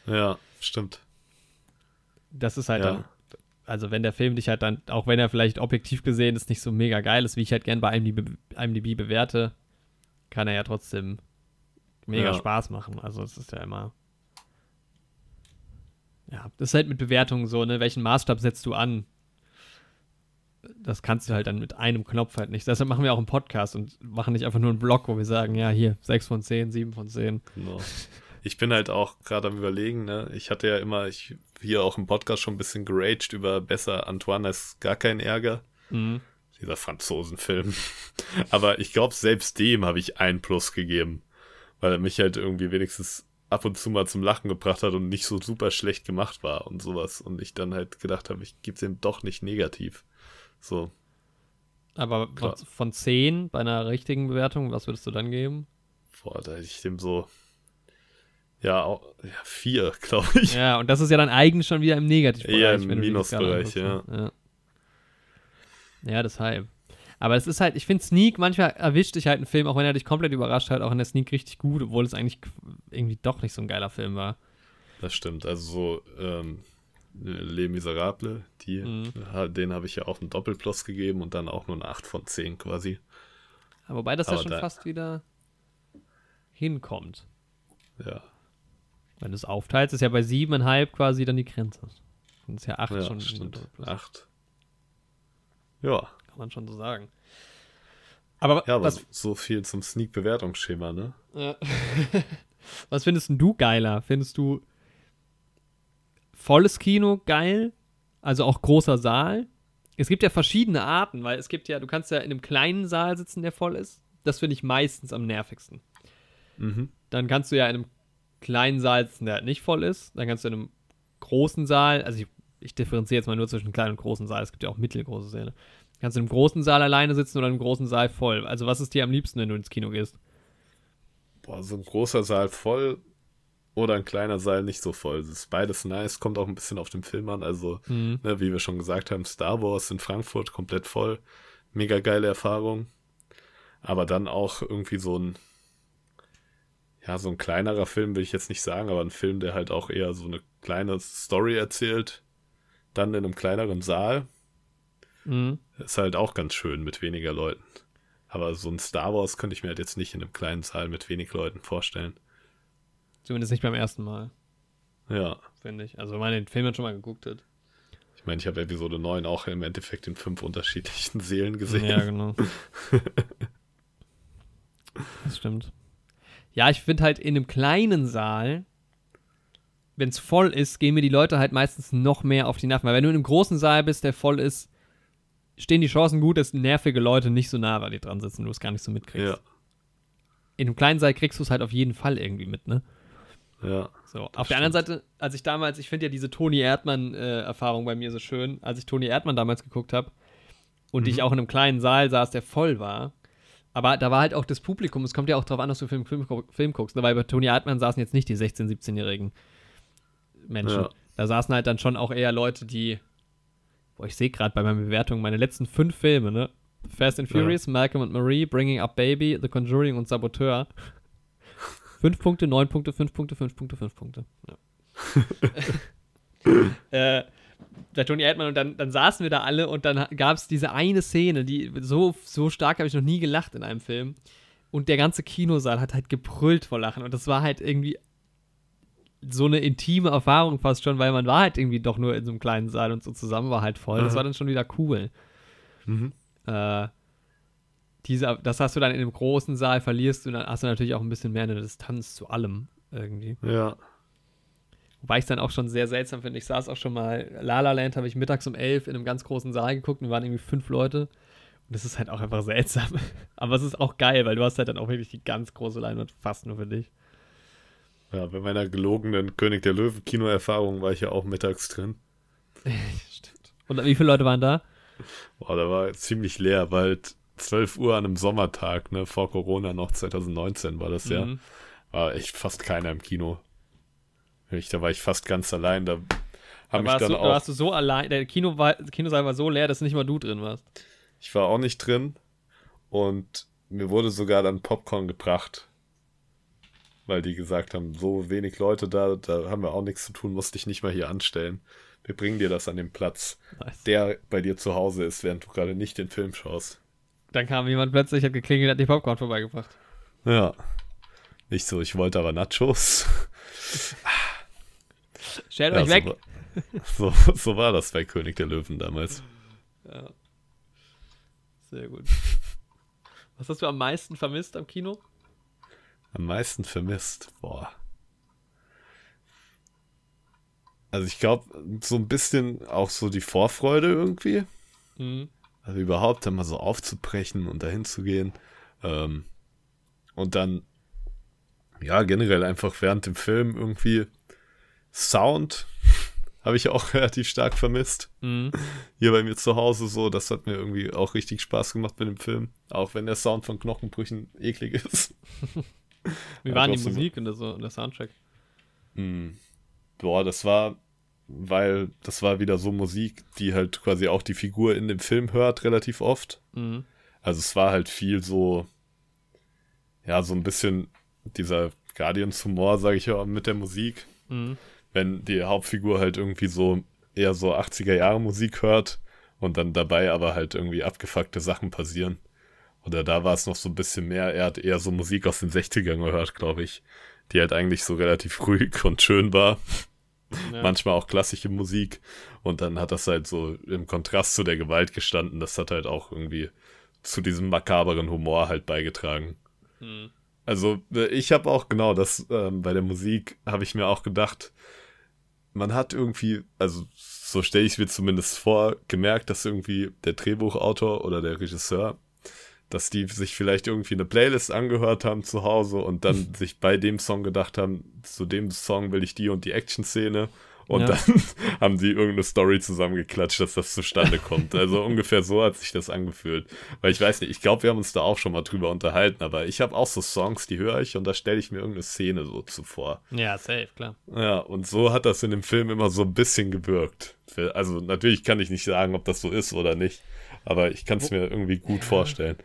[SPEAKER 2] Ja, stimmt.
[SPEAKER 4] Das ist halt
[SPEAKER 2] Ja.
[SPEAKER 4] dann, also wenn der Film dich halt dann, auch wenn er vielleicht objektiv gesehen ist, nicht so mega geil ist, wie ich halt gern bei IMDb, IMDb bewerte, kann er ja trotzdem mega
[SPEAKER 2] Ja.
[SPEAKER 4] Spaß machen. Also es ist ja immer. Ja, das ist halt mit Bewertungen so, ne? Welchen Maßstab setzt du an? Das kannst du halt dann mit einem Knopf halt nicht. Deshalb machen wir auch einen Podcast und machen nicht einfach nur einen Blog, wo wir sagen, ja, hier, 6 von 10, 7 von 10.
[SPEAKER 2] Genau. Ich bin halt auch gerade am überlegen, ne? Ich hatte ja immer, ich hier auch im Podcast schon ein bisschen geraged über besser Antoine ist gar kein Ärger.
[SPEAKER 4] Mhm.
[SPEAKER 2] Dieser Franzosenfilm. Aber ich glaube, selbst dem habe ich ein Plus gegeben. Weil er mich halt irgendwie wenigstens ab und zu mal zum Lachen gebracht hat und nicht so super schlecht gemacht war und sowas. Und ich dann halt gedacht habe, ich gebe es ihm doch nicht negativ. So,
[SPEAKER 4] Aber von,
[SPEAKER 2] Klar.
[SPEAKER 4] von 10 bei einer richtigen Bewertung, was würdest du dann geben?
[SPEAKER 2] boah, da hätte ich dem so, ja, auch, ja vier, glaube ich.
[SPEAKER 4] Ja, und das ist ja dann eigentlich schon wieder im Negativbereich.
[SPEAKER 2] Eher im Minusbereich,
[SPEAKER 4] ne? ja. Ja, deshalb. Aber es ist halt, ich finde Sneak, manchmal erwischt dich halt ein Film, auch wenn er dich komplett überrascht hat, auch in der Sneak richtig gut, obwohl es eigentlich irgendwie doch nicht so ein geiler Film war.
[SPEAKER 2] Das stimmt. Also so ähm, Les Miserables, die,
[SPEAKER 4] Mhm.
[SPEAKER 2] den habe ich ja auch einen Doppelplus gegeben und dann auch nur eine 8 von 10 quasi.
[SPEAKER 4] Aber wobei das ja
[SPEAKER 2] Aber
[SPEAKER 4] schon
[SPEAKER 2] da-
[SPEAKER 4] fast wieder hinkommt.
[SPEAKER 2] Ja,
[SPEAKER 4] Wenn du es aufteilst, ist ja bei siebeneinhalb quasi dann die Grenze. Dann ist ja acht
[SPEAKER 2] ja
[SPEAKER 4] schon
[SPEAKER 2] stimmt.
[SPEAKER 4] Doppelplus.
[SPEAKER 2] 8. Ja,
[SPEAKER 4] Kann man schon so sagen. Aber,
[SPEAKER 2] ja, aber
[SPEAKER 4] was,
[SPEAKER 2] so viel zum Sneak-Bewertungsschema, ne?
[SPEAKER 4] Ja. Was findest du geiler? Findest du volles Kino geil? Also auch großer Saal? Es gibt ja verschiedene Arten, weil es gibt ja, du kannst ja in einem kleinen Saal sitzen, der voll ist. Das finde ich meistens am nervigsten.
[SPEAKER 2] Mhm.
[SPEAKER 4] Dann kannst du ja in einem kleinen Saal sitzen, der halt nicht voll ist. Dann kannst du in einem großen Saal, also ich, ich differenziere jetzt mal nur zwischen kleinen und großen Saal. Es gibt ja auch mittelgroße Säle. Kannst du einem großen Saal alleine sitzen oder einem großen Saal voll. Also was ist dir am liebsten, wenn du ins Kino gehst?
[SPEAKER 2] Boah, so ein großer Saal voll oder ein kleiner Saal nicht so voll. Das ist beides nice, kommt auch ein bisschen auf den Film an. Also,
[SPEAKER 4] Mhm.
[SPEAKER 2] ne, wie wir schon gesagt haben, Star Wars in Frankfurt komplett voll. Mega geile Erfahrung. Aber dann auch irgendwie so ein, ja, so ein kleinerer Film will ich jetzt nicht sagen, aber ein Film, der halt auch eher so eine kleine Story erzählt. Dann in einem kleineren Saal.
[SPEAKER 4] Mhm.
[SPEAKER 2] Ist halt auch ganz schön mit weniger Leuten. Aber so ein Star Wars könnte ich mir halt jetzt nicht in einem kleinen Saal mit wenig Leuten vorstellen.
[SPEAKER 4] Zumindest nicht beim ersten Mal,
[SPEAKER 2] Ja.
[SPEAKER 4] finde ich. Also wenn man den Film schon mal geguckt hat.
[SPEAKER 2] Ich meine, ich habe Episode 9 auch im Endeffekt in fünf unterschiedlichen Seelen gesehen.
[SPEAKER 4] Ja, genau. das stimmt. Ja, ich finde halt in einem kleinen Saal, wenn es voll ist, gehen mir die Leute halt meistens noch mehr auf die Nerven. Weil wenn du in einem großen Saal bist, der voll ist, stehen die Chancen gut, dass nervige Leute nicht so nah bei dir dran sitzen du es gar nicht so mitkriegst.
[SPEAKER 2] Ja,
[SPEAKER 4] In einem kleinen Saal kriegst du es halt auf jeden Fall irgendwie mit, ne?
[SPEAKER 2] ja.
[SPEAKER 4] So, auf der anderen Seite, als ich damals, ich finde ja diese Toni Erdmann-Erfahrung bei mir so schön, als ich Toni Erdmann damals geguckt habe und ich auch in einem kleinen Saal saß, der voll war. Aber da war halt auch das Publikum, es kommt ja auch darauf an, dass du Film, Film, Film guckst, ne? weil bei Toni Erdmann saßen jetzt nicht die 16-, 17-jährigen Menschen.
[SPEAKER 2] Ja.
[SPEAKER 4] Da saßen halt dann schon auch eher Leute, die, boah, ich sehe gerade bei meiner Bewertung meine letzten fünf Filme, ne? Fast and
[SPEAKER 2] Ja.
[SPEAKER 4] Furious, Malcolm and Marie, Bringing Up Baby, The Conjuring und Saboteur. Fünf Punkte, neun Punkte, fünf Punkte, fünf Punkte, fünf Punkte. Ja. äh, bei Tony Erdmann und dann, dann saßen wir da alle und dann gab es diese eine Szene, die so, so stark habe ich noch nie gelacht in einem Film. Und der ganze Kinosaal hat halt gebrüllt vor Lachen und das war halt irgendwie so eine intime Erfahrung fast schon, weil man war halt irgendwie doch nur in so einem kleinen Saal und so zusammen war halt voll. Das
[SPEAKER 2] Mhm.
[SPEAKER 4] war dann schon wieder cool.
[SPEAKER 2] Mhm.
[SPEAKER 4] Äh, diese, das hast du dann in einem großen Saal, verlierst du, dann hast du natürlich auch ein bisschen mehr eine Distanz zu allem irgendwie.
[SPEAKER 2] Ja.
[SPEAKER 4] Wobei ich es dann auch schon sehr seltsam finde. Ich saß auch schon mal, La La Land habe ich mittags um elf in einem ganz großen Saal geguckt und waren irgendwie fünf Leute. Und das ist halt auch einfach seltsam. Aber es ist auch geil, weil du hast halt dann auch wirklich die ganz große Leinwand fast nur für dich.
[SPEAKER 2] Ja, bei meiner gelogenen König der Löwen Kinoerfahrung war ich ja auch mittags drin.
[SPEAKER 4] Stimmt. Und wie viele Leute waren da?
[SPEAKER 2] Boah, da war ziemlich leer, weil halt 12 Uhr an einem Sommertag, ne, vor Corona noch 2019 war das ja.
[SPEAKER 4] Mhm.
[SPEAKER 2] War echt fast keiner im Kino. Ich, da war ich fast ganz allein. Da
[SPEAKER 4] Da
[SPEAKER 2] haben mich
[SPEAKER 4] warst,
[SPEAKER 2] dann
[SPEAKER 4] du, da
[SPEAKER 2] auch.
[SPEAKER 4] warst du so allein, der Kino war, Kinosaal war so leer, dass nicht mal du drin warst.
[SPEAKER 2] Ich war auch nicht drin. Und mir wurde sogar dann Popcorn gebracht. Weil die gesagt haben, so wenig Leute da, da haben wir auch nichts zu tun, musst dich nicht mal hier anstellen. Wir bringen dir das an den Platz,
[SPEAKER 4] Nice.
[SPEAKER 2] der bei dir zu Hause ist, während du gerade nicht den Film schaust.
[SPEAKER 4] Dann kam jemand plötzlich, hat geklingelt, hat die Popcorn vorbeigebracht.
[SPEAKER 2] Ja. Nicht so, ich wollte aber Nachos.
[SPEAKER 4] Stellt
[SPEAKER 2] Ja,
[SPEAKER 4] euch weg.
[SPEAKER 2] So, war- so, so war das bei König der Löwen damals.
[SPEAKER 4] Ja. Sehr gut. Was hast du am meisten vermisst am Kino?
[SPEAKER 2] Am meisten vermisst. Boah. Also ich glaube, so ein bisschen auch so die Vorfreude irgendwie.
[SPEAKER 4] Mhm.
[SPEAKER 2] Also überhaupt dann mal so aufzubrechen und dahin zu gehen. Ähm, und dann, ja, generell einfach während dem Film irgendwie Sound habe ich auch relativ stark vermisst.
[SPEAKER 4] Mhm.
[SPEAKER 2] Hier bei mir zu Hause so, das hat mir irgendwie auch richtig Spaß gemacht mit dem Film. Auch wenn der Sound von Knochenbrüchen eklig ist.
[SPEAKER 4] Wie waren die Musik und der, so, der Soundtrack?
[SPEAKER 2] Hm. Boah, das war, weil das war wieder so Musik, die halt quasi auch die Figur in dem Film hört, relativ oft.
[SPEAKER 4] Mhm.
[SPEAKER 2] Also es war halt viel so, ja, so ein bisschen dieser Guardians-Humor, sage ich ja, mit der Musik.
[SPEAKER 4] Mhm.
[SPEAKER 2] Wenn die Hauptfigur halt irgendwie so eher so 80er-Jahre-Musik hört und dann dabei aber halt irgendwie abgefuckte Sachen passieren. Oder da war es noch so ein bisschen mehr, er hat eher so Musik aus den 60ern gehört, glaube ich, die halt eigentlich so relativ ruhig und schön war.
[SPEAKER 4] Ja.
[SPEAKER 2] Manchmal auch klassische Musik. Und dann hat das halt so im Kontrast zu der Gewalt gestanden. Das hat halt auch irgendwie zu diesem makaberen Humor halt beigetragen.
[SPEAKER 4] Mhm.
[SPEAKER 2] Also äh, ich habe auch genau das ähm, bei der Musik habe ich mir auch gedacht, man hat irgendwie, also so stelle ich es mir zumindest vor, gemerkt, dass irgendwie der Drehbuchautor oder der Regisseur, dass die sich vielleicht irgendwie eine Playlist angehört haben zu Hause und dann sich bei dem Song gedacht haben, zu dem Song will ich die und die Action-Szene. Und
[SPEAKER 4] Ja.
[SPEAKER 2] dann haben die irgendeine Story zusammengeklatscht, dass das zustande kommt. Also ungefähr so hat sich das angefühlt. Weil ich weiß nicht, ich glaube, wir haben uns da auch schon mal drüber unterhalten, aber ich habe auch so Songs, die höre ich und da stelle ich mir irgendeine Szene so zuvor.
[SPEAKER 4] Ja, safe, klar.
[SPEAKER 2] Ja, und so hat das in dem Film immer so ein bisschen gewirkt. Also natürlich kann ich nicht sagen, ob das so ist oder nicht, aber ich kann es mir irgendwie gut vorstellen.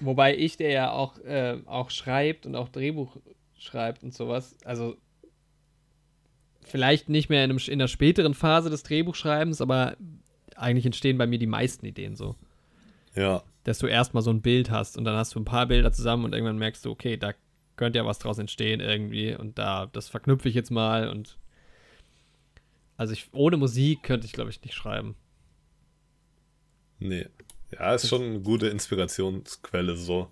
[SPEAKER 4] Wobei ich, der ja auch, äh, auch schreibt und auch Drehbuch schreibt und sowas, also vielleicht nicht mehr in, einem, in der späteren Phase des Drehbuchschreibens, aber eigentlich entstehen bei mir die meisten Ideen so.
[SPEAKER 2] Ja,
[SPEAKER 4] Dass du erstmal so ein Bild hast und dann hast du ein paar Bilder zusammen und irgendwann merkst du, okay, da könnte ja was draus entstehen irgendwie und da, das verknüpfe ich jetzt mal und also ich, ohne Musik könnte ich, glaube ich, nicht schreiben.
[SPEAKER 2] nee. Ja, ist schon eine gute Inspirationsquelle so.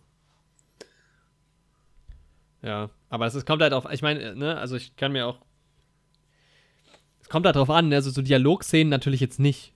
[SPEAKER 4] Ja, aber es kommt halt auf, ich meine, ne, also ich kann mir auch, es kommt halt drauf an, also so Dialogszenen natürlich jetzt nicht,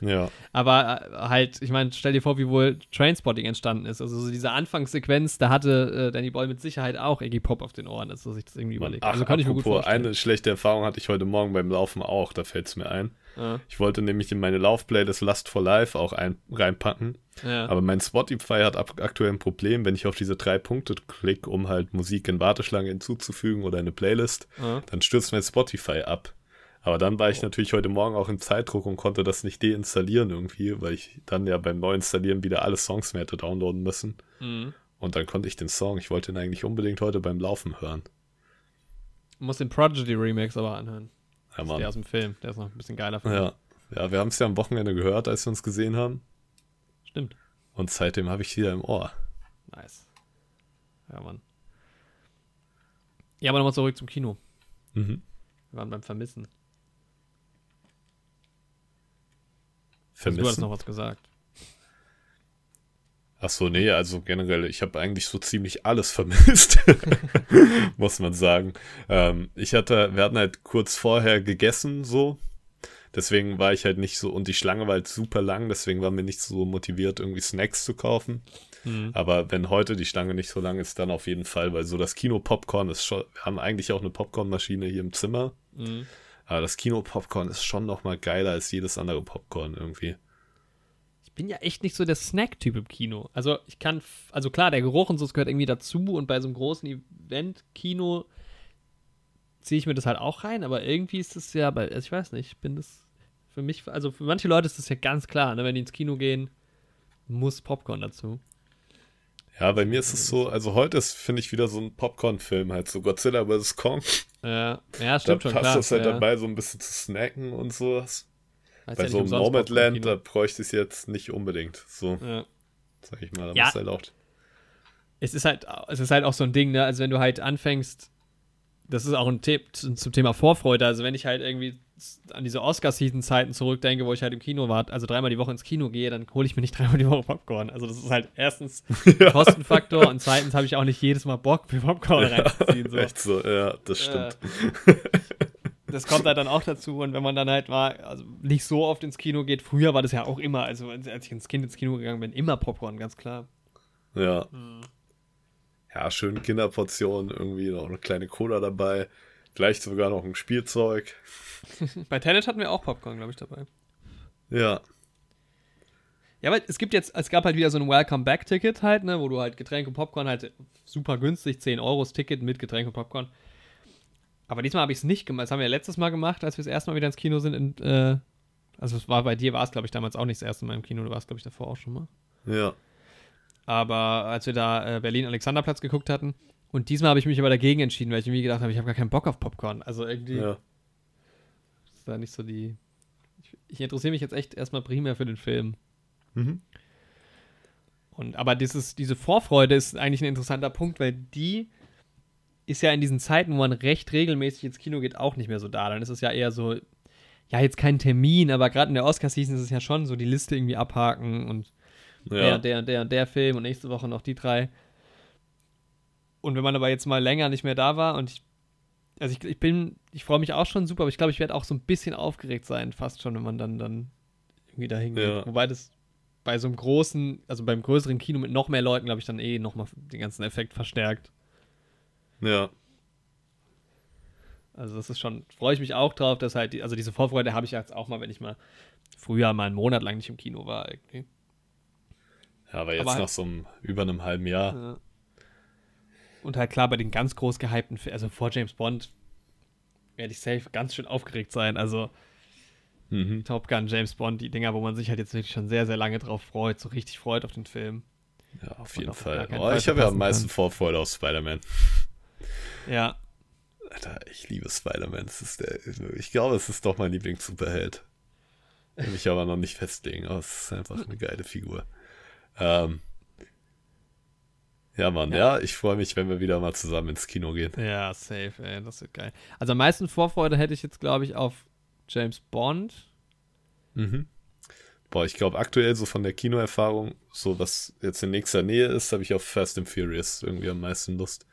[SPEAKER 2] Ja,
[SPEAKER 4] aber äh, halt, ich meine, stell dir vor, wie wohl Trainspotting entstanden ist, also so diese Anfangssequenz, da hatte äh, Danny Boyle mit Sicherheit auch Iggy Pop auf den Ohren, als er sich das irgendwie überlegt.
[SPEAKER 2] Ach,
[SPEAKER 4] also kann ich mir gut vorstellen.
[SPEAKER 2] eine schlechte Erfahrung hatte ich heute Morgen beim Laufen auch, da fällt es mir ein.
[SPEAKER 4] ja,
[SPEAKER 2] Ich wollte nämlich in meine Laufplaylist Lust for Life auch ein, reinpacken,
[SPEAKER 4] ja.
[SPEAKER 2] aber mein Spotify hat ab, aktuell ein Problem, wenn ich auf diese drei Punkte klicke, um halt Musik in Warteschlange hinzuzufügen oder eine Playlist,
[SPEAKER 4] ja.
[SPEAKER 2] dann stürzt mein Spotify ab. Aber dann war ich natürlich heute Morgen auch im Zeitdruck und konnte das nicht deinstallieren irgendwie, weil ich dann ja beim Neuinstallieren wieder alle Songs mehr hätte downloaden müssen.
[SPEAKER 4] Mhm.
[SPEAKER 2] Und dann konnte ich den Song, ich wollte ihn eigentlich unbedingt heute beim Laufen hören.
[SPEAKER 4] Muss den Prodigy Remix aber anhören.
[SPEAKER 2] Ja,
[SPEAKER 4] ist der
[SPEAKER 2] Mann.
[SPEAKER 4] aus dem Film, der ist noch ein bisschen geiler. finde
[SPEAKER 2] Ja, ja wir haben es ja am Wochenende gehört, als wir uns gesehen haben.
[SPEAKER 4] Stimmt.
[SPEAKER 2] Und seitdem habe ich wieder im Ohr.
[SPEAKER 4] Nice. Ja, Mann. Ja, aber nochmal zurück zum Kino.
[SPEAKER 2] Mhm.
[SPEAKER 4] Wir waren beim Vermissen. Also, du
[SPEAKER 2] Vermissen.
[SPEAKER 4] noch was gesagt.
[SPEAKER 2] Ach so, nee, also generell, ich habe eigentlich so ziemlich alles vermisst, muss man sagen. Ähm, ich hatte, wir hatten halt kurz vorher gegessen, so. Deswegen war ich halt nicht so, und die Schlange war halt super lang, deswegen war mir nicht so motiviert, irgendwie Snacks zu kaufen.
[SPEAKER 4] Mhm.
[SPEAKER 2] Aber wenn heute die Schlange nicht so lang ist, dann auf jeden Fall, weil so das Kino-Popcorn ist schon, wir haben eigentlich auch eine Popcornmaschine hier im Zimmer,
[SPEAKER 4] Mhm.
[SPEAKER 2] Aber das Kino-Popcorn ist schon noch mal geiler als jedes andere Popcorn irgendwie.
[SPEAKER 4] Ich bin ja echt nicht so der Snack-Typ im Kino. Also ich kann, also klar, der Geruch und so das gehört irgendwie dazu und bei so einem großen Event-Kino ziehe ich mir das halt auch rein, aber irgendwie ist das ja, also ich weiß nicht, ich bin das für mich, also für manche Leute ist das ja ganz klar, ne, wenn die ins Kino gehen, muss Popcorn dazu.
[SPEAKER 2] Ja, bei mir ist es so, also heute ist, finde ich, wieder so ein Popcorn-Film, halt so Godzilla vs. Kong.
[SPEAKER 4] Ja, ja
[SPEAKER 2] Da
[SPEAKER 4] stimmt schon,
[SPEAKER 2] passt
[SPEAKER 4] klar.
[SPEAKER 2] das halt
[SPEAKER 4] ja.
[SPEAKER 2] dabei, so ein bisschen zu snacken und sowas.
[SPEAKER 4] Heißt
[SPEAKER 2] Bei
[SPEAKER 4] ja
[SPEAKER 2] so einem Nomadland, da bräuchte ich es jetzt nicht unbedingt. So,
[SPEAKER 4] Ja.
[SPEAKER 2] sag ich mal, da
[SPEAKER 4] Ja.
[SPEAKER 2] muss halt auch.
[SPEAKER 4] es ist halt, es ist halt auch so ein Ding, ne? Also wenn du halt anfängst, das ist auch ein Tipp zum Thema Vorfreude. Also wenn ich halt irgendwie an diese Oscar-Season-Zeiten zurückdenke, wo ich halt im Kino war, also dreimal die Woche ins Kino gehe, dann hole ich mir nicht dreimal die Woche Popcorn. Also das ist halt erstens ein Kostenfaktor und zweitens habe ich auch nicht jedes Mal Bock, mir Popcorn reinzuziehen. So.
[SPEAKER 2] Echt so, ja, das
[SPEAKER 4] Äh,
[SPEAKER 2] stimmt.
[SPEAKER 4] das kommt halt dann auch dazu und wenn man dann halt mal also nicht so oft ins Kino geht, früher war das ja auch immer, also als ich ins Kind ins Kino gegangen bin, immer Popcorn, ganz klar.
[SPEAKER 2] Ja.
[SPEAKER 4] Mhm.
[SPEAKER 2] Ja, schön Kinderportion, irgendwie noch eine kleine Cola dabei. Vielleicht sogar noch ein Spielzeug.
[SPEAKER 4] Bei Tenet hatten wir auch Popcorn, glaube ich, dabei.
[SPEAKER 2] Ja.
[SPEAKER 4] Ja, weil es gibt jetzt, es gab halt wieder so ein Welcome-Back-Ticket halt, ne, wo du halt Getränk und Popcorn halt super günstig, 10 Euro das Ticket mit Getränk und Popcorn. Aber diesmal habe ich es nicht gemacht. Das haben wir ja letztes Mal gemacht, als wir das erste Mal wieder ins Kino sind. In, äh, also es war bei dir, war es glaube ich damals auch nicht das erste Mal im Kino, du warst glaube ich davor auch schon mal.
[SPEAKER 2] Ja.
[SPEAKER 4] Aber als wir da äh, Berlin-Alexanderplatz geguckt hatten, und diesmal habe ich mich aber dagegen entschieden, weil ich irgendwie gedacht habe, ich habe gar keinen Bock auf Popcorn. Also irgendwie
[SPEAKER 2] Ja.
[SPEAKER 4] ist da nicht so die. Ich, ich interessiere mich jetzt echt erstmal primär für den Film.
[SPEAKER 2] Mhm.
[SPEAKER 4] Und aber dieses, diese Vorfreude ist eigentlich ein interessanter Punkt, weil die ist ja in diesen Zeiten, wo man recht regelmäßig ins Kino geht, auch nicht mehr so da. Dann ist es ja eher so, ja, jetzt kein Termin, aber gerade in der Oscar-Season ist es ja schon so, die Liste irgendwie abhaken und
[SPEAKER 2] Ja.
[SPEAKER 4] der, der, der und der Film und nächste Woche noch die drei. Und wenn man aber jetzt mal länger nicht mehr da war und ich, also ich, ich bin, ich freue mich auch schon super, aber ich glaube, ich werde auch so ein bisschen aufgeregt sein, fast schon, wenn man dann, dann irgendwie dahin geht.
[SPEAKER 2] Ja.
[SPEAKER 4] Wobei das bei so einem großen, also beim größeren Kino mit noch mehr Leuten, glaube ich, dann eh nochmal den ganzen Effekt verstärkt.
[SPEAKER 2] Ja.
[SPEAKER 4] Also das ist schon, freue ich mich auch drauf, dass halt, die, also diese Vorfreude habe ich jetzt auch mal, wenn ich mal früher mal einen Monat lang nicht im Kino war irgendwie.
[SPEAKER 2] Ja, aber jetzt
[SPEAKER 4] Aber-
[SPEAKER 2] nach so einem, über einem halben Jahr.
[SPEAKER 4] Ja. Und halt klar, bei den ganz groß gehypten, also vor James Bond, werde ich safe ganz schön aufgeregt sein. Also
[SPEAKER 2] Mhm.
[SPEAKER 4] Top Gun, James Bond, die Dinger, wo man sich halt jetzt wirklich schon sehr, sehr lange drauf freut, so richtig freut auf den Film.
[SPEAKER 2] Ja, auf jeden Fall. Oh, ich habe ja am meisten. Vorfreude auf Spider-Man.
[SPEAKER 4] Ja,
[SPEAKER 2] Alter, ich liebe Spider-Man. Es ist der, ich glaube, es ist doch mein Lieblings-Superheld. Will mich aber noch nicht festlegen, aber es ist einfach eine geile Figur. Ähm, ja, Mann, ja. ich freue mich, wenn wir wieder mal zusammen ins Kino gehen.
[SPEAKER 4] ja, safe, ey, das wird geil. Also am meisten Vorfreude hätte ich jetzt, glaube ich, auf James Bond.
[SPEAKER 2] Mhm. Boah, ich glaube aktuell so von der Kinoerfahrung, so was jetzt in nächster Nähe ist, habe ich auf Fast and Furious irgendwie am meisten Lust.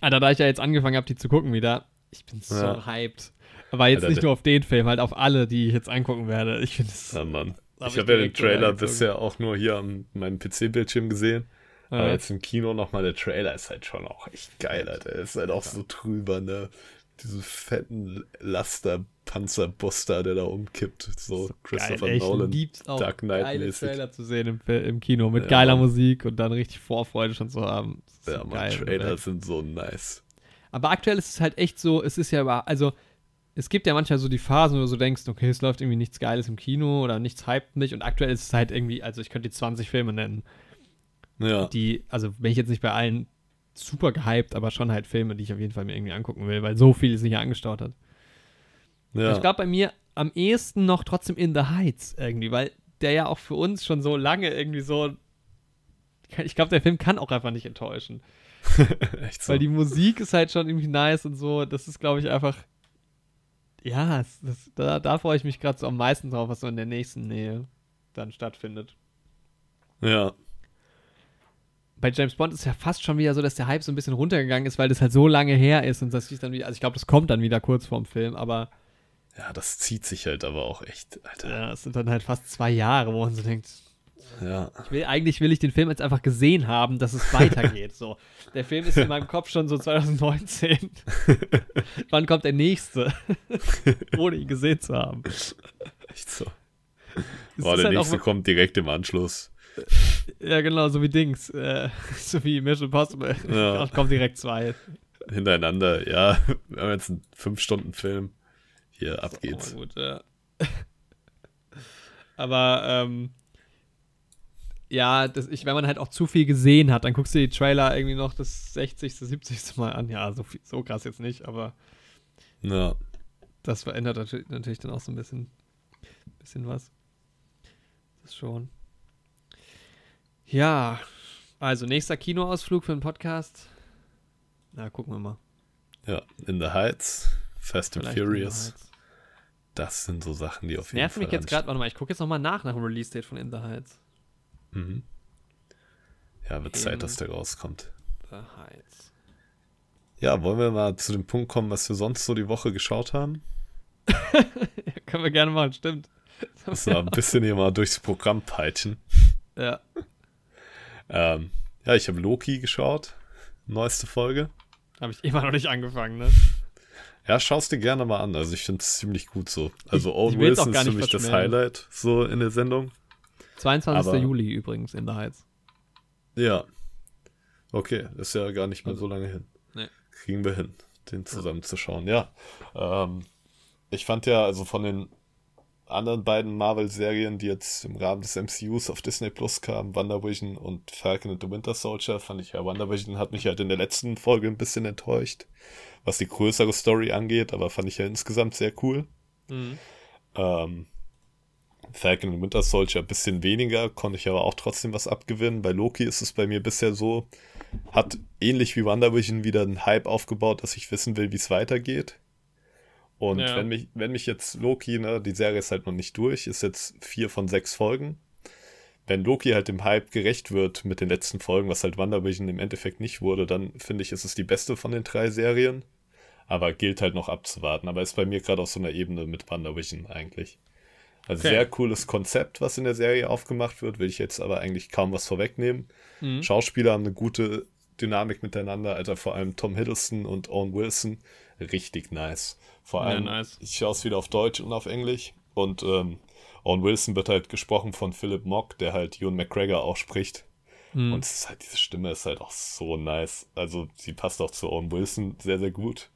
[SPEAKER 4] Alter, da ich ja jetzt angefangen habe, die zu gucken wieder, ich bin so
[SPEAKER 2] Ja.
[SPEAKER 4] hyped. Aber jetzt
[SPEAKER 2] Alter,
[SPEAKER 4] nicht nur auf den Film, halt auf alle, die ich jetzt angucken werde. Ich finde es.
[SPEAKER 2] Ja, Mann.
[SPEAKER 4] Hab
[SPEAKER 2] ich habe ja den Trailer bisher auch nur hier an meinem PC-Bildschirm gesehen. Aber jetzt im Kino nochmal, der Trailer ist halt schon auch echt geil, Alter. Er ist halt auch so drüber, ne? Diese fetten Laster-Panzerbuster, der da umkippt. So, Christopher
[SPEAKER 4] geil,
[SPEAKER 2] Nolan.
[SPEAKER 4] Ich lieb's auch,
[SPEAKER 2] Dark Knight
[SPEAKER 4] geile
[SPEAKER 2] mäßig.
[SPEAKER 4] Trailer zu sehen im, im Kino mit
[SPEAKER 2] Ja,
[SPEAKER 4] geiler. Musik und dann richtig Vorfreude schon zu haben.
[SPEAKER 2] Ja,
[SPEAKER 4] so geil,
[SPEAKER 2] Trailer sind so nice.
[SPEAKER 4] Aber aktuell ist es halt echt so, es ist ja also es gibt ja manchmal so die Phasen, wo du so denkst, okay, es läuft irgendwie nichts Geiles im Kino oder nichts hypt mich und aktuell ist es halt irgendwie, also ich könnte die 20 Filme nennen,
[SPEAKER 2] Ja,
[SPEAKER 4] die, also bin ich jetzt nicht bei allen super gehypt, aber schon halt Filme, die ich auf jeden Fall mir irgendwie angucken will, weil so viel sich ja angestaut hat.
[SPEAKER 2] ja.
[SPEAKER 4] Ich glaube bei mir am ehesten noch trotzdem In the Heights irgendwie, weil der ja auch für uns schon so lange irgendwie so. Ich glaube, der Film kann auch einfach nicht enttäuschen.
[SPEAKER 2] echt so.
[SPEAKER 4] Weil die Musik ist halt schon irgendwie nice und so. Das ist, glaube ich, einfach. Ja, es- das, da, da freue ich mich gerade so am meisten drauf, was so in der nächsten Nähe dann stattfindet.
[SPEAKER 2] ja,
[SPEAKER 4] Bei James Bond ist es ja fast schon wieder so, dass der Hype so ein bisschen runtergegangen ist, weil das halt so lange her ist und das sich dann wieder. Also ich glaube, das kommt dann wieder kurz vorm Film, aber
[SPEAKER 2] ja, das zieht sich halt aber auch echt, Alter.
[SPEAKER 4] ja, es sind dann halt fast zwei Jahre, wo man so denkt,
[SPEAKER 2] Ja,
[SPEAKER 4] Ich will, eigentlich will ich den Film jetzt einfach gesehen haben, dass es weitergeht. So. Der Film ist in meinem Kopf schon so 2019. Wann kommt der nächste? Ohne ihn gesehen zu haben.
[SPEAKER 2] echt so. Boah, der
[SPEAKER 4] halt
[SPEAKER 2] nächste
[SPEAKER 4] auch,
[SPEAKER 2] kommt direkt im Anschluss.
[SPEAKER 4] Ja, genau, so wie Dings. Äh, so wie Mission Impossible.
[SPEAKER 2] Ja.
[SPEAKER 4] Kommt direkt zwei.
[SPEAKER 2] hintereinander. Ja, wir haben jetzt einen 5-Stunden-Film. Hier, ab geht's.
[SPEAKER 4] Gut, ja. Aber ähm, ja, das, ich, wenn man halt auch zu viel gesehen hat, dann guckst du die Trailer irgendwie noch das 60., 70. Mal an. Ja, so, viel, so krass jetzt nicht, aber
[SPEAKER 2] Ja.
[SPEAKER 4] das verändert natürlich, natürlich dann auch so ein bisschen, bisschen was. Das schon. Ja, also nächster Kinoausflug für den Podcast. Na, gucken wir mal.
[SPEAKER 2] Ja, In the Heights, Fast and
[SPEAKER 4] Vielleicht in
[SPEAKER 2] Furious. Das sind so Sachen, die auf
[SPEAKER 4] Das
[SPEAKER 2] jeden
[SPEAKER 4] nervt
[SPEAKER 2] Fall.
[SPEAKER 4] mich jetzt gerade, warte mal, ich gucke jetzt nochmal nach nach dem Release-Date von In the Heights.
[SPEAKER 2] Mhm. Ja, wird
[SPEAKER 4] In-
[SPEAKER 2] Zeit, dass der rauskommt.
[SPEAKER 4] The Heights.
[SPEAKER 2] Ja, wollen wir mal zu dem Punkt kommen, was wir sonst so die Woche geschaut haben?
[SPEAKER 4] Ja, können wir gerne machen, stimmt.
[SPEAKER 2] Das war ein bisschen hier mal durchs Programm peitschen.
[SPEAKER 4] Ja.
[SPEAKER 2] Ähm, ja, ich habe Loki geschaut. Neueste Folge.
[SPEAKER 4] Habe ich immer noch nicht angefangen, ne?
[SPEAKER 2] Ja, schau's dir gerne mal an. Also ich finde es ziemlich gut so. Also Owen Wilson ist für mich das. Highlight so in der Sendung.
[SPEAKER 4] 22.
[SPEAKER 2] Aber-
[SPEAKER 4] Juli übrigens in der Heights.
[SPEAKER 2] Ja. Okay, ist ja gar nicht mehr so lange hin.
[SPEAKER 4] Nee.
[SPEAKER 2] Kriegen wir hin, den zusammen zu schauen. Ja. Ähm, ich fand ja, also von den anderen beiden Marvel-Serien, die jetzt im Rahmen des MCUs auf Disney Plus kamen, WandaVision und Falcon and the Winter Soldier, fand ich ja, WandaVision hat mich halt in der letzten Folge ein bisschen enttäuscht, was die größere Story angeht, aber fand ich ja insgesamt sehr cool.
[SPEAKER 4] Mhm.
[SPEAKER 2] Ähm, Falcon und Winter Soldier ein bisschen weniger, konnte ich aber auch trotzdem was abgewinnen. Bei Loki ist es bei mir bisher so, hat ähnlich wie WandaVision wieder einen Hype aufgebaut, dass ich wissen will, wie es weitergeht. Und
[SPEAKER 4] Ja.
[SPEAKER 2] wenn, mich, wenn mich jetzt Loki, ne, die Serie ist halt noch nicht durch, ist jetzt vier von sechs Folgen. Wenn Loki halt dem Hype gerecht wird mit den letzten Folgen, was halt WandaVision im Endeffekt nicht wurde, dann finde ich, ist es die beste von den drei Serien. Aber gilt halt noch abzuwarten. Aber ist bei mir gerade auf so einer Ebene mit WandaVision eigentlich. Also
[SPEAKER 4] Okay.
[SPEAKER 2] sehr cooles Konzept, was in der Serie aufgemacht wird, will ich jetzt aber eigentlich kaum was vorwegnehmen.
[SPEAKER 4] Mhm.
[SPEAKER 2] Schauspieler haben eine gute Dynamik miteinander, Alter, vor allem Tom Hiddleston und Owen Wilson, richtig nice. Vor
[SPEAKER 4] Ja,
[SPEAKER 2] allem,
[SPEAKER 4] nice.
[SPEAKER 2] ich schaue es wieder auf Deutsch und auf Englisch und ähm, Owen Wilson wird halt gesprochen von Philip Mock, der halt Ewan McGregor auch spricht.
[SPEAKER 4] Mhm.
[SPEAKER 2] Und es ist halt, diese Stimme ist halt auch so nice. Also sie passt auch zu Owen Wilson sehr, sehr gut.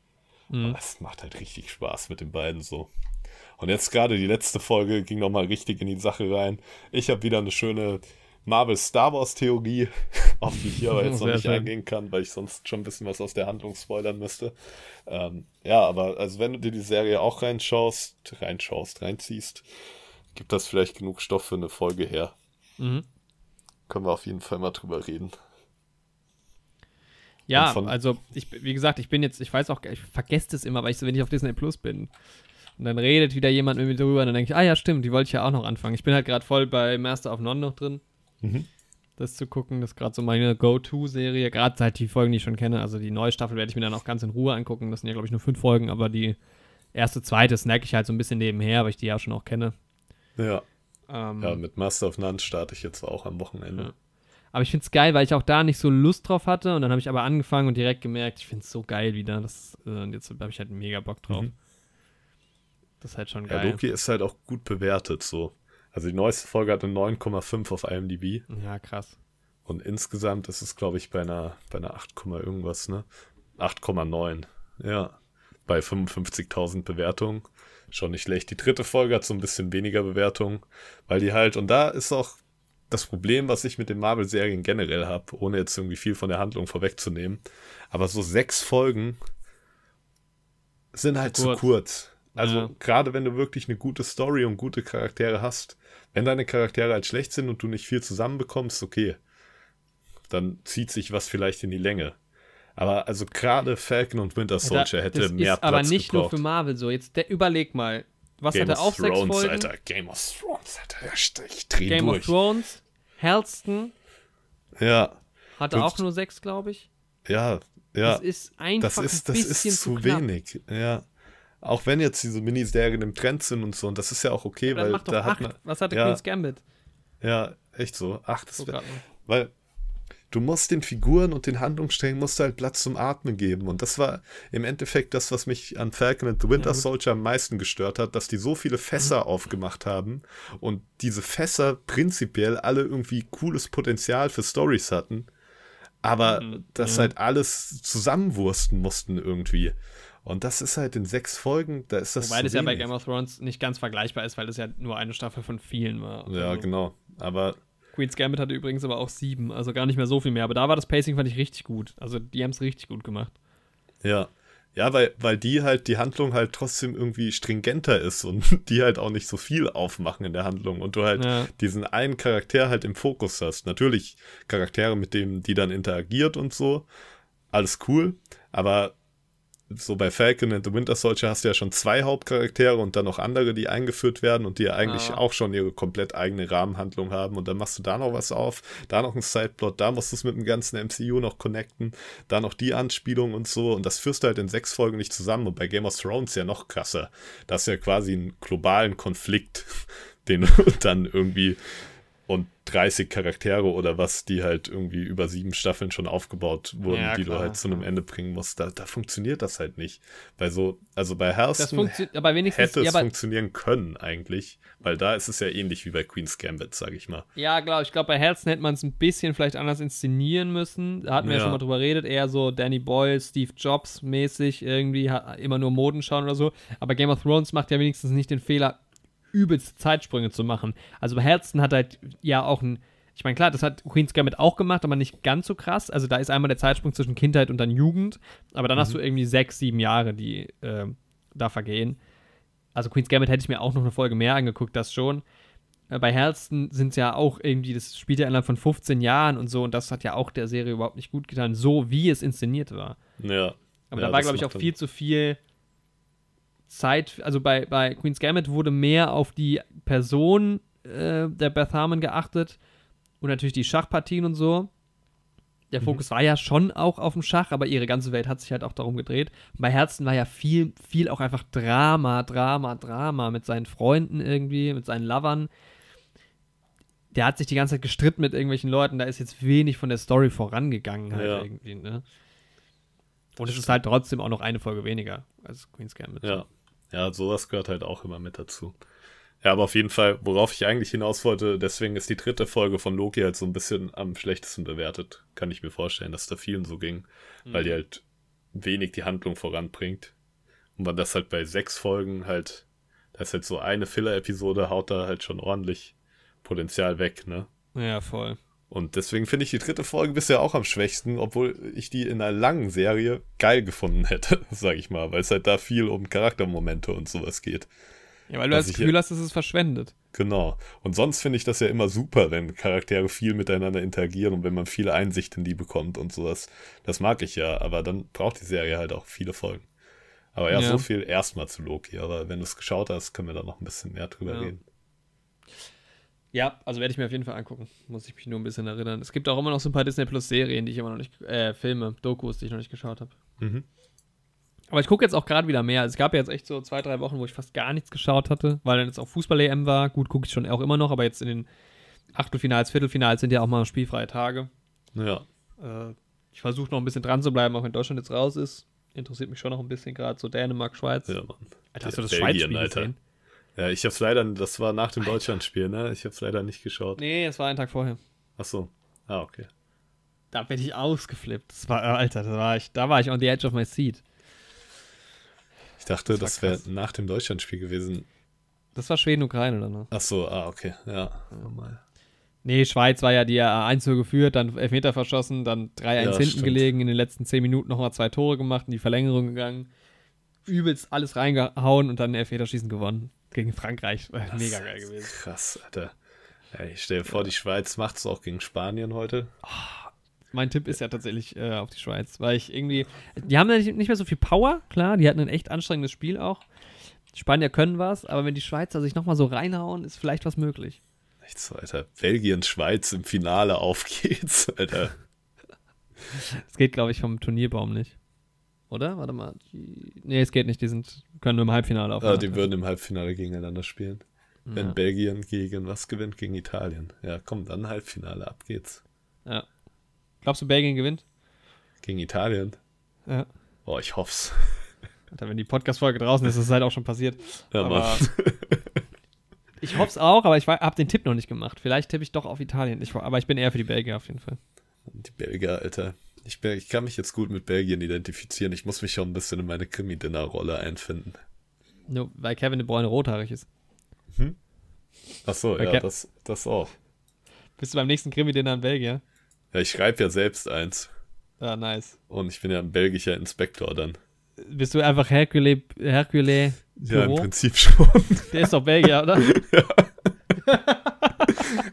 [SPEAKER 4] Mhm.
[SPEAKER 2] Aber es macht halt richtig Spaß mit den beiden so. Und jetzt gerade die letzte Folge ging nochmal richtig in die Sache rein. Ich habe wieder eine schöne Marvel Star Wars Theorie, auf die ich hier aber jetzt noch nicht
[SPEAKER 4] schön.
[SPEAKER 2] eingehen kann, weil ich sonst schon ein bisschen was aus der Handlung spoilern müsste. Ähm, ja, aber also wenn du dir die Serie auch reinschaust, reinschaust, reinziehst, gibt das vielleicht genug Stoff für eine Folge her.
[SPEAKER 4] Mhm.
[SPEAKER 2] Können wir auf jeden Fall mal drüber reden.
[SPEAKER 4] Ja, also ich, wie gesagt, ich bin jetzt, ich weiß auch, ich vergesse das immer, weil ich so, wenn ich auf Disney Plus bin. Und dann redet wieder jemand mit mir drüber und dann denke ich, ah ja, stimmt, die wollte ich ja auch noch anfangen. Ich bin halt gerade voll bei Master of None noch drin.
[SPEAKER 2] Mhm.
[SPEAKER 4] Das zu gucken, das ist gerade so meine Go-To-Serie. Gerade seit die Folgen, die ich schon kenne. Also die neue Staffel werde ich mir dann auch ganz in Ruhe angucken. Das sind ja, glaube ich, nur fünf Folgen, aber die erste, zweite snack ich halt so ein bisschen nebenher, weil ich die ja schon auch kenne.
[SPEAKER 2] Ja.
[SPEAKER 4] Ähm,
[SPEAKER 2] ja, mit Master of None starte ich jetzt auch am Wochenende.
[SPEAKER 4] Ja. Aber ich finde es geil, weil ich auch da nicht so Lust drauf hatte. Und dann habe ich aber angefangen und direkt gemerkt, ich finde es so geil wieder. Das, äh, und jetzt habe ich halt mega Bock drauf.
[SPEAKER 2] Mhm.
[SPEAKER 4] Das ist halt schon
[SPEAKER 2] Ja,
[SPEAKER 4] geil.
[SPEAKER 2] Loki ist halt auch gut bewertet so. Also die neueste Folge hatte 9,5 auf IMDb
[SPEAKER 4] Ja, krass.
[SPEAKER 2] und insgesamt ist es, glaube ich, bei einer, bei einer 8, Komma irgendwas, ne? 8,9. Ja. Bei 55.000 Bewertungen. Schon nicht schlecht. Die dritte Folge hat so ein bisschen weniger Bewertungen, weil die halt, und da ist auch das Problem, was ich mit den Marvel-Serien generell habe, ohne jetzt irgendwie viel von der Handlung vorwegzunehmen. Aber so sechs Folgen sind halt zu
[SPEAKER 4] Kurz.
[SPEAKER 2] kurz. Also
[SPEAKER 4] Ja.
[SPEAKER 2] gerade wenn du wirklich eine gute Story und gute Charaktere hast, wenn deine Charaktere halt schlecht sind und du nicht viel zusammenbekommst, okay, dann zieht sich was vielleicht in die Länge. Aber also gerade Falcon und Winter Soldier
[SPEAKER 4] Da-
[SPEAKER 2] hätte
[SPEAKER 4] das
[SPEAKER 2] mehr
[SPEAKER 4] ist aber
[SPEAKER 2] Platz
[SPEAKER 4] nicht
[SPEAKER 2] gebraucht.
[SPEAKER 4] nur für Marvel so. Jetzt der, überleg mal. Was
[SPEAKER 2] Game
[SPEAKER 4] hat er auch sechs
[SPEAKER 2] Thrones,
[SPEAKER 4] Folgen?
[SPEAKER 2] Alter. Game of Thrones, Alter. Ich, ich dreh
[SPEAKER 4] Game
[SPEAKER 2] durch.
[SPEAKER 4] of Thrones. Halston
[SPEAKER 2] Ja,
[SPEAKER 4] hatte auch nur sechs, glaube ich.
[SPEAKER 2] ja, ja.
[SPEAKER 4] Das ist einfach
[SPEAKER 2] Das ist,
[SPEAKER 4] ein
[SPEAKER 2] das
[SPEAKER 4] bisschen
[SPEAKER 2] ist zu
[SPEAKER 4] knapp.
[SPEAKER 2] wenig. Ja. Auch wenn jetzt diese Miniserien im Trend sind und so, und das ist ja auch okay,
[SPEAKER 4] Dann
[SPEAKER 2] weil
[SPEAKER 4] mach doch
[SPEAKER 2] da hat
[SPEAKER 4] acht.
[SPEAKER 2] man.
[SPEAKER 4] Was hatte
[SPEAKER 2] ja,
[SPEAKER 4] Queen's Gambit?
[SPEAKER 2] Ja, echt so. Ach, das
[SPEAKER 4] So.
[SPEAKER 2] Weil du musst den Figuren und den Handlungssträngen musst du halt Platz zum Atmen geben. Und das war im Endeffekt das, was mich an Falcon and the Winter
[SPEAKER 4] Ja.
[SPEAKER 2] Soldier am meisten gestört hat, dass die so viele Fässer aufgemacht haben und diese Fässer prinzipiell alle irgendwie cooles Potenzial für Stories hatten. aber
[SPEAKER 4] Mhm,
[SPEAKER 2] das
[SPEAKER 4] ja.
[SPEAKER 2] halt alles zusammenwursten mussten irgendwie. Und das ist halt in sechs Folgen, da ist das
[SPEAKER 4] Wobei das ja bei. Game of Thrones nicht ganz vergleichbar ist, weil das ja nur eine Staffel von vielen war.
[SPEAKER 2] Ja,
[SPEAKER 4] Also,
[SPEAKER 2] genau. Aber
[SPEAKER 4] Queen's Gambit hatte übrigens aber auch sieben, also gar nicht mehr so viel mehr. Aber da war das Pacing, fand ich richtig gut. Also die haben es richtig gut gemacht.
[SPEAKER 2] Ja. Ja, weil, weil die halt, die Handlung halt trotzdem irgendwie stringenter ist und die halt auch nicht so viel aufmachen in der Handlung und du halt
[SPEAKER 4] Ja.
[SPEAKER 2] diesen einen Charakter halt im Fokus hast. Natürlich Charaktere, mit denen die dann interagiert und so. Alles cool, aber so bei Falcon and the Winter Soldier hast du ja schon zwei Hauptcharaktere und dann noch andere, die eingeführt werden und die ja eigentlich
[SPEAKER 4] Ja.
[SPEAKER 2] auch schon ihre komplett eigene Rahmenhandlung haben und dann machst du da noch was auf, da noch ein Sideplot, da musst du es mit dem ganzen MCU noch connecten, da noch die Anspielung und so und das führst du halt in sechs Folgen nicht zusammen und bei Game of Thrones ja noch krasser. Da hast du ja quasi einen globalen Konflikt, den du dann irgendwie und 30 Charaktere oder was, die halt irgendwie über sieben Staffeln schon aufgebaut wurden,
[SPEAKER 4] Ja,
[SPEAKER 2] die du
[SPEAKER 4] klar,
[SPEAKER 2] halt zu einem
[SPEAKER 4] ja.
[SPEAKER 2] Ende bringen musst. Da, da funktioniert das halt nicht. Weil so, also bei Hearthstone
[SPEAKER 4] funktioniert, aber wenigstens,
[SPEAKER 2] hätte
[SPEAKER 4] ja,
[SPEAKER 2] es
[SPEAKER 4] aber,
[SPEAKER 2] funktionieren können eigentlich, weil da ist es ja ähnlich wie bei Queen's Gambit, sag ich mal.
[SPEAKER 4] ja, glaube ich, glaube bei Herzen hätte man es ein bisschen vielleicht anders inszenieren müssen. Da hatten wir ja.
[SPEAKER 2] Ja.
[SPEAKER 4] schon mal drüber redet, eher so Danny Boyle, Steve Jobs mäßig irgendwie, immer nur Moden schauen oder so. Aber Game of Thrones macht ja wenigstens nicht den Fehler, übelste Zeitsprünge zu machen. Also bei Herzen hat halt ja auch ein, ich meine, klar, das hat Queen's Gambit auch gemacht, aber nicht ganz so krass. Also da ist einmal der Zeitsprung zwischen Kindheit und dann Jugend, aber dann hast du irgendwie sechs, sieben Jahre, die äh, da vergehen. Also Queen's Gambit hätte ich mir auch noch eine Folge mehr angeguckt, das schon. Äh, Bei Herzen sind es ja auch irgendwie, das spielt ja innerhalb von 15 Jahren und so, und das hat ja auch der Serie überhaupt nicht gut getan, so wie es inszeniert war.
[SPEAKER 2] Ja.
[SPEAKER 4] Aber
[SPEAKER 2] ja,
[SPEAKER 4] da war, glaube ich, auch viel zu viel Zeit. Also bei, bei Queen's Gambit wurde mehr auf die Person äh, der Beth Harmon geachtet und natürlich die Schachpartien und so. Der
[SPEAKER 2] Mhm.
[SPEAKER 4] Fokus war ja schon auch auf dem Schach, aber ihre ganze Welt hat sich halt auch darum gedreht. Und bei Herzen war ja viel, viel auch einfach Drama, Drama, Drama mit seinen Freunden irgendwie, mit seinen Lovern. Der hat sich die ganze Zeit gestritten mit irgendwelchen Leuten, da ist jetzt wenig von der Story vorangegangen halt
[SPEAKER 2] Ja.
[SPEAKER 4] irgendwie, ne? Und es ist halt trotzdem auch noch eine Folge weniger als Queen's Gambit.
[SPEAKER 2] Ja. Ja, sowas gehört halt auch immer mit dazu. Ja, aber auf jeden Fall, worauf ich eigentlich hinaus wollte, deswegen ist die dritte Folge von Loki halt so ein bisschen am schlechtesten bewertet. Kann ich mir vorstellen, dass da vielen so ging, weil die halt wenig die Handlung voranbringt. Und man das halt bei sechs Folgen halt, da ist halt so eine Filler-Episode, haut da halt schon ordentlich Potenzial weg, ne?
[SPEAKER 4] Ja, voll.
[SPEAKER 2] Und deswegen finde ich die dritte Folge bisher auch am schwächsten, obwohl ich die in einer langen Serie geil gefunden hätte, sag ich mal, weil es halt da viel um Charaktermomente und sowas geht.
[SPEAKER 4] Ja, weil du das Gefühl hast, es ist verschwendet.
[SPEAKER 2] Genau. Und sonst finde ich das ja immer super, wenn Charaktere viel miteinander interagieren und wenn man viel Einsicht in die bekommt und sowas. Das mag ich ja, aber dann braucht die Serie halt auch viele Folgen. Aber ja,
[SPEAKER 4] Ja.
[SPEAKER 2] so viel erstmal zu Loki. Aber wenn du es geschaut hast, können wir da noch ein bisschen mehr drüber
[SPEAKER 4] Ja.
[SPEAKER 2] reden.
[SPEAKER 4] Ja, also werde ich mir auf jeden Fall angucken. Muss ich mich nur ein bisschen erinnern. Es gibt auch immer noch so ein paar Disney Plus Serien, die ich immer noch nicht, äh, Filme, Dokus, die ich noch nicht geschaut habe.
[SPEAKER 2] Mhm.
[SPEAKER 4] Aber ich gucke jetzt auch gerade wieder mehr. Also Es gab ja jetzt echt so zwei, drei Wochen, wo ich fast gar nichts geschaut hatte, weil dann jetzt auch Fußball-EM war. Gut, gucke ich schon auch immer noch, aber jetzt in den Achtelfinals, Viertelfinals sind ja auch mal spielfreie Tage.
[SPEAKER 2] Ja.
[SPEAKER 4] Äh, ich versuche noch ein bisschen dran zu bleiben, auch wenn Deutschland jetzt raus ist. Interessiert mich schon noch ein bisschen gerade so Dänemark, Schweiz.
[SPEAKER 2] Ja, Mann.
[SPEAKER 4] Alter, hast du das
[SPEAKER 2] Belgien,
[SPEAKER 4] Schweiz-Spiel
[SPEAKER 2] Alter.
[SPEAKER 4] gesehen?
[SPEAKER 2] Ja, ich hab's leider, das war nach dem Deutschlandspiel, ne? Ich hab's leider nicht geschaut.
[SPEAKER 4] Nee, es war ein Tag vorher.
[SPEAKER 2] Ach so. Ah, okay.
[SPEAKER 4] Da bin ich ausgeflippt. Das war, äh, Alter, da war ich, da war ich on the edge of my seat.
[SPEAKER 2] Ich dachte,
[SPEAKER 4] Das
[SPEAKER 2] das, wäre nach dem Deutschlandspiel gewesen.
[SPEAKER 4] Das war Schweden, Ukraine oder ne?
[SPEAKER 2] Ach so, ah, okay. Ja, normal.
[SPEAKER 4] Nee, Schweiz war ja die 1 geführt, dann Elfmeter verschossen, dann 3-1
[SPEAKER 2] Ja,
[SPEAKER 4] hinten
[SPEAKER 2] stimmt.
[SPEAKER 4] gelegen, in den letzten 10 Minuten nochmal zwei Tore gemacht, in die Verlängerung gegangen. Übelst alles reingehauen und dann Elfmeterschießen gewonnen. Gegen Frankreich. War
[SPEAKER 2] Das
[SPEAKER 4] Mega geil gewesen.
[SPEAKER 2] Krass, Alter. Ich stell dir vor, die Schweiz macht's auch gegen Spanien heute.
[SPEAKER 4] Mein Tipp ist ja tatsächlich äh, auf die Schweiz, weil ich irgendwie. Die haben ja nicht, nicht mehr so viel Power, klar, die hatten ein echt anstrengendes Spiel auch. Die Spanier können was, aber wenn die Schweizer sich nochmal so reinhauen, ist vielleicht was möglich.
[SPEAKER 2] Echt so, Alter. Belgien, Schweiz im Finale, auf geht's, Alter.
[SPEAKER 4] Das geht, glaube ich, vom Turnierbaum nicht. Oder? Warte mal. Nee, es geht nicht. Die sind, können nur im Halbfinale
[SPEAKER 2] Ah,
[SPEAKER 4] aufeinander
[SPEAKER 2] die würden im Halbfinale gegeneinander spielen. Wenn
[SPEAKER 4] Ja.
[SPEAKER 2] Belgien gegen was gewinnt? Gegen Italien. Ja, komm, dann Halbfinale, ab geht's.
[SPEAKER 4] Ja. Glaubst du, Belgien gewinnt?
[SPEAKER 2] Gegen Italien?
[SPEAKER 4] Ja.
[SPEAKER 2] Oh, ich hoff's.
[SPEAKER 4] Alter, wenn die Podcast-Folge draußen ist, ist es halt auch schon passiert.
[SPEAKER 2] Ja,
[SPEAKER 4] aber
[SPEAKER 2] Mann.
[SPEAKER 4] ich hoffe es auch, aber ich habe den Tipp noch nicht gemacht. Vielleicht tippe ich doch auf Italien. Ich, aber ich bin eher für die Belgier auf jeden Fall.
[SPEAKER 2] Die Belgier, Alter. Ich, bin, ich kann mich jetzt gut mit Belgien identifizieren. Ich muss mich schon ein bisschen in meine Krimi-Dinner-Rolle einfinden.
[SPEAKER 4] Nur weil Kevin de Bruyne rothaarig ist.
[SPEAKER 2] Ach so,
[SPEAKER 4] Okay.
[SPEAKER 2] ja, das, das auch.
[SPEAKER 4] Bist du beim nächsten Krimi-Dinner in Belgien?
[SPEAKER 2] Ja, ich schreibe ja selbst eins.
[SPEAKER 4] Ja, nice.
[SPEAKER 2] Und ich bin ja ein belgischer Inspektor dann.
[SPEAKER 4] Bist du einfach Hercule, Hercule
[SPEAKER 2] Ja, im? Prinzip schon.
[SPEAKER 4] Der ist doch Belgier, oder?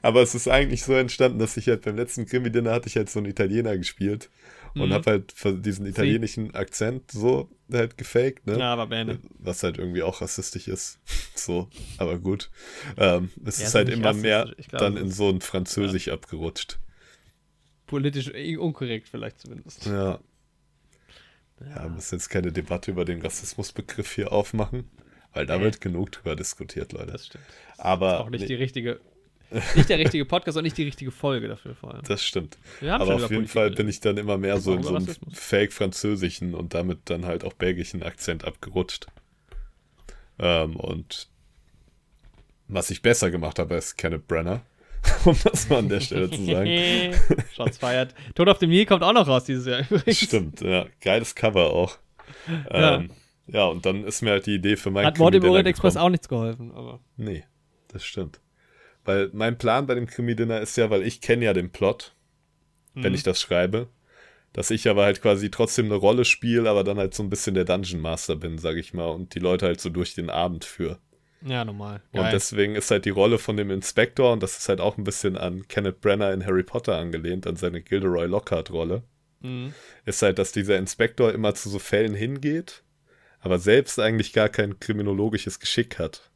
[SPEAKER 2] Aber es ist eigentlich so entstanden, dass ich halt beim letzten Krimi-Dinner hatte ich halt so einen Italiener gespielt und
[SPEAKER 4] Mhm.
[SPEAKER 2] habe halt diesen italienischen Akzent so halt gefaked, ne?
[SPEAKER 4] Ja, aber Bene.
[SPEAKER 2] Was halt irgendwie auch rassistisch ist. so, aber gut. Ähm, es
[SPEAKER 4] Ja,
[SPEAKER 2] ist
[SPEAKER 4] ist
[SPEAKER 2] halt immer mehr
[SPEAKER 4] glaube,
[SPEAKER 2] dann in
[SPEAKER 4] ist-
[SPEAKER 2] so ein Französisch abgerutscht.
[SPEAKER 4] Politisch unkorrekt vielleicht zumindest.
[SPEAKER 2] Ja. Ja, wir müssen jetzt keine Debatte über den Rassismusbegriff hier aufmachen, weil da
[SPEAKER 4] Nee.
[SPEAKER 2] wird genug drüber diskutiert, Leute.
[SPEAKER 4] Das stimmt.
[SPEAKER 2] Aber
[SPEAKER 4] Auch nicht
[SPEAKER 2] nee,
[SPEAKER 4] die richtige, nicht der richtige Podcast und nicht die richtige Folge dafür vor allem.
[SPEAKER 2] das stimmt. Aber auf jeden
[SPEAKER 4] Politik
[SPEAKER 2] Fall bin ich dann immer mehr so in so einen
[SPEAKER 4] Rassismus.
[SPEAKER 2] fake-französischen und damit dann halt auch belgischen Akzent abgerutscht. Ähm, und was ich besser gemacht habe als Kenneth Brenner, um das mal an der Stelle zu sagen.
[SPEAKER 4] Shots feiert. Tod auf dem Nil kommt auch noch raus dieses Jahr übrigens.
[SPEAKER 2] Stimmt, ja. Geiles Cover auch.
[SPEAKER 4] Ja.
[SPEAKER 2] Ähm, ja, und dann ist mir halt die Idee für mein
[SPEAKER 4] Hat Mord im Orient Express auch nichts geholfen, aber.
[SPEAKER 2] Nee, das stimmt. Weil mein Plan bei dem Krimi-Dinner ist ja, weil ich kenne ja den Plot, wenn
[SPEAKER 4] Mhm.
[SPEAKER 2] ich das schreibe, dass ich aber halt quasi trotzdem eine Rolle spiele, aber dann halt so ein bisschen der Dungeon Master bin, sag ich mal, und die Leute halt so durch den Abend führe.
[SPEAKER 4] Ja, normal.
[SPEAKER 2] Und
[SPEAKER 4] Geil.
[SPEAKER 2] deswegen ist halt die Rolle von dem Inspektor, und das ist halt auch ein bisschen an Kenneth Brenner in Harry Potter angelehnt, an seine Gilderoy Lockhart-Rolle,
[SPEAKER 4] Mhm.
[SPEAKER 2] ist halt, dass dieser Inspektor immer zu so Fällen hingeht, aber selbst eigentlich gar kein kriminologisches Geschick hat,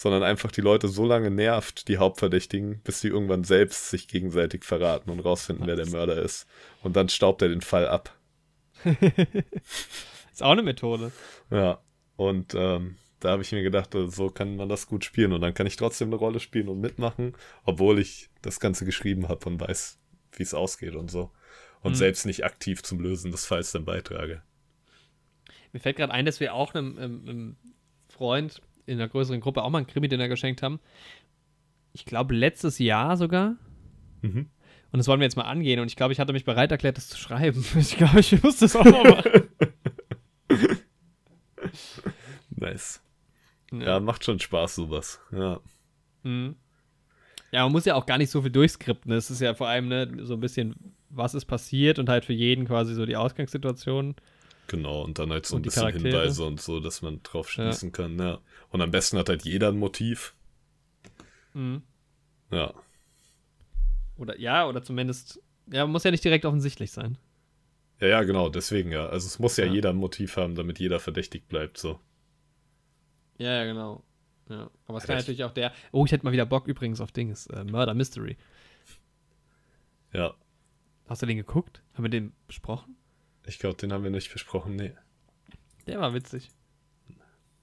[SPEAKER 2] sondern einfach die Leute so lange nervt, die Hauptverdächtigen, bis sie irgendwann selbst sich gegenseitig verraten und rausfinden, wer der Mörder ist. Und dann staubt er den Fall ab.
[SPEAKER 4] Ist auch eine Methode.
[SPEAKER 2] Ja, und ähm, da habe ich mir gedacht, äh, so kann man das gut spielen und dann kann ich trotzdem eine Rolle spielen und mitmachen, obwohl ich das Ganze geschrieben habe und weiß, wie es ausgeht und so. Und
[SPEAKER 4] Mhm.
[SPEAKER 2] selbst nicht aktiv zum Lösen des Falls dann beitrage.
[SPEAKER 4] Mir fällt gerade ein, dass wir auch einem, einem, einem Freund in einer größeren Gruppe auch mal ein Krimi-Dinner geschenkt haben. Ich glaube, letztes Jahr sogar.
[SPEAKER 2] Mhm.
[SPEAKER 4] Und das wollen wir jetzt mal angehen. Und ich glaube, ich hatte mich bereit erklärt, das zu schreiben. Ich glaube, ich muss das auch mal machen.
[SPEAKER 2] Nice. Ja, macht schon Spaß, sowas. Ja.
[SPEAKER 4] Mhm. Ja, man muss ja auch gar nicht so viel durchskripten. Es ist ja vor allem ne, so ein bisschen, was ist passiert und halt für jeden quasi so die Ausgangssituation.
[SPEAKER 2] Genau, und dann halt so ein bisschen
[SPEAKER 4] Charaktere.
[SPEAKER 2] Hinweise und so, dass man drauf schließen kann, ja. Und am besten hat halt jeder ein Motiv.
[SPEAKER 4] Mhm.
[SPEAKER 2] Ja.
[SPEAKER 4] Oder ja, oder zumindest, ja, muss ja nicht direkt offensichtlich sein.
[SPEAKER 2] Ja, ja, genau, deswegen ja. Also es muss ja,
[SPEAKER 4] Ja.
[SPEAKER 2] jeder ein Motiv haben, damit jeder verdächtig bleibt, so.
[SPEAKER 4] Ja, ja, genau. Ja. Aber es
[SPEAKER 2] Ja,
[SPEAKER 4] kann
[SPEAKER 2] das-
[SPEAKER 4] natürlich auch der. Oh, ich hätte mal wieder Bock übrigens auf Dings. Äh, Murder Mystery.
[SPEAKER 2] Ja.
[SPEAKER 4] Hast du den geguckt? Haben wir den besprochen?
[SPEAKER 2] Ich glaube, den haben wir nicht besprochen, nee.
[SPEAKER 4] Der war witzig.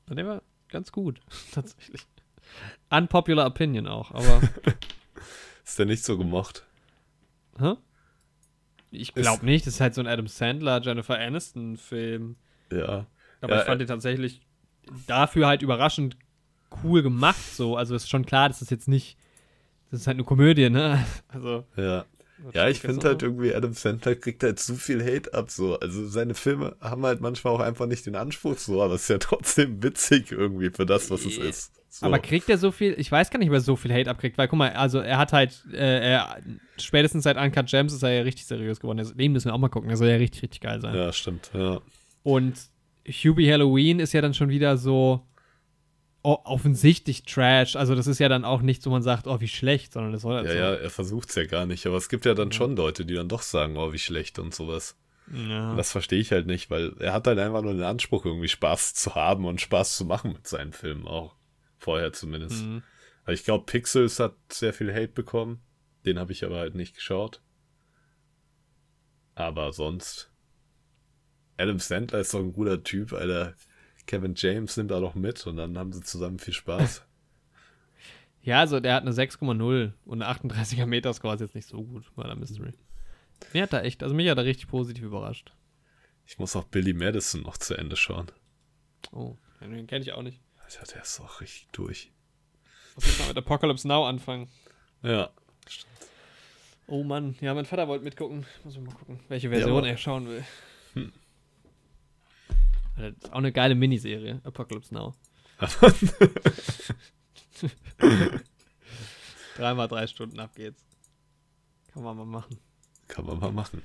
[SPEAKER 4] Der war ganz gut, tatsächlich. Unpopular Opinion auch, aber.
[SPEAKER 2] Ist der nicht so gemocht?
[SPEAKER 4] hä? Ich glaube nicht, das ist halt so ein Adam Sandler, Jennifer Aniston-Film.
[SPEAKER 2] Ja.
[SPEAKER 4] Aber
[SPEAKER 2] Ja,
[SPEAKER 4] ich fand
[SPEAKER 2] äh,
[SPEAKER 4] den tatsächlich dafür halt überraschend cool gemacht. So, also ist schon klar, das ist jetzt nicht. Das ist halt eine Komödie, ne? Also.
[SPEAKER 2] Ja. Ja, ich finde halt irgendwie, Adam Sandler kriegt halt zu viel Hate ab, so. Also seine Filme haben halt manchmal auch einfach nicht den Anspruch, so, aber es ist ja trotzdem witzig irgendwie für das, was es ist. So.
[SPEAKER 4] Aber kriegt er so viel, ich weiß gar nicht, ob er so viel Hate abkriegt, weil guck mal, also er hat halt, äh, er, spätestens seit Uncut Gems ist er ja richtig seriös geworden. Den müssen wir auch mal gucken, der soll ja richtig, richtig geil sein.
[SPEAKER 2] ja, stimmt, ja.
[SPEAKER 4] Und Hubie Halloween ist ja dann schon wieder so offensichtlich Trash. Also das ist ja dann auch nicht so, man sagt, oh, wie schlecht, sondern das soll halt
[SPEAKER 2] Ja,
[SPEAKER 4] so.
[SPEAKER 2] ja, er versucht's ja gar nicht, aber es gibt ja dann schon Leute, die dann doch sagen, oh, wie schlecht und sowas.
[SPEAKER 4] Ja.
[SPEAKER 2] Das verstehe ich halt nicht, weil er hat halt einfach nur den Anspruch, irgendwie Spaß zu haben und Spaß zu machen mit seinen Filmen auch. Vorher zumindest.
[SPEAKER 4] Mhm.
[SPEAKER 2] Aber ich glaube, Pixels hat sehr viel Hate bekommen. Den habe ich aber halt nicht geschaut. Aber sonst. Adam Sandler ist doch ein guter Typ, Alter. Kevin James nimmt da noch mit und dann haben sie zusammen viel Spaß.
[SPEAKER 4] Ja, also der hat eine 6,0 und eine 38er Metascore ist jetzt nicht so gut bei der Mystery. Mir hat er echt, also mich hat er richtig positiv überrascht.
[SPEAKER 2] Ich muss auch Billy Madison noch zu Ende schauen.
[SPEAKER 4] Oh, den kenne ich auch nicht.
[SPEAKER 2] Alter, der ist auch richtig durch.
[SPEAKER 4] Muss jetzt mal mit Apocalypse Now anfangen.
[SPEAKER 2] Ja.
[SPEAKER 4] Oh Mann, ja, mein Vater wollte mitgucken. Muss ich mal gucken, welche Version
[SPEAKER 2] Ja,
[SPEAKER 4] er schauen will.
[SPEAKER 2] Hm.
[SPEAKER 4] Das ist auch eine geile Miniserie, Apocalypse Now. Dreimal drei Stunden ab geht's. Kann man mal machen.
[SPEAKER 2] Kann man mal machen.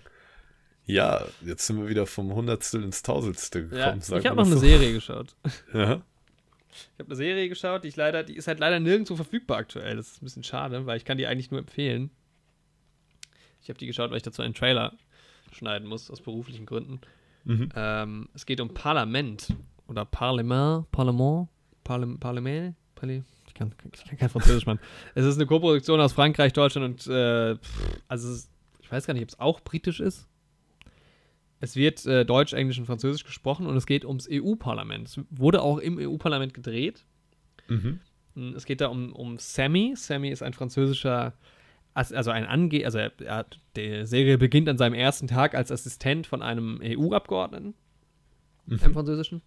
[SPEAKER 2] Ja, jetzt sind wir wieder vom Hundertstel ins Tausendstel gekommen.
[SPEAKER 4] Ja, ich habe noch eine
[SPEAKER 2] so.
[SPEAKER 4] Serie geschaut.
[SPEAKER 2] Ja.
[SPEAKER 4] Ich habe eine Serie geschaut, die ich leider, die ist halt leider nirgendwo verfügbar aktuell. Das ist ein bisschen schade, weil ich kann die eigentlich nur empfehlen. Ich habe die geschaut, weil ich dazu einen Trailer schneiden muss, aus beruflichen Gründen.
[SPEAKER 2] Mhm.
[SPEAKER 4] Ähm, es geht um Parlament oder Parlement, Parlement, Parlement, Parlement, Parli- ich kann, ich kann kein Französisch, Mann. Es ist eine Koproduktion aus Frankreich, Deutschland und äh, also ist, ich weiß gar nicht, ob es auch britisch ist. Es wird äh, Deutsch, Englisch und Französisch gesprochen und es geht ums EU-Parlament. Es wurde auch im EU-Parlament gedreht.
[SPEAKER 2] Mhm.
[SPEAKER 4] Mm, Es geht da um, um Sammy. Sammy ist ein französischer, also ein Ange, also er, er hat, die Serie beginnt an seinem ersten Tag als Assistent von einem EU-Abgeordneten im Französischen.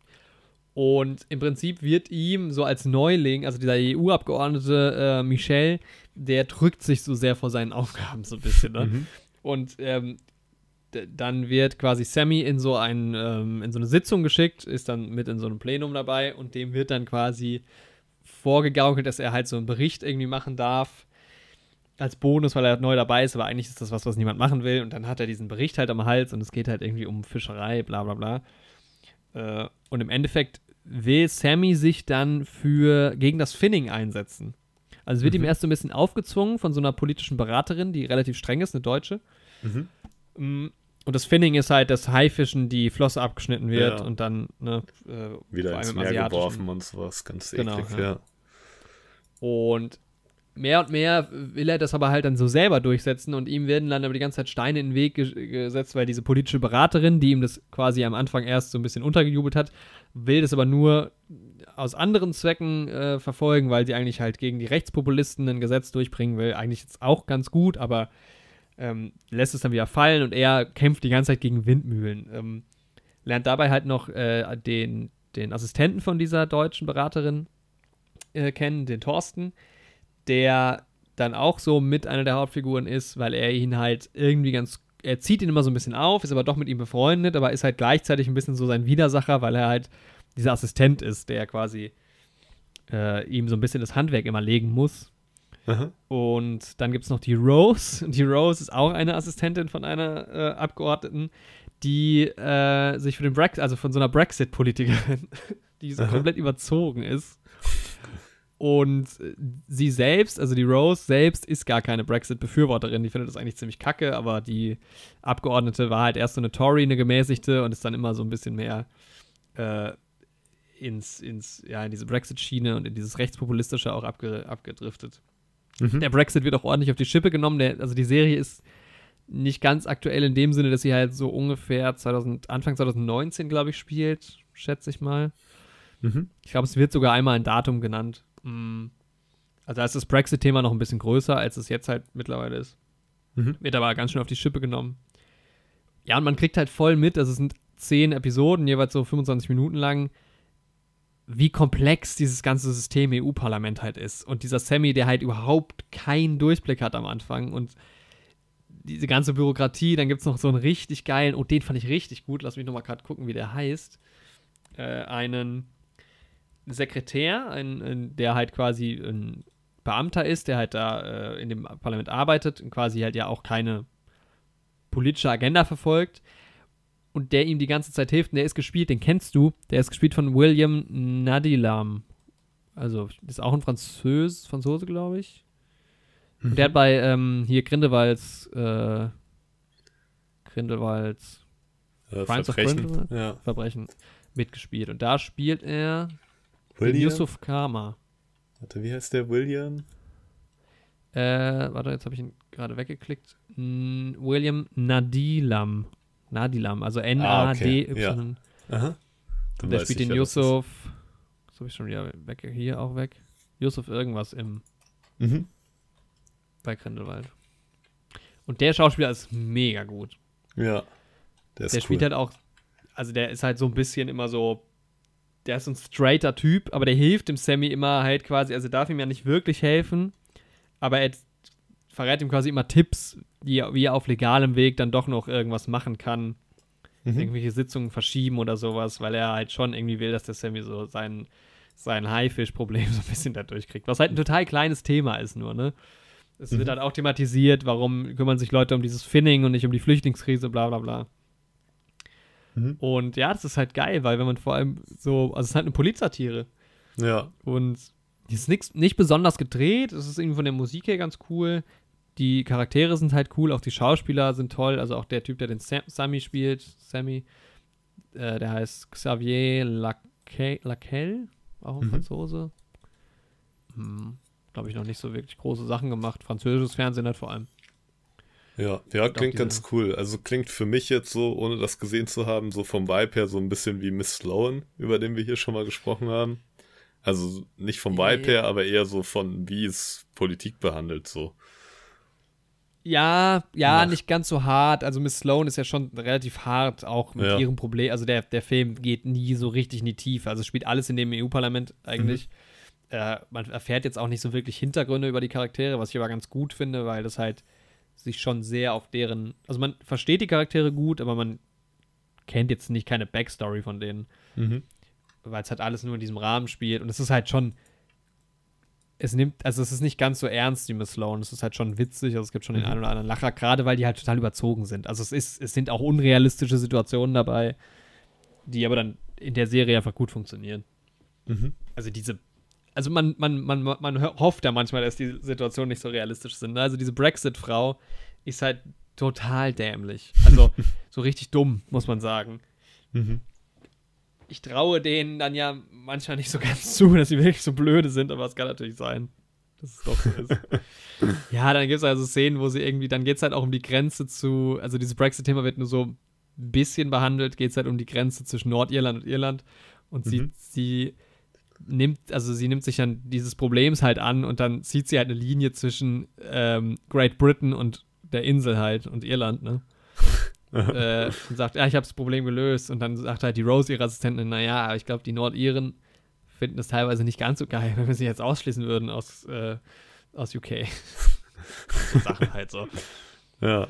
[SPEAKER 4] Und im Prinzip wird ihm so als Neuling, also dieser EU-Abgeordnete äh, Michel, der drückt sich so sehr vor seinen Aufgaben so ein bisschen. Ne?
[SPEAKER 2] Mhm.
[SPEAKER 4] Und ähm, dann wird quasi Sammy in so, ein, ähm, in so eine Sitzung geschickt, ist dann mit in so einem Plenum dabei und dem wird dann quasi vorgegaukelt, dass er halt so einen Bericht irgendwie machen darf als Bonus, weil er neu dabei ist, aber eigentlich ist das was, was niemand machen will und dann hat er diesen Bericht halt am Hals und es geht halt irgendwie um Fischerei, bla bla bla. Äh, und im Endeffekt will Sammy sich dann für gegen das Finning einsetzen. Also wird ihm erst so ein bisschen aufgezwungen von so einer politischen Beraterin, die relativ streng ist, eine Deutsche.
[SPEAKER 2] Mhm.
[SPEAKER 4] Mm, Und das Finning ist halt, dass Haifischen die Flosse abgeschnitten wird
[SPEAKER 2] Ja.
[SPEAKER 4] und dann ne, äh,
[SPEAKER 2] Wieder ins Meer geworfen und sowas. Ganz
[SPEAKER 4] Genau,
[SPEAKER 2] eklig,
[SPEAKER 4] ja.
[SPEAKER 2] ja.
[SPEAKER 4] Und mehr und mehr will er das aber halt dann so selber durchsetzen und ihm werden dann aber die ganze Zeit Steine in den Weg ge gesetzt, weil diese politische Beraterin, die ihm das quasi am Anfang erst so ein bisschen untergejubelt hat, will das aber nur aus anderen Zwecken äh, verfolgen, weil sie eigentlich halt gegen die Rechtspopulisten ein Gesetz durchbringen will. Eigentlich es auch ganz gut, aber ähm, lässt es dann wieder fallen und er kämpft die ganze Zeit gegen Windmühlen. Ähm, lernt dabei halt noch äh, den, den Assistenten von dieser deutschen Beraterin äh, kennen, den Thorsten, der dann auch so mit einer der Hauptfiguren ist, weil er ihn halt irgendwie ganz, er zieht ihn immer so ein bisschen auf, ist aber doch mit ihm befreundet, aber ist halt gleichzeitig ein bisschen so sein Widersacher, weil er halt dieser Assistent ist, der quasi äh, ihm so ein bisschen das Handwerk immer legen muss.
[SPEAKER 2] Aha.
[SPEAKER 4] Und dann gibt es noch die Rose. Die Rose ist auch eine Assistentin von einer äh, Abgeordneten, die äh, sich für den Brexit, also von so einer Brexit-Politikerin, die so
[SPEAKER 2] Aha.
[SPEAKER 4] komplett überzogen ist. Und äh, sie selbst, also die Rose selbst, ist gar keine Brexit-Befürworterin. Die findet das eigentlich ziemlich kacke, aber die Abgeordnete war halt erst so eine Tory, eine gemäßigte, und ist dann immer so ein bisschen mehr äh, ins, ins, ja, in diese Brexit-Schiene und in dieses Rechtspopulistische auch abge, abgedriftet.
[SPEAKER 2] Mhm.
[SPEAKER 4] Der Brexit wird auch ordentlich auf die Schippe genommen. Der, also die Serie ist nicht ganz aktuell in dem Sinne, dass sie halt so ungefähr 2000, Anfang 2019, glaube ich, spielt, schätze ich mal.
[SPEAKER 2] Mhm.
[SPEAKER 4] Ich glaube, es wird sogar einmal ein Datum genannt. Mm. Also da ist das Brexit-Thema noch ein bisschen größer, als es jetzt halt mittlerweile ist.
[SPEAKER 2] Mhm.
[SPEAKER 4] Wird aber ganz schön auf die Schippe genommen. Ja, und man kriegt halt voll mit, also es sind zehn Episoden, jeweils so 25 Minuten lang, wie komplex dieses ganze System EU-Parlament halt ist. Und dieser Sammy, der halt überhaupt keinen Durchblick hat am Anfang und diese ganze Bürokratie, dann gibt es noch so einen richtig geilen, oh, den fand ich richtig gut, lass mich nochmal gerade gucken, wie der heißt. Äh, einen Sekretär, ein, ein, der halt quasi ein Beamter ist, der halt da äh, in dem Parlament arbeitet und quasi halt ja auch keine politische Agenda verfolgt und der ihm die ganze Zeit hilft und der ist gespielt, den kennst du, der ist gespielt von William Nadilam. Also, ist auch ein Französ, Franzose, glaube ich. Und der hat bei ähm, hier Grindelwalds, äh, Grindelwalds
[SPEAKER 2] Äh,
[SPEAKER 4] Crimes of
[SPEAKER 2] Verbrechen.
[SPEAKER 4] Grindelwald?
[SPEAKER 2] Ja.
[SPEAKER 4] Verbrechen mitgespielt. Und da spielt er
[SPEAKER 2] William.
[SPEAKER 4] Yusuf Kama.
[SPEAKER 2] Warte, wie heißt der William?
[SPEAKER 4] Äh, warte, jetzt habe ich ihn gerade weggeklickt. N William Nadilam. Nadilam, also N-A-D-Y.
[SPEAKER 2] Aha. Dann
[SPEAKER 4] Und der spielt den
[SPEAKER 2] das
[SPEAKER 4] Yusuf. Das habe ich schon wieder weg, hier auch weg. Yusuf irgendwas im.
[SPEAKER 2] Mhm.
[SPEAKER 4] bei Grindelwald. Und der Schauspieler ist mega gut.
[SPEAKER 2] Ja. Der
[SPEAKER 4] der
[SPEAKER 2] cool.
[SPEAKER 4] spielt halt auch, also der ist halt so ein bisschen immer so, der ist so ein straighter Typ, aber der hilft dem Sammy immer halt quasi, also darf ihm ja nicht wirklich helfen, aber er verrät ihm quasi immer Tipps, wie, wie er auf legalem Weg dann doch noch irgendwas machen kann.
[SPEAKER 2] Mhm.
[SPEAKER 4] Irgendwelche Sitzungen verschieben oder sowas, weil er halt schon irgendwie will, dass der Sammy so sein, sein Haifisch-Problem so ein bisschen da durchkriegt. Was halt ein total kleines Thema ist nur, ne? Es wird
[SPEAKER 2] Mhm.
[SPEAKER 4] halt auch thematisiert, warum kümmern sich Leute um dieses Finning und nicht um die Flüchtlingskrise, bla bla bla.
[SPEAKER 2] Mhm.
[SPEAKER 4] Und ja, das ist halt geil, weil wenn man vor allem so, also es ist halt eine Polizsatire.
[SPEAKER 2] Ja.
[SPEAKER 4] Und die ist nix, nicht besonders gedreht. Es ist irgendwie von der Musik her ganz cool. Die Charaktere sind halt cool, auch die Schauspieler sind toll. Also auch der Typ, der den Sam, Sammy spielt, Sammy, äh, der heißt Xavier Laque- Laquelle, auch ein
[SPEAKER 2] Mhm.
[SPEAKER 4] Franzose. Hm, Glaube ich, noch nicht so wirklich große Sachen gemacht. Französisches Fernsehen halt vor allem.
[SPEAKER 2] Ja, ja, klingt ganz cool. Also klingt für mich jetzt so, ohne das gesehen zu haben, so vom Vibe her so ein bisschen wie Miss Sloan, über den wir hier schon mal gesprochen haben. Also nicht vom Vibe
[SPEAKER 4] Ja.
[SPEAKER 2] her, aber eher so von, wie es Politik behandelt, so.
[SPEAKER 4] Ja, ja,
[SPEAKER 2] Ja.
[SPEAKER 4] nicht ganz so hart. Also Miss Sloan ist ja schon relativ hart, auch mit
[SPEAKER 2] Ja.
[SPEAKER 4] ihrem Problem. Also der, der Film geht nie so richtig in die Tiefe. Also spielt alles in dem EU-Parlament eigentlich. Äh, man erfährt jetzt auch nicht so wirklich Hintergründe über die Charaktere, was ich aber ganz gut finde, weil das halt sich schon sehr auf deren. Also man versteht die Charaktere gut, aber man kennt jetzt nicht keine Backstory von denen
[SPEAKER 2] Mhm.
[SPEAKER 4] weil es halt alles nur in diesem Rahmen spielt und es ist halt schon es nimmt, also es ist nicht ganz so ernst wie Miss Sloan, es ist halt schon witzig, also es gibt schon den
[SPEAKER 2] Mhm.
[SPEAKER 4] einen oder anderen Lacher, gerade weil die halt total überzogen sind. Also es ist, es sind auch unrealistische Situationen dabei, die aber dann in der Serie einfach gut funktionieren.
[SPEAKER 2] Mhm.
[SPEAKER 4] Also diese, also man, man, man, man ho- hofft ja manchmal, dass die Situationen nicht so realistisch sind. ne? Also diese Brexit-Frau ist halt total dämlich. Also so richtig dumm, muss man sagen
[SPEAKER 2] Mhm.
[SPEAKER 4] ich traue denen dann ja manchmal nicht so ganz zu, dass sie wirklich so blöde sind, aber es kann natürlich sein, dass es doch so ist. ja, dann gibt es also Szenen, wo sie irgendwie, dann geht es halt auch um die Grenze zu, also dieses Brexit-Thema wird nur so ein bisschen behandelt, geht es halt um die Grenze zwischen Nordirland und Irland und sie,
[SPEAKER 2] Mhm.
[SPEAKER 4] sie nimmt, also sie nimmt sich dann dieses Problems halt an und dann zieht sie halt eine Linie zwischen ähm, Great Britain und der Insel halt und Irland, ne? äh, und sagt, ja, ich habe das Problem gelöst. Und dann sagt halt die Rose, ihre Assistentin, naja, aber ich glaube, die Nordiren finden das teilweise nicht ganz so geil, wenn wir sie jetzt ausschließen würden aus, äh, aus UK. so Sachen halt so.
[SPEAKER 2] Ja.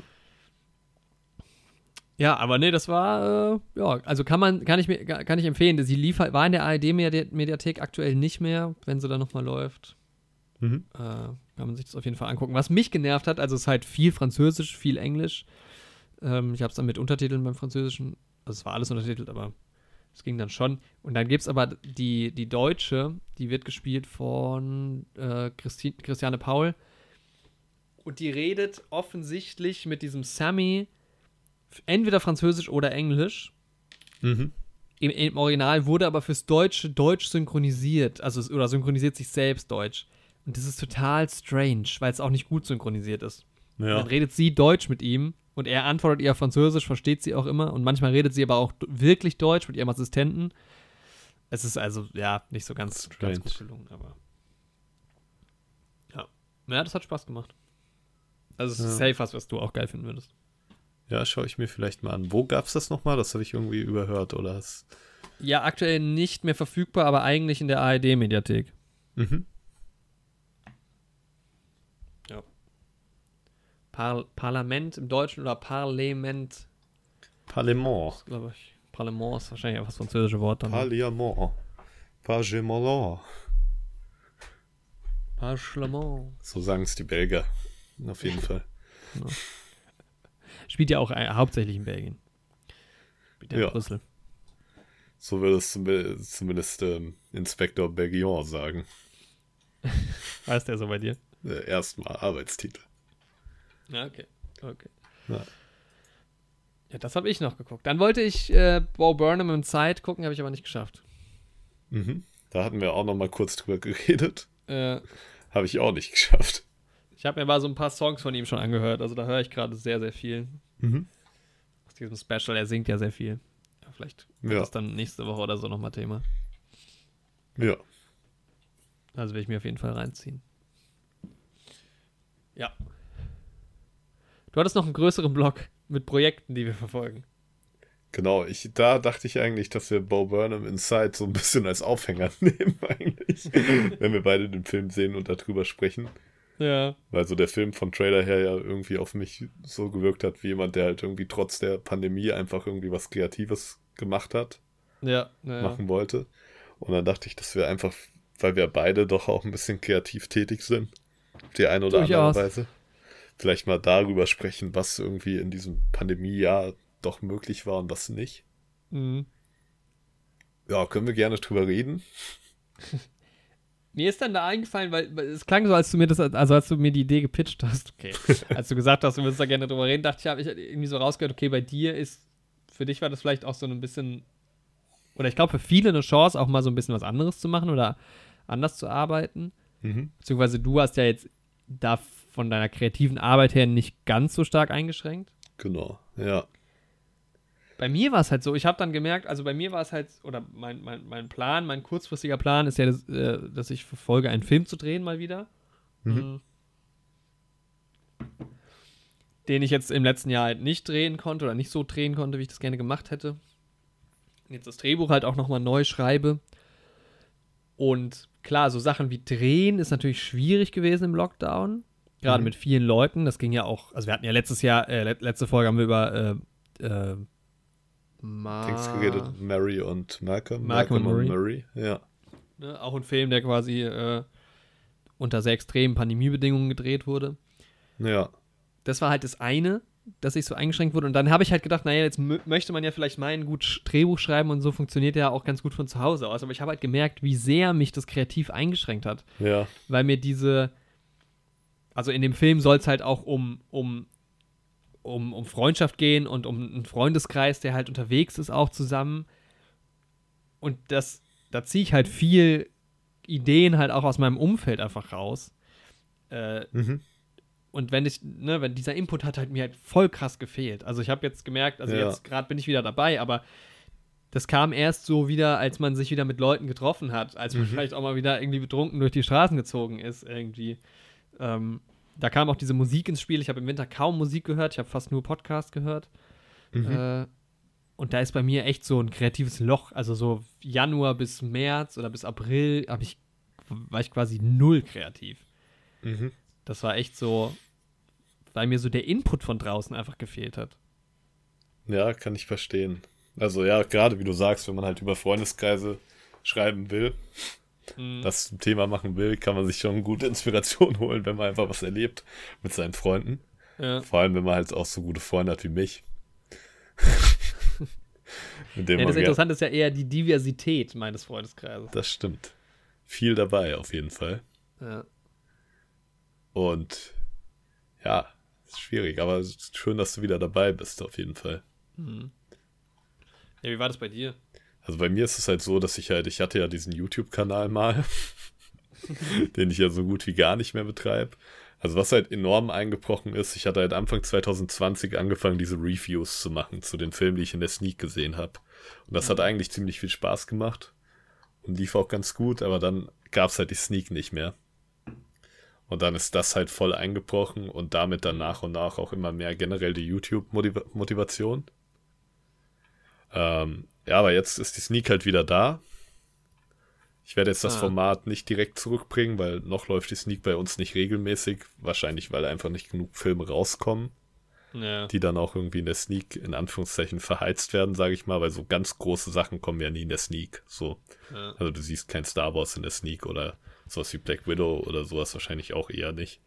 [SPEAKER 4] Ja, aber nee, das war, äh, ja, also kann man, kann ich mir, kann ich empfehlen. Sie lief halt, war in der ARD-Mediathek aktuell nicht mehr, wenn sie da nochmal läuft.
[SPEAKER 2] Mhm.
[SPEAKER 4] Äh, kann man sich das auf jeden Fall angucken. Was mich genervt hat, also es ist halt viel Französisch, viel Englisch. Ähm, ich habe es dann mit Untertiteln beim Französischen. Also es war alles untertitelt, aber es ging dann schon. Und dann gibt es aber die, die Deutsche, die wird gespielt von äh, Christi Christiane Paul. Und die redet offensichtlich mit diesem Sammy entweder Französisch oder Englisch.
[SPEAKER 2] Mhm.
[SPEAKER 4] Im, Im Original wurde aber fürs Deutsche Deutsch synchronisiert. Also, oder synchronisiert sich selbst Deutsch. Und das ist total strange, weil es auch nicht gut synchronisiert ist.
[SPEAKER 2] Ja.
[SPEAKER 4] Dann redet sie Deutsch mit ihm und er antwortet ihr Französisch, versteht sie auch immer. Und manchmal redet sie aber auch wirklich Deutsch mit ihrem Assistenten. Es ist also, ja, nicht so ganz, ganz
[SPEAKER 2] Strange.
[SPEAKER 4] gut gelungen, aber. Ja. Ja, das hat Spaß gemacht. Also, es ist
[SPEAKER 2] Ja.
[SPEAKER 4] safe was, was du auch geil finden würdest.
[SPEAKER 2] Ja, schaue ich mir vielleicht mal an. Wo gab's das nochmal? Das habe ich irgendwie überhört, oder?
[SPEAKER 4] Ja, aktuell nicht mehr verfügbar, aber eigentlich in der ARD-Mediathek.
[SPEAKER 2] Mhm.
[SPEAKER 4] Par Parlament im Deutschen oder Parlament,
[SPEAKER 2] Parlement.
[SPEAKER 4] glaube ich. Parlament ist wahrscheinlich einfach das französische Wort dann.
[SPEAKER 2] Parlement. Parlement.
[SPEAKER 4] Parlement.
[SPEAKER 2] So sagen es die Belgier. Auf jeden Fall.
[SPEAKER 4] Spielt ja auch äh, hauptsächlich in Belgien. Spielt ja. Brüssel.
[SPEAKER 2] So würde es zum, zumindest ähm, Inspektor Belgion sagen.
[SPEAKER 4] Heißt der so bei dir?
[SPEAKER 2] Äh, Erstmal Arbeitstitel.
[SPEAKER 4] Ja, okay. okay.
[SPEAKER 2] Ja.
[SPEAKER 4] Ja, das habe ich noch geguckt. Dann wollte ich äh, Bo Burnham in Zeit gucken, habe ich aber nicht geschafft.
[SPEAKER 2] Mhm. Da hatten wir auch noch mal kurz drüber geredet.
[SPEAKER 4] Äh,
[SPEAKER 2] Habe ich auch nicht geschafft.
[SPEAKER 4] ich habe mir mal so ein paar Songs von ihm schon angehört. Also da höre ich gerade sehr, sehr viel.
[SPEAKER 2] Mhm.
[SPEAKER 4] Aus diesem Special. Er singt ja sehr viel. Vielleicht wird
[SPEAKER 2] Ja.
[SPEAKER 4] das dann nächste Woche oder so nochmal Thema.
[SPEAKER 2] Ja.
[SPEAKER 4] Also will ich mir auf jeden Fall reinziehen. Ja. Du hattest noch einen größeren Blog mit Projekten, die wir verfolgen.
[SPEAKER 2] Genau, ich, da dachte ich eigentlich, dass wir Bo Burnham Inside so ein bisschen als Aufhänger nehmen, eigentlich. wenn wir beide den Film sehen und darüber sprechen.
[SPEAKER 4] Ja.
[SPEAKER 2] Weil so der Film vom Trailer her ja irgendwie auf mich so gewirkt hat, wie jemand, der halt irgendwie trotz der Pandemie einfach irgendwie was Kreatives gemacht hat,
[SPEAKER 4] Ja. ja,
[SPEAKER 2] machen wollte. Und dann dachte ich, dass wir einfach, weil wir beide doch auch ein bisschen kreativ tätig sind, auf die eine oder andere
[SPEAKER 4] Durchaus.
[SPEAKER 2] Weise, vielleicht mal darüber sprechen, was irgendwie in diesem Pandemiejahr doch möglich war und was nicht.
[SPEAKER 4] Mhm.
[SPEAKER 2] Ja, können wir gerne drüber reden.
[SPEAKER 4] Mir ist dann da eingefallen, weil, es klang so, als du mir das, also als du mir die Idee gepitcht hast, okay, als du gesagt hast, du würdest da gerne drüber reden, dachte ich, habe ich irgendwie so rausgehört, okay, bei dir ist, für dich war das vielleicht auch so ein bisschen, oder ich glaube für viele eine Chance, auch mal so ein bisschen was anderes zu machen oder anders zu arbeiten.
[SPEAKER 2] Mhm.
[SPEAKER 4] Beziehungsweise du hast ja jetzt da von deiner kreativen Arbeit her nicht ganz so stark eingeschränkt.
[SPEAKER 2] Genau, ja.
[SPEAKER 4] Bei mir war es halt so, ich habe dann gemerkt, also bei mir war es halt, oder mein, mein, mein Plan, mein kurzfristiger Plan ist ja, dass, äh, dass ich verfolge, einen Film zu drehen mal wieder. Mhm. Den ich jetzt im letzten Jahr halt nicht drehen konnte oder nicht so drehen konnte, wie ich das gerne gemacht hätte. Jetzt das Drehbuch halt auch nochmal neu schreibe. Und klar, so Sachen wie Drehen ist natürlich schwierig gewesen im Lockdown. Gerade
[SPEAKER 2] Mhm.
[SPEAKER 4] mit vielen Leuten. Das ging ja auch, also wir hatten ja letztes Jahr, äh, let- letzte Folge haben wir über äh, äh, Ma
[SPEAKER 2] Dings geredet, Mary und Malcolm.
[SPEAKER 4] Malcolm und
[SPEAKER 2] und Murray, ja.
[SPEAKER 4] ne, auch ein Film, der quasi äh, unter sehr extremen Pandemiebedingungen gedreht wurde.
[SPEAKER 2] Ja,
[SPEAKER 4] Das war halt das eine, dass ich so eingeschränkt wurde. Und dann habe ich halt gedacht, naja, jetzt mö- möchte man ja vielleicht meinen, gut Drehbuch schreiben und so funktioniert ja auch ganz gut von zu Hause aus. Aber ich habe halt gemerkt, wie sehr mich das kreativ eingeschränkt hat.
[SPEAKER 2] ja,
[SPEAKER 4] Weil mir diese, also in dem Film soll es halt auch um, um, um, um Freundschaft gehen und um einen Freundeskreis, der halt unterwegs ist, auch zusammen. Und das, da ziehe ich halt viel Ideen halt auch aus meinem Umfeld einfach raus. Äh,
[SPEAKER 2] mhm.
[SPEAKER 4] und wenn ich, ne, wenn dieser Input hat halt mir halt voll krass gefehlt. Also ich habe jetzt gemerkt, also
[SPEAKER 2] Ja.
[SPEAKER 4] jetzt gerade bin ich wieder dabei, aber das kam erst so wieder, als man sich wieder mit Leuten getroffen hat, als man
[SPEAKER 2] Mhm.
[SPEAKER 4] vielleicht auch mal wieder irgendwie betrunken durch die Straßen gezogen ist, irgendwie. Ähm, da kam auch diese Musik ins Spiel. Ich habe im Winter kaum Musik gehört, ich habe fast nur Podcast gehört.
[SPEAKER 2] Mhm.
[SPEAKER 4] Äh, und da ist bei mir echt so ein kreatives Loch. Also so Januar bis März oder bis April habe ich, war ich quasi null kreativ.
[SPEAKER 2] Mhm.
[SPEAKER 4] Das war echt so, weil mir so der Input von draußen einfach gefehlt hat.
[SPEAKER 2] Ja, kann ich verstehen. Also ja, gerade wie du sagst, wenn man halt über Freundeskreise schreiben will,
[SPEAKER 4] Mhm.
[SPEAKER 2] das zum Thema machen will, kann man sich schon gute Inspiration holen, wenn man einfach was erlebt mit seinen Freunden.
[SPEAKER 4] Ja.
[SPEAKER 2] Vor allem, wenn man halt auch so gute Freunde hat wie mich. mit dem
[SPEAKER 4] ja, das Interessante ist ja eher die Diversität meines Freundeskreises.
[SPEAKER 2] das stimmt. Viel dabei auf jeden Fall.
[SPEAKER 4] Ja.
[SPEAKER 2] Und ja, ist schwierig, aber es ist schön, dass du wieder dabei bist, auf jeden Fall.
[SPEAKER 4] ja, wie war das bei dir?
[SPEAKER 2] Also bei mir ist es halt so, dass ich halt, ich hatte ja diesen YouTube-Kanal mal, den ich ja so gut wie gar nicht mehr betreibe. Also was halt enorm eingebrochen ist, ich hatte halt Anfang 2020 angefangen, diese Reviews zu machen zu den Filmen, die ich in der Sneak gesehen habe. Und das hat eigentlich ziemlich viel Spaß gemacht und lief auch ganz gut, aber dann gab es halt die Sneak nicht mehr. Und dann ist das halt voll eingebrochen und damit dann nach und nach auch immer mehr generell die YouTube-Motivation. Ähm, ja, aber jetzt ist die Sneak halt wieder da. Ich werde jetzt das
[SPEAKER 4] Ah.
[SPEAKER 2] Format nicht direkt zurückbringen, weil noch läuft die Sneak bei uns nicht regelmäßig. Wahrscheinlich, weil einfach nicht genug Filme rauskommen,
[SPEAKER 4] Ja.
[SPEAKER 2] die dann auch irgendwie in der Sneak in Anführungszeichen verheizt werden, sage ich mal, weil so ganz große Sachen kommen ja nie in der Sneak. So.
[SPEAKER 4] Ja.
[SPEAKER 2] Also du siehst kein Star Wars in der Sneak oder sowas wie Black Widow oder sowas wahrscheinlich auch eher nicht.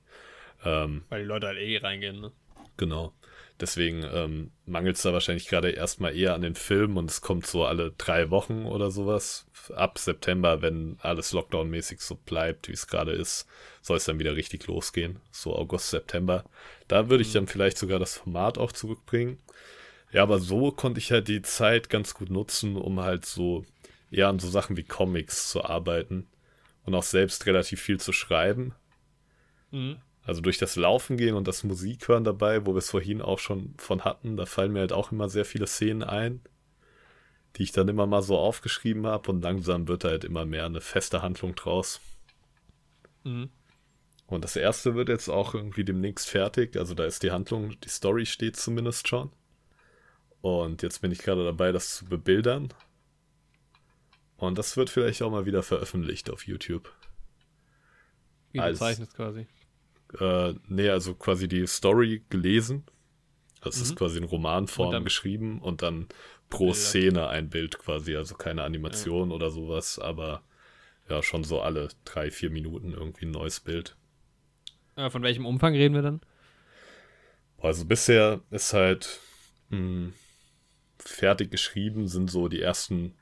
[SPEAKER 2] Ähm,
[SPEAKER 4] Weil die Leute halt eh reingehen, ne?
[SPEAKER 2] Genau. Deswegen ähm, mangelt es da wahrscheinlich gerade erstmal eher an den Filmen und es kommt so alle drei Wochen oder sowas. Ab September, wenn alles Lockdown-mäßig so bleibt, wie es gerade ist, soll es dann wieder richtig losgehen. So August, September. Da würde ich dann vielleicht sogar das Format auch zurückbringen. Ja, aber so konnte ich halt die Zeit ganz gut nutzen, um halt so eher an so Sachen wie Comics zu arbeiten und auch selbst relativ viel zu schreiben.
[SPEAKER 4] Mhm.
[SPEAKER 2] Also durch das Laufen gehen und das Musik hören dabei, wo wir es vorhin auch schon von hatten, da fallen mir halt auch immer sehr viele Szenen ein, die ich dann immer mal so aufgeschrieben habe und langsam wird halt immer mehr eine feste Handlung draus.
[SPEAKER 4] Mhm.
[SPEAKER 2] Und das erste wird jetzt auch irgendwie demnächst fertig, also da ist die Handlung, die Story steht zumindest schon. Und jetzt bin ich gerade dabei, das zu bebildern. Und das wird vielleicht auch mal wieder veröffentlicht auf YouTube.
[SPEAKER 4] Wie zeichnest quasi.
[SPEAKER 2] Äh, nee, also quasi die Story gelesen. Das
[SPEAKER 4] Mhm.
[SPEAKER 2] ist quasi in Romanform
[SPEAKER 4] Und dann-
[SPEAKER 2] geschrieben und dann pro
[SPEAKER 4] Bilder.
[SPEAKER 2] Szene ein Bild quasi, also keine Animation oder sowas, aber ja, schon so alle drei, vier Minuten irgendwie ein neues Bild.
[SPEAKER 4] Äh, von welchem Umfang reden wir dann?
[SPEAKER 2] Also bisher ist halt mh, fertig geschrieben, sind so die ersten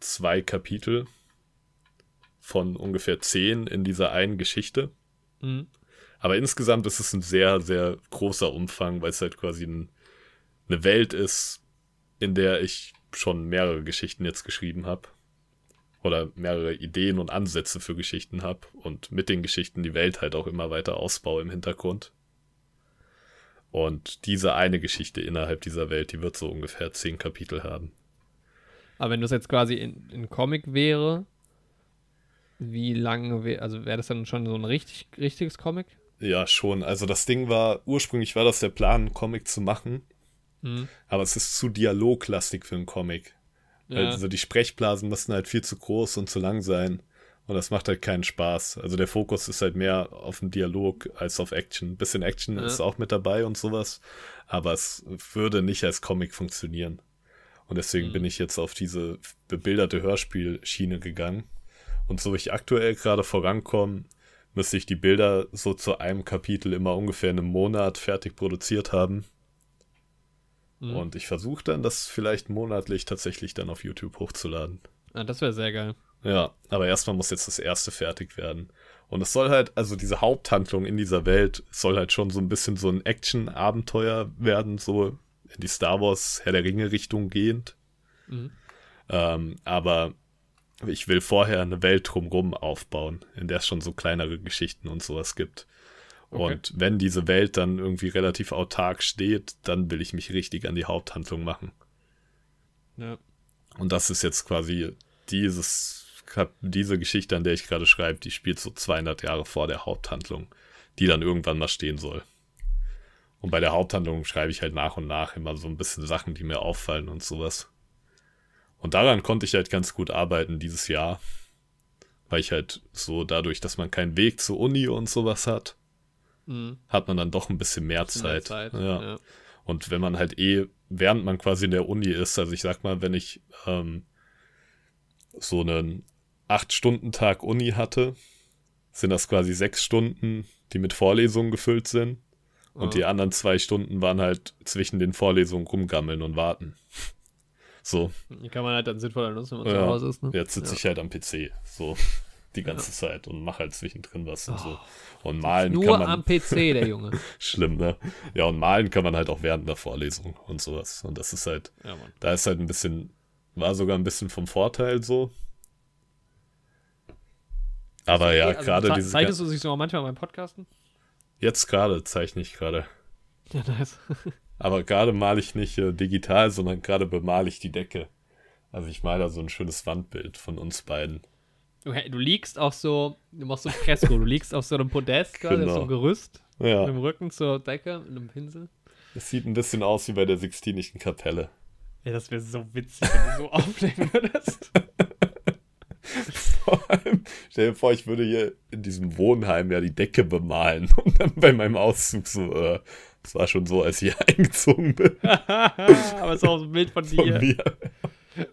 [SPEAKER 2] zwei Kapitel von ungefähr zehn in dieser einen Geschichte.
[SPEAKER 4] Mhm.
[SPEAKER 2] Aber insgesamt ist es ein sehr, sehr großer Umfang, weil es halt quasi ein, eine Welt ist, in der ich schon mehrere Geschichten jetzt geschrieben habe. Oder mehrere Ideen und Ansätze für Geschichten habe und mit den Geschichten die Welt halt auch immer weiter ausbaue im Hintergrund. Und diese eine Geschichte innerhalb dieser Welt, die wird so ungefähr zehn Kapitel haben.
[SPEAKER 4] Aber wenn das jetzt quasi in, in Comic wäre, wie lange wäre, also wäre das dann schon so ein richtig, richtiges Comic?
[SPEAKER 2] Ja, schon. Also das Ding war, ursprünglich war das der Plan, einen Comic zu machen,
[SPEAKER 4] Mhm.
[SPEAKER 2] aber es ist zu dialoglastig für einen Comic.
[SPEAKER 4] Ja.
[SPEAKER 2] Also die Sprechblasen müssen halt viel zu groß und zu lang sein. Und das macht halt keinen Spaß. Also der Fokus ist halt mehr auf den Dialog als auf Action. Ein bisschen Action
[SPEAKER 4] Ja.
[SPEAKER 2] ist auch mit dabei und sowas. Aber es würde nicht als Comic funktionieren. Und deswegen
[SPEAKER 4] Mhm.
[SPEAKER 2] bin ich jetzt auf diese bebilderte Hörspielschiene gegangen. Und so wie ich aktuell gerade vorankomme, müsste ich die Bilder so zu einem Kapitel immer ungefähr in einem Monat fertig produziert haben.
[SPEAKER 4] Mhm.
[SPEAKER 2] Und ich versuche dann, das vielleicht monatlich tatsächlich dann auf YouTube hochzuladen.
[SPEAKER 4] Ah, das wäre sehr geil.
[SPEAKER 2] Ja, aber erstmal muss jetzt das erste fertig werden. Und es soll halt, also diese Haupthandlung in dieser Welt soll halt schon so ein bisschen so ein Action-Abenteuer werden, so in die Star Wars Herr der Ringe Richtung gehend.
[SPEAKER 4] Mhm.
[SPEAKER 2] Ähm, aber ich will vorher eine Welt drumrum aufbauen, in der es schon so kleinere Geschichten und sowas gibt.
[SPEAKER 4] Okay.
[SPEAKER 2] Und wenn diese Welt dann irgendwie relativ autark steht, dann will ich mich richtig an die Haupthandlung machen.
[SPEAKER 4] Ja.
[SPEAKER 2] Und das ist jetzt quasi dieses, diese Geschichte, an der ich gerade schreibe, die spielt so 200 Jahre vor der Haupthandlung, die dann irgendwann mal stehen soll. Und bei der Haupthandlung schreibe ich halt nach und nach immer so ein bisschen Sachen, die mir auffallen und sowas. Und daran konnte ich halt ganz gut arbeiten dieses Jahr, weil ich halt so dadurch, dass man keinen Weg zur Uni und sowas hat,
[SPEAKER 4] Mhm.
[SPEAKER 2] hat man dann doch ein bisschen mehr
[SPEAKER 4] Bisschen mehr
[SPEAKER 2] Zeit.
[SPEAKER 4] Zeit,
[SPEAKER 2] Ja.
[SPEAKER 4] ja.
[SPEAKER 2] Und wenn man halt eh, während man quasi in der Uni ist, also ich sag mal, wenn ich ähm, so einen 8-Stunden-Tag Uni hatte, sind das quasi sechs Stunden, die mit Vorlesungen gefüllt sind. Und
[SPEAKER 4] Ah.
[SPEAKER 2] die anderen zwei Stunden waren halt zwischen den Vorlesungen rumgammeln und warten. So,
[SPEAKER 4] Die kann man halt dann sinnvoller nutzen, wenn man
[SPEAKER 2] Ja.
[SPEAKER 4] zu Hause ist. Ne?
[SPEAKER 2] jetzt sitze
[SPEAKER 4] Ja.
[SPEAKER 2] ich halt am PC, so die ganze Zeit und mache halt zwischendrin was und so.
[SPEAKER 4] Oh.
[SPEAKER 2] Und malen
[SPEAKER 4] Nur
[SPEAKER 2] kann man.
[SPEAKER 4] am PC, der Junge.
[SPEAKER 2] Schlimm, ne? Ja, und malen kann man halt auch während der Vorlesung und sowas. Und das ist halt,
[SPEAKER 4] Ja,
[SPEAKER 2] da ist halt ein bisschen, war sogar ein bisschen vom Vorteil so. Aber ja,
[SPEAKER 4] Okay, also
[SPEAKER 2] gerade diese.
[SPEAKER 4] Zeigtest du sich so manchmal beim Podcasten?
[SPEAKER 2] Jetzt gerade zeichne ich gerade.
[SPEAKER 4] Ja, nice.
[SPEAKER 2] Aber gerade male ich nicht äh, digital, sondern gerade bemale ich die Decke. Also ich male da so ein schönes Wandbild von uns beiden.
[SPEAKER 4] Du, du liegst auf so, du machst so ein Fresko, du liegst auf so einem Podest, quasi, auf so
[SPEAKER 2] Genau.
[SPEAKER 4] einem Gerüst,
[SPEAKER 2] Ja,
[SPEAKER 4] mit dem Rücken zur Decke, mit einem Pinsel.
[SPEAKER 2] es sieht ein bisschen aus wie bei der Sixtinischen Kapelle.
[SPEAKER 4] Ja, das wäre so witzig, wenn du so aufnehmen würdest.
[SPEAKER 2] Vor allem, stell dir vor, ich würde hier in diesem Wohnheim ja die Decke bemalen und dann bei meinem Auszug so, äh, es war schon so, als ich hier eingezogen bin
[SPEAKER 4] Aber es ist auch so ein Bild von
[SPEAKER 2] von
[SPEAKER 4] dir,
[SPEAKER 2] mir.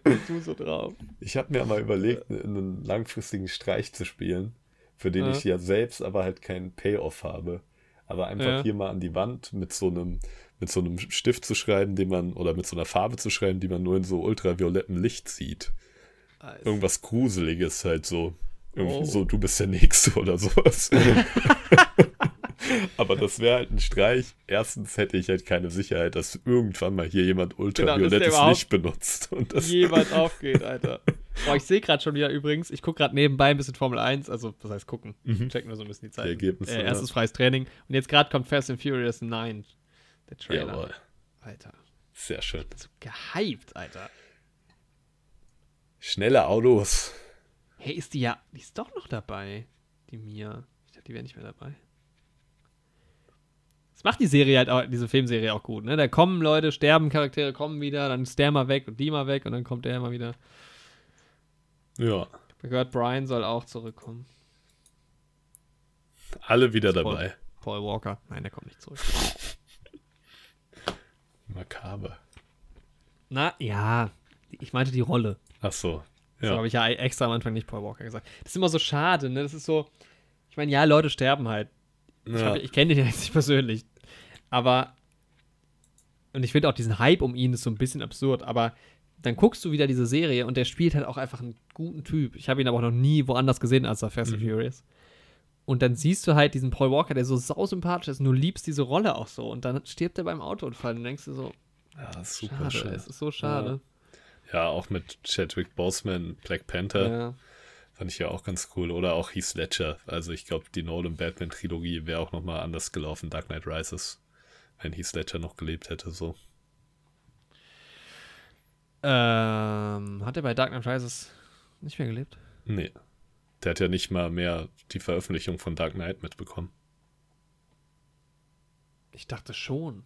[SPEAKER 4] und du so drauf.
[SPEAKER 2] Ich habe mir mal überlegt, einen langfristigen Streich zu spielen, für den
[SPEAKER 4] Ja.
[SPEAKER 2] ich ja selbst aber halt keinen Payoff habe. Aber einfach
[SPEAKER 4] Ja.
[SPEAKER 2] hier mal an die Wand mit so einem mit so einem Stift zu schreiben, den man oder mit so einer Farbe zu schreiben, die man nur in so ultraviolettem Licht sieht. Irgendwas Gruseliges halt so. Irgendwie
[SPEAKER 4] Oh.
[SPEAKER 2] so, du bist der Nächste oder sowas. Aber das wäre halt ein Streich. Erstens hätte ich halt keine Sicherheit, dass irgendwann mal hier jemand
[SPEAKER 4] Genau,
[SPEAKER 2] ultraviolettes
[SPEAKER 4] überhaupt
[SPEAKER 2] Licht benutzt. Und das,
[SPEAKER 4] jemals aufgeht, Alter. Boah, ich sehe gerade schon wieder übrigens, ich gucke gerade nebenbei ein bisschen Formel 1, also das heißt gucken, checken nur so ein bisschen die Zeit.
[SPEAKER 2] Die Ergebnisse,
[SPEAKER 4] Äh,
[SPEAKER 2] ja.
[SPEAKER 4] erstes freies Training und jetzt gerade kommt Fast and Furious 9, der Trailer.
[SPEAKER 2] Jawohl.
[SPEAKER 4] Alter,
[SPEAKER 2] Sehr schön.
[SPEAKER 4] so gehypt, Alter.
[SPEAKER 2] Schnelle Autos.
[SPEAKER 4] Hey, ist die ja, die ist doch noch dabei, die Mia. Ich dachte, die wäre nicht mehr dabei. Das macht die Serie halt auch, diese Filmserie auch gut, ne? Da kommen Leute, sterben Charaktere, kommen wieder, dann ist der mal weg und die mal weg und dann kommt der mal wieder.
[SPEAKER 2] Ja.
[SPEAKER 4] Ich hab gehört, Brian soll auch zurückkommen.
[SPEAKER 2] Alle wieder
[SPEAKER 4] Spoil-
[SPEAKER 2] dabei.
[SPEAKER 4] Paul Walker. Nein, der kommt nicht zurück.
[SPEAKER 2] Makaber.
[SPEAKER 4] Na, ja. Ich meinte die Rolle.
[SPEAKER 2] Ach so.
[SPEAKER 4] So
[SPEAKER 2] Ja.
[SPEAKER 4] habe ich ja extra am Anfang nicht Paul Walker gesagt. Das ist immer so schade, ne? Das ist so. Ich meine, ja, Leute sterben halt. Ich,
[SPEAKER 2] ja.
[SPEAKER 4] hab- ich kenne den ja jetzt nicht persönlich. Aber. Und ich finde auch diesen Hype um ihn ist so ein bisschen absurd. Aber dann guckst du wieder diese Serie und der spielt halt auch einfach einen guten Typ. Ich habe ihn aber auch noch nie woanders gesehen als bei Fast and Furious. Und dann siehst du halt diesen Paul Walker, der so sausympathisch ist und du liebst diese Rolle auch so. Und dann stirbt er beim Autounfall und denkst du so,
[SPEAKER 2] ja, super
[SPEAKER 4] schade,
[SPEAKER 2] schön.
[SPEAKER 4] es ist so schade.
[SPEAKER 2] Ja, auch mit Chadwick Boseman, Black Panther,
[SPEAKER 4] Ja.
[SPEAKER 2] Fand ich ja auch ganz cool. Oder auch Heath Ledger. Also ich glaube, die Nolan Batman Trilogie wäre auch nochmal anders gelaufen, Dark Knight Rises, wenn Heath Ledger noch gelebt hätte. So.
[SPEAKER 4] Ähm, hat er bei Dark Knight Rises nicht mehr gelebt?
[SPEAKER 2] Nee. Der hat ja nicht mal mehr die Veröffentlichung von Dark Knight mitbekommen.
[SPEAKER 4] Ich dachte schon.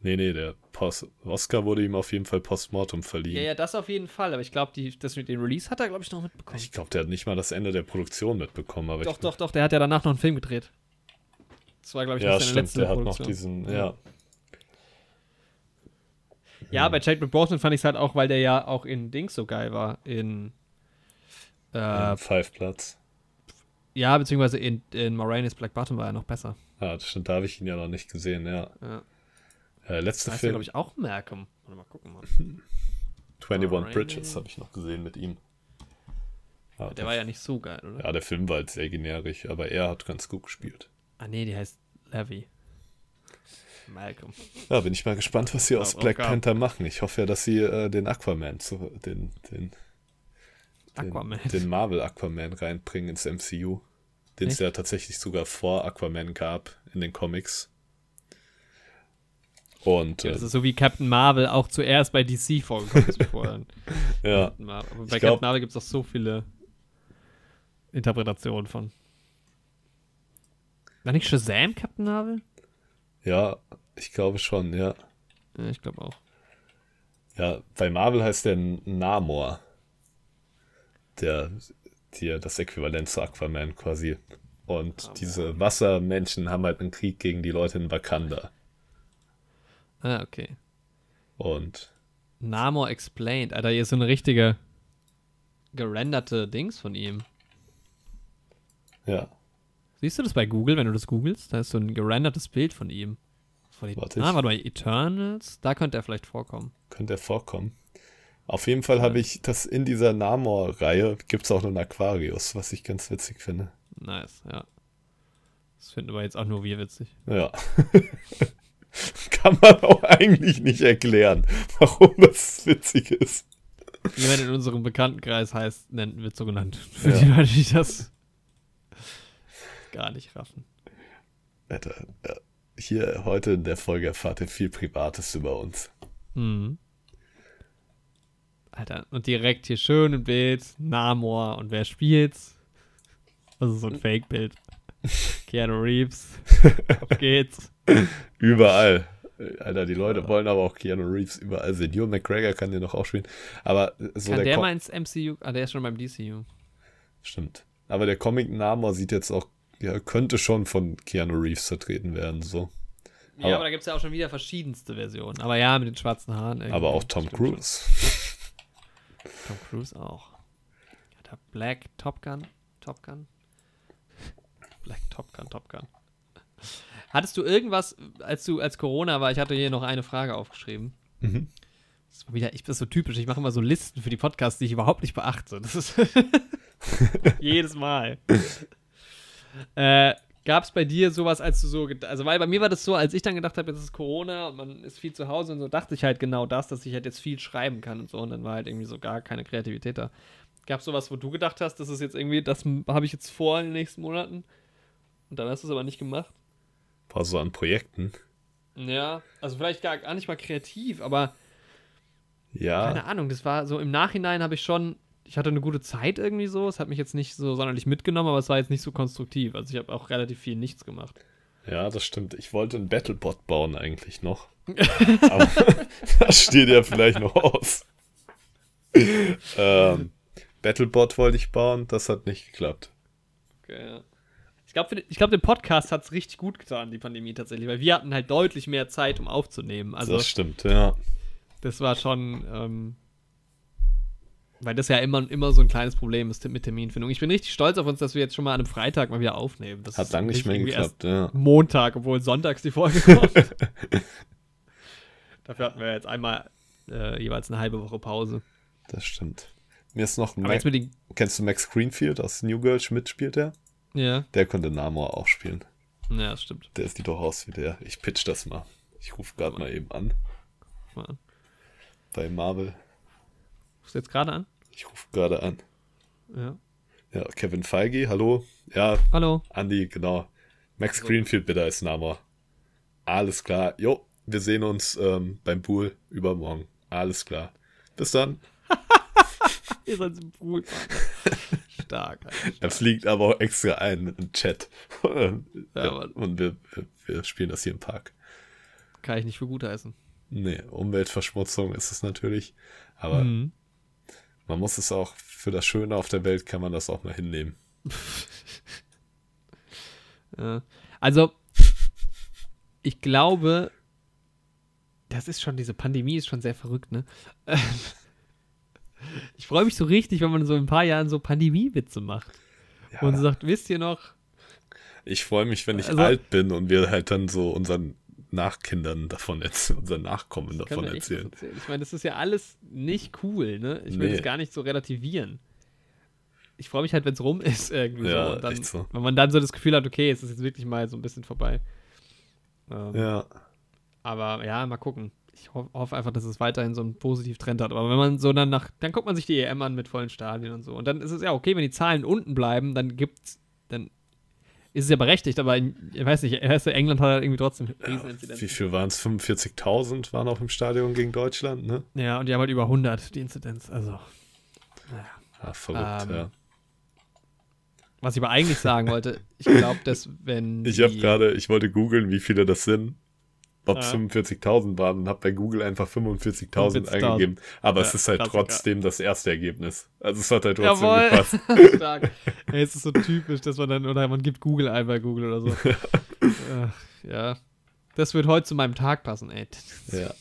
[SPEAKER 2] Nee, nee, der Post Oscar wurde ihm auf jeden Fall postmortem verliehen.
[SPEAKER 4] Ja, ja, das auf jeden Fall. Aber ich glaube, das mit dem Release hat er, glaube ich, noch mitbekommen.
[SPEAKER 2] Ich glaube, der hat nicht mal das Ende der Produktion mitbekommen. Aber
[SPEAKER 4] doch,
[SPEAKER 2] ich,
[SPEAKER 4] doch, doch. Der hat ja danach noch einen Film gedreht. Das war, glaube ich,
[SPEAKER 2] Ja, stimmt,
[SPEAKER 4] letzte
[SPEAKER 2] der hat noch diesen,
[SPEAKER 4] Ja.
[SPEAKER 2] ja.
[SPEAKER 4] Ja, bei Chadwick Boseman fand ich es halt auch, weil der ja auch in Dings so geil war. In. Äh,
[SPEAKER 2] im Five-Platz.
[SPEAKER 4] ja, beziehungsweise in, in Moranis Black Bottom war er noch besser.
[SPEAKER 2] Ja, das stimmt, da habe ich ihn ja noch nicht gesehen, ja.
[SPEAKER 4] Ja.
[SPEAKER 2] Äh, letzte
[SPEAKER 4] Da ist ja,
[SPEAKER 2] Film,
[SPEAKER 4] glaube ich, auch Malcolm. Warte mal gucken, Mann.
[SPEAKER 2] 21
[SPEAKER 4] Alright.
[SPEAKER 2] Bridges, habe ich noch gesehen mit ihm. Ja,
[SPEAKER 4] Der war ja nicht so geil, oder?
[SPEAKER 2] ja, der Film war halt sehr generisch, aber er hat ganz gut gespielt.
[SPEAKER 4] Ah, nee, die heißt Levy. Malcolm.
[SPEAKER 2] Ja, bin ich mal gespannt, was sie aus
[SPEAKER 4] Auch-
[SPEAKER 2] Black
[SPEAKER 4] geil.
[SPEAKER 2] Panther machen. Ich hoffe ja, dass sie äh, den Aquaman, zu, den, den, den,
[SPEAKER 4] Aquaman.
[SPEAKER 2] den Marvel Aquaman reinbringen ins MCU. Den es ja tatsächlich sogar vor Aquaman gab in den Comics. Und
[SPEAKER 4] Ja, das ist so wie Captain Marvel auch zuerst bei DC vorgekommen ist, bevor
[SPEAKER 2] ja,
[SPEAKER 4] Captain Marvel. Aber
[SPEAKER 2] Ich
[SPEAKER 4] bei
[SPEAKER 2] glaub-
[SPEAKER 4] Captain Marvel gibt es auch so viele Interpretationen von. War nicht Shazam Captain Marvel?
[SPEAKER 2] ja, ich glaube schon, ja.
[SPEAKER 4] Ja, ich glaube auch.
[SPEAKER 2] Ja, bei Marvel heißt der Namor. Der, der das Äquivalent zu Aquaman quasi. Und diese Wassermenschen haben halt einen Krieg gegen die Leute in Wakanda.
[SPEAKER 4] Ah, okay.
[SPEAKER 2] Und
[SPEAKER 4] Namor Explained. Alter, hier ist so eine richtige gerenderte Dings von ihm.
[SPEAKER 2] ja,
[SPEAKER 4] Siehst du das bei Google, wenn du das googelst? Da ist so ein gerendertes Bild von ihm. Von
[SPEAKER 2] Warte,
[SPEAKER 4] ah, warte mal, Eternals? Da könnte er vielleicht vorkommen.
[SPEAKER 2] könnte er vorkommen. Auf jeden Fall habe ich das in dieser Namor-Reihe, gibt es auch noch einen Aquarius, was ich ganz witzig finde.
[SPEAKER 4] Nice, ja. Das finden wir jetzt auch nur wir witzig.
[SPEAKER 2] Ja. Kann man auch eigentlich nicht erklären, warum das witzig ist.
[SPEAKER 4] Jemand in unserem Bekanntenkreis heißt, nennt, wird so genannt. Für
[SPEAKER 2] Ja.
[SPEAKER 4] die Leute, die das gar nicht raffen.
[SPEAKER 2] Alter, ja. hier heute in der Folge erfahrt ihr viel Privates über uns.
[SPEAKER 4] Mhm. Alter, und direkt hier schön im Bild, Namor und wer spielt's? Also so ein Fake-Bild. Keanu Reeves. Auf geht's.
[SPEAKER 2] Überall. Alter, die Leute wollen aber auch Keanu Reeves überall sehen. Ewan McGregor kann den noch auch spielen. Aber so
[SPEAKER 4] Kann
[SPEAKER 2] der,
[SPEAKER 4] der mal ins MCU? Ah, der ist schon beim DCU.
[SPEAKER 2] Stimmt. Aber der Comic Namor sieht jetzt auch, ja, könnte schon von Keanu Reeves vertreten werden, so.
[SPEAKER 4] Ja,
[SPEAKER 2] Aber-
[SPEAKER 4] aber, da gibt's ja auch schon wieder verschiedenste Versionen. Aber ja, mit den schwarzen Haaren. irgendwie.
[SPEAKER 2] Aber auch Tom Cruise.
[SPEAKER 4] Tom Cruise auch. Alter, Black Top Gun. Top Gun. Black Top Gun, Top Gun. Hattest du irgendwas, als du, als Corona war, ich hatte hier noch eine Frage aufgeschrieben.
[SPEAKER 2] Mhm.
[SPEAKER 4] Das war wieder, ich bin so typisch, ich mache immer so Listen für die Podcasts, die ich überhaupt nicht beachte. Das ist jedes Mal. äh, Gab es bei dir sowas, als du so, also weil bei mir war das so, als ich dann gedacht habe, jetzt ist Corona und man ist viel zu Hause und so, dachte ich halt genau das, dass ich halt jetzt viel schreiben kann und so und dann war halt irgendwie so gar keine Kreativität da. Gab es sowas, wo du gedacht hast, das ist jetzt irgendwie, das habe ich jetzt vor in den nächsten Monaten und dann hast du es aber nicht gemacht?
[SPEAKER 2] War so an Projekten.
[SPEAKER 4] Ja, also vielleicht gar, gar nicht mal kreativ, aber
[SPEAKER 2] Ja.
[SPEAKER 4] keine Ahnung, das war so im Nachhinein habe ich schon, ich hatte eine gute Zeit irgendwie so, es hat mich jetzt nicht so sonderlich mitgenommen, aber es war jetzt nicht so konstruktiv. Also ich habe auch relativ viel nichts gemacht.
[SPEAKER 2] Ja, das stimmt. Ich wollte einen Battlebot bauen eigentlich noch. Aber das steht ja vielleicht noch aus. ähm, Battlebot wollte ich bauen, das hat nicht geklappt.
[SPEAKER 4] Okay, ja. Ich glaube, ich glaub, dem Podcast hat es richtig gut getan, die Pandemie tatsächlich, weil wir hatten halt deutlich mehr Zeit, um aufzunehmen. Also,
[SPEAKER 2] das stimmt, ja.
[SPEAKER 4] das war schon, ähm, weil das ja immer, immer so ein kleines Problem ist mit Terminfindung. Ich bin richtig stolz auf uns, dass wir jetzt schon mal an einem Freitag mal wieder aufnehmen. Das
[SPEAKER 2] Hat
[SPEAKER 4] ist
[SPEAKER 2] lang nicht mehr
[SPEAKER 4] irgendwie
[SPEAKER 2] geklappt, ja.
[SPEAKER 4] erst Montag, obwohl sonntags die Folge kommt. Dafür hatten wir jetzt einmal äh, jeweils eine halbe Woche Pause.
[SPEAKER 2] Das stimmt. Mir ist noch
[SPEAKER 4] den.
[SPEAKER 2] Kennst du Max Greenfield aus New Girl Schmidt spielt der?
[SPEAKER 4] Ja,
[SPEAKER 2] Der konnte Namor auch spielen.
[SPEAKER 4] ja, das stimmt.
[SPEAKER 2] Der sieht doch aus wie der. Ich pitch das mal. Ich rufe gerade mal eben an.
[SPEAKER 4] Mal an.
[SPEAKER 2] Bei Marvel.
[SPEAKER 4] Rufst du jetzt gerade an?
[SPEAKER 2] Ich rufe gerade an.
[SPEAKER 4] Ja.
[SPEAKER 2] Ja, Kevin Feige, hallo. Ja,
[SPEAKER 4] Hallo.
[SPEAKER 2] Andy, genau. Max Greenfield bitte als Namor. Alles klar. Jo, wir sehen uns ähm, beim Pool übermorgen. Alles klar. Bis dann.
[SPEAKER 4] Ihr seid im Pool. Stark.
[SPEAKER 2] Er fliegt aber auch extra ein im Chat.
[SPEAKER 4] Ja,
[SPEAKER 2] und wir, wir, wir spielen das hier im Park.
[SPEAKER 4] Kann ich nicht für gut heißen.
[SPEAKER 2] Nee, Umweltverschmutzung ist es natürlich. Aber
[SPEAKER 4] Mhm.
[SPEAKER 2] man muss es auch, für das Schöne auf der Welt kann man das auch mal hinnehmen.
[SPEAKER 4] Also, ich glaube, das ist schon, diese Pandemie ist schon sehr verrückt, ne? Ich freue mich so richtig, wenn man so in ein paar Jahren so Pandemie-Witze macht.
[SPEAKER 2] Ja.
[SPEAKER 4] Und sagt, wisst ihr noch?
[SPEAKER 2] Ich freue mich, wenn ich
[SPEAKER 4] Also-
[SPEAKER 2] alt bin und wir halt dann so unseren Nachkindern davon erzählen, unseren Nachkommen davon erzählen.
[SPEAKER 4] erzählen. Ich meine, das ist ja alles nicht cool, ne? Ich will
[SPEAKER 2] Nee.
[SPEAKER 4] das gar nicht so relativieren. Ich freue mich halt, wenn es rum ist irgendwie
[SPEAKER 2] Ja,
[SPEAKER 4] so. Und dann,
[SPEAKER 2] echt so.
[SPEAKER 4] Wenn man dann so das Gefühl hat, okay, es ist jetzt wirklich mal so ein bisschen vorbei. Ähm,
[SPEAKER 2] Ja,
[SPEAKER 4] Aber ja, mal gucken. Ich ho hoffe einfach, dass es weiterhin so einen positiven Trend hat. Aber wenn man so dann nach, dann guckt man sich die EM an mit vollen Stadien und so. Und dann ist es ja okay, wenn die Zahlen unten bleiben, dann gibt's, dann ist es ja berechtigt. Aber in, ich weiß nicht, England hat halt irgendwie trotzdem
[SPEAKER 2] wie
[SPEAKER 4] Rieseninzidenzen.
[SPEAKER 2] viel waren es? 45.000 waren auch im Stadion gegen Deutschland, ne?
[SPEAKER 4] Ja, und die haben halt über 100 die Inzidenz. Also,
[SPEAKER 2] Ah, verrückt,
[SPEAKER 4] Ähm,
[SPEAKER 2] ja.
[SPEAKER 4] was ich aber eigentlich sagen wollte, ich glaube, dass wenn.
[SPEAKER 2] Ich habe gerade, ich wollte googeln, wie viele das sind. Ob es
[SPEAKER 4] Ja.
[SPEAKER 2] 45.000 waren und habe bei Google einfach 45.000
[SPEAKER 4] 45.000.
[SPEAKER 2] eingegeben. Aber es
[SPEAKER 4] Ja,
[SPEAKER 2] ist halt
[SPEAKER 4] Klassiker.
[SPEAKER 2] trotzdem das erste Ergebnis. Also es hat halt trotzdem
[SPEAKER 4] Jawohl.
[SPEAKER 2] gepasst.
[SPEAKER 4] Stark. Ey, es ist so typisch, dass man dann, oder man gibt Google ein bei Google oder so. Ach, ja. Das wird heute zu meinem Tag passen, ey.
[SPEAKER 2] Ja.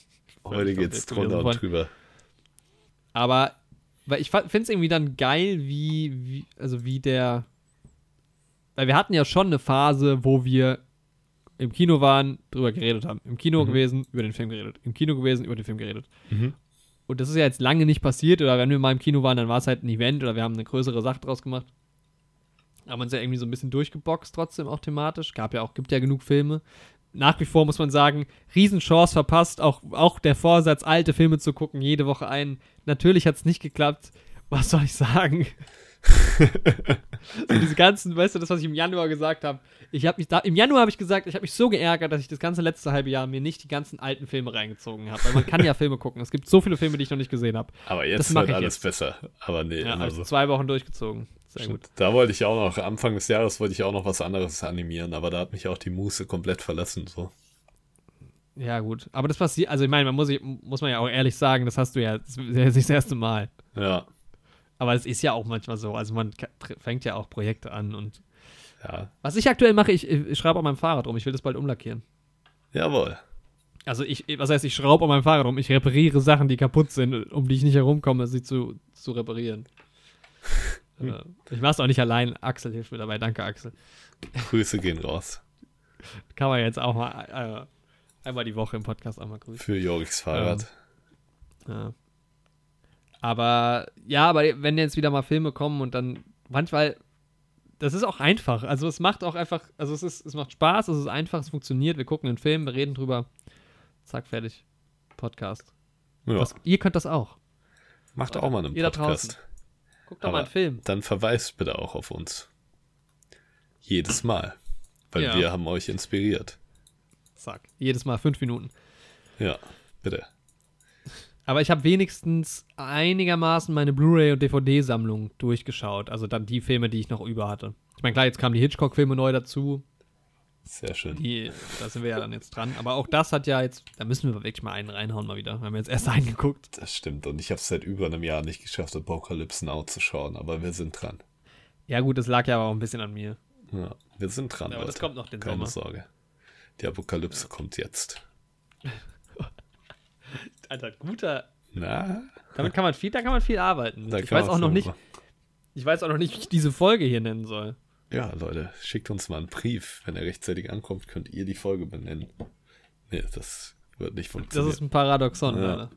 [SPEAKER 2] Heute geht's drunter und drüber.
[SPEAKER 4] Aber, weil ich finde es irgendwie dann geil, wie, wie, also wie der, weil wir hatten ja schon eine Phase, wo wir im Kino waren, drüber geredet haben. Im Kino
[SPEAKER 2] Mhm.
[SPEAKER 4] gewesen, über den Film geredet. Im Kino gewesen, über den Film geredet.
[SPEAKER 2] Mhm.
[SPEAKER 4] Und das ist ja jetzt lange nicht passiert, oder wenn wir mal im Kino waren, dann war es halt ein Event oder wir haben eine größere Sache draus gemacht. Haben uns ja irgendwie so ein bisschen durchgeboxt trotzdem auch thematisch. Gab ja auch, gibt ja genug Filme. Nach wie vor muss man sagen, Riesenchance verpasst, auch, auch der Vorsatz, alte Filme zu gucken, jede Woche ein. Natürlich hat es nicht geklappt. Was soll ich sagen? So diese ganzen, weißt du, das, was ich im Januar gesagt habe. Ich habe mich da, im Januar habe ich gesagt, ich habe mich so geärgert, dass ich das ganze letzte halbe Jahr mir nicht die ganzen alten Filme reingezogen habe. Weil man kann ja Filme gucken. Es gibt so viele Filme, die ich noch nicht gesehen habe.
[SPEAKER 2] Aber jetzt wird alles
[SPEAKER 4] jetzt.
[SPEAKER 2] besser. Aber nee,
[SPEAKER 4] Ja, also
[SPEAKER 2] so.
[SPEAKER 4] zwei Wochen durchgezogen. Sehr gut.
[SPEAKER 2] Da wollte ich auch noch, Anfang des Jahres wollte ich auch noch was anderes animieren, aber da hat mich auch die Muße komplett verlassen. So.
[SPEAKER 4] Ja, gut. Aber das passiert, also ich meine, man muss, muss man ja auch ehrlich sagen, das hast du ja, das ist ja das erste Mal.
[SPEAKER 2] Ja,
[SPEAKER 4] Aber es ist ja auch manchmal so. Also man fängt ja auch Projekte an und
[SPEAKER 2] ja.
[SPEAKER 4] was ich aktuell mache, ich, ich schraube an meinem Fahrrad rum. Ich will das bald umlackieren.
[SPEAKER 2] Jawohl.
[SPEAKER 4] Also ich, was heißt, ich schraube an meinem Fahrrad rum? Ich repariere Sachen, die kaputt sind, um die ich nicht herumkomme, sie zu, zu reparieren. äh, ich mache es auch nicht allein. Axel hilft mir dabei. Danke, Axel.
[SPEAKER 2] Grüße gehen raus.
[SPEAKER 4] Kann man jetzt auch mal äh, einmal die Woche im Podcast auch mal grüßen.
[SPEAKER 2] Für Joriks Fahrrad.
[SPEAKER 4] Ja. Aber ja, aber wenn jetzt wieder mal Filme kommen und dann manchmal, das ist auch einfach. Also es macht auch einfach, also es ist, es macht Spaß, es ist einfach, es funktioniert. Wir gucken einen Film, wir reden drüber. Zack, fertig. Podcast.
[SPEAKER 2] Ja.
[SPEAKER 4] Das, ihr könnt das auch.
[SPEAKER 2] Macht auch mal einen
[SPEAKER 4] Ihr da
[SPEAKER 2] Podcast.
[SPEAKER 4] Guckt doch
[SPEAKER 2] Aber-
[SPEAKER 4] mal einen Film.
[SPEAKER 2] Dann verweist bitte auch auf uns. Jedes Mal. Weil
[SPEAKER 4] Ja.
[SPEAKER 2] wir haben euch inspiriert.
[SPEAKER 4] Zack. Jedes Mal fünf Minuten.
[SPEAKER 2] Ja, bitte.
[SPEAKER 4] Aber ich habe wenigstens einigermaßen meine Blu-ray und DVD-Sammlung durchgeschaut. Also dann die Filme, die ich noch über hatte. Ich meine, klar, jetzt kamen die Hitchcock-Filme neu dazu.
[SPEAKER 2] Sehr schön.
[SPEAKER 4] Die, da sind wir ja dann jetzt dran. Aber auch das hat ja jetzt, da müssen wir wirklich mal einen reinhauen mal wieder. Wir haben jetzt erst einen geguckt.
[SPEAKER 2] Das stimmt. Und ich habe es seit über einem Jahr nicht geschafft, Apocalypse Now zu schauen. Aber wir sind dran.
[SPEAKER 4] Ja gut, das lag ja aber auch ein bisschen an mir.
[SPEAKER 2] Ja, wir sind dran.
[SPEAKER 4] Ja, aber das
[SPEAKER 2] Leute.
[SPEAKER 4] kommt noch den
[SPEAKER 2] Keine
[SPEAKER 4] Sommer.
[SPEAKER 2] Sorge. Die Apokalypse kommt jetzt.
[SPEAKER 4] Alter, guter.
[SPEAKER 2] Na,
[SPEAKER 4] Damit kann man viel, da kann man viel arbeiten.
[SPEAKER 2] da
[SPEAKER 4] ich weiß auch noch nicht,
[SPEAKER 2] machen.
[SPEAKER 4] ich weiß auch noch nicht, wie ich diese Folge hier nennen soll.
[SPEAKER 2] Ja, Leute, schickt uns mal einen Brief. Wenn er rechtzeitig ankommt, könnt ihr die Folge benennen. Nee, das wird nicht
[SPEAKER 4] Das
[SPEAKER 2] funktionieren.
[SPEAKER 4] ist ein Paradoxon,
[SPEAKER 2] Ja.
[SPEAKER 4] Alter.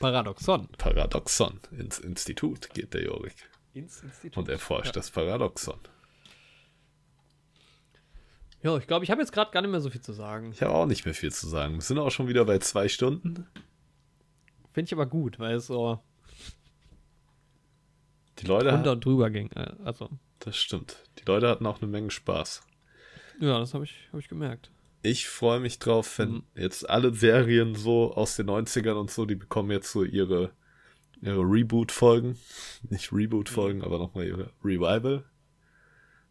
[SPEAKER 4] Paradoxon.
[SPEAKER 2] Paradoxon. Ins Institut geht der Jorik.
[SPEAKER 4] Ins Institut.
[SPEAKER 2] Und erforscht das Paradoxon.
[SPEAKER 4] Ja, ich glaube, ich habe jetzt gerade gar nicht mehr so viel zu sagen.
[SPEAKER 2] Ich habe auch nicht mehr viel zu sagen. Wir sind auch schon wieder bei zwei Stunden.
[SPEAKER 4] Finde ich aber gut, weil es so
[SPEAKER 2] Die Leute,
[SPEAKER 4] runter und drüber ging. Äh, Also,
[SPEAKER 2] das stimmt. Die Leute hatten auch eine Menge Spaß.
[SPEAKER 4] ja, das habe ich, hab ich gemerkt.
[SPEAKER 2] Ich freue mich drauf, wenn
[SPEAKER 4] Mhm.
[SPEAKER 2] jetzt alle Serien so aus den 90ern und so, die bekommen jetzt so ihre, ihre Reboot-Folgen. Nicht Reboot-Folgen, aber nochmal ihre Revival.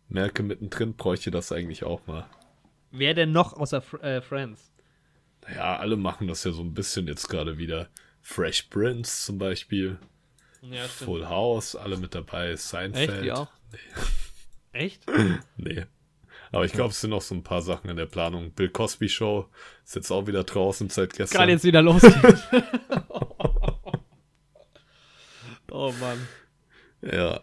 [SPEAKER 2] Merke mittendrin, bräuchte das eigentlich auch mal.
[SPEAKER 4] Wer denn noch außer Fr äh, Friends?
[SPEAKER 2] Naja, alle machen das ja so ein bisschen jetzt gerade wieder. Fresh Prince zum Beispiel,
[SPEAKER 4] Ja,
[SPEAKER 2] Full House, alle mit dabei, Seinfeld.
[SPEAKER 4] Echt, die auch? Echt?
[SPEAKER 2] Nee. Aber ich glaube, es sind noch so ein paar Sachen in der Planung. Bill Cosby Show ist jetzt auch wieder draußen seit gestern.
[SPEAKER 4] Gerade jetzt wieder losgeht. oh Mann.
[SPEAKER 2] Ja,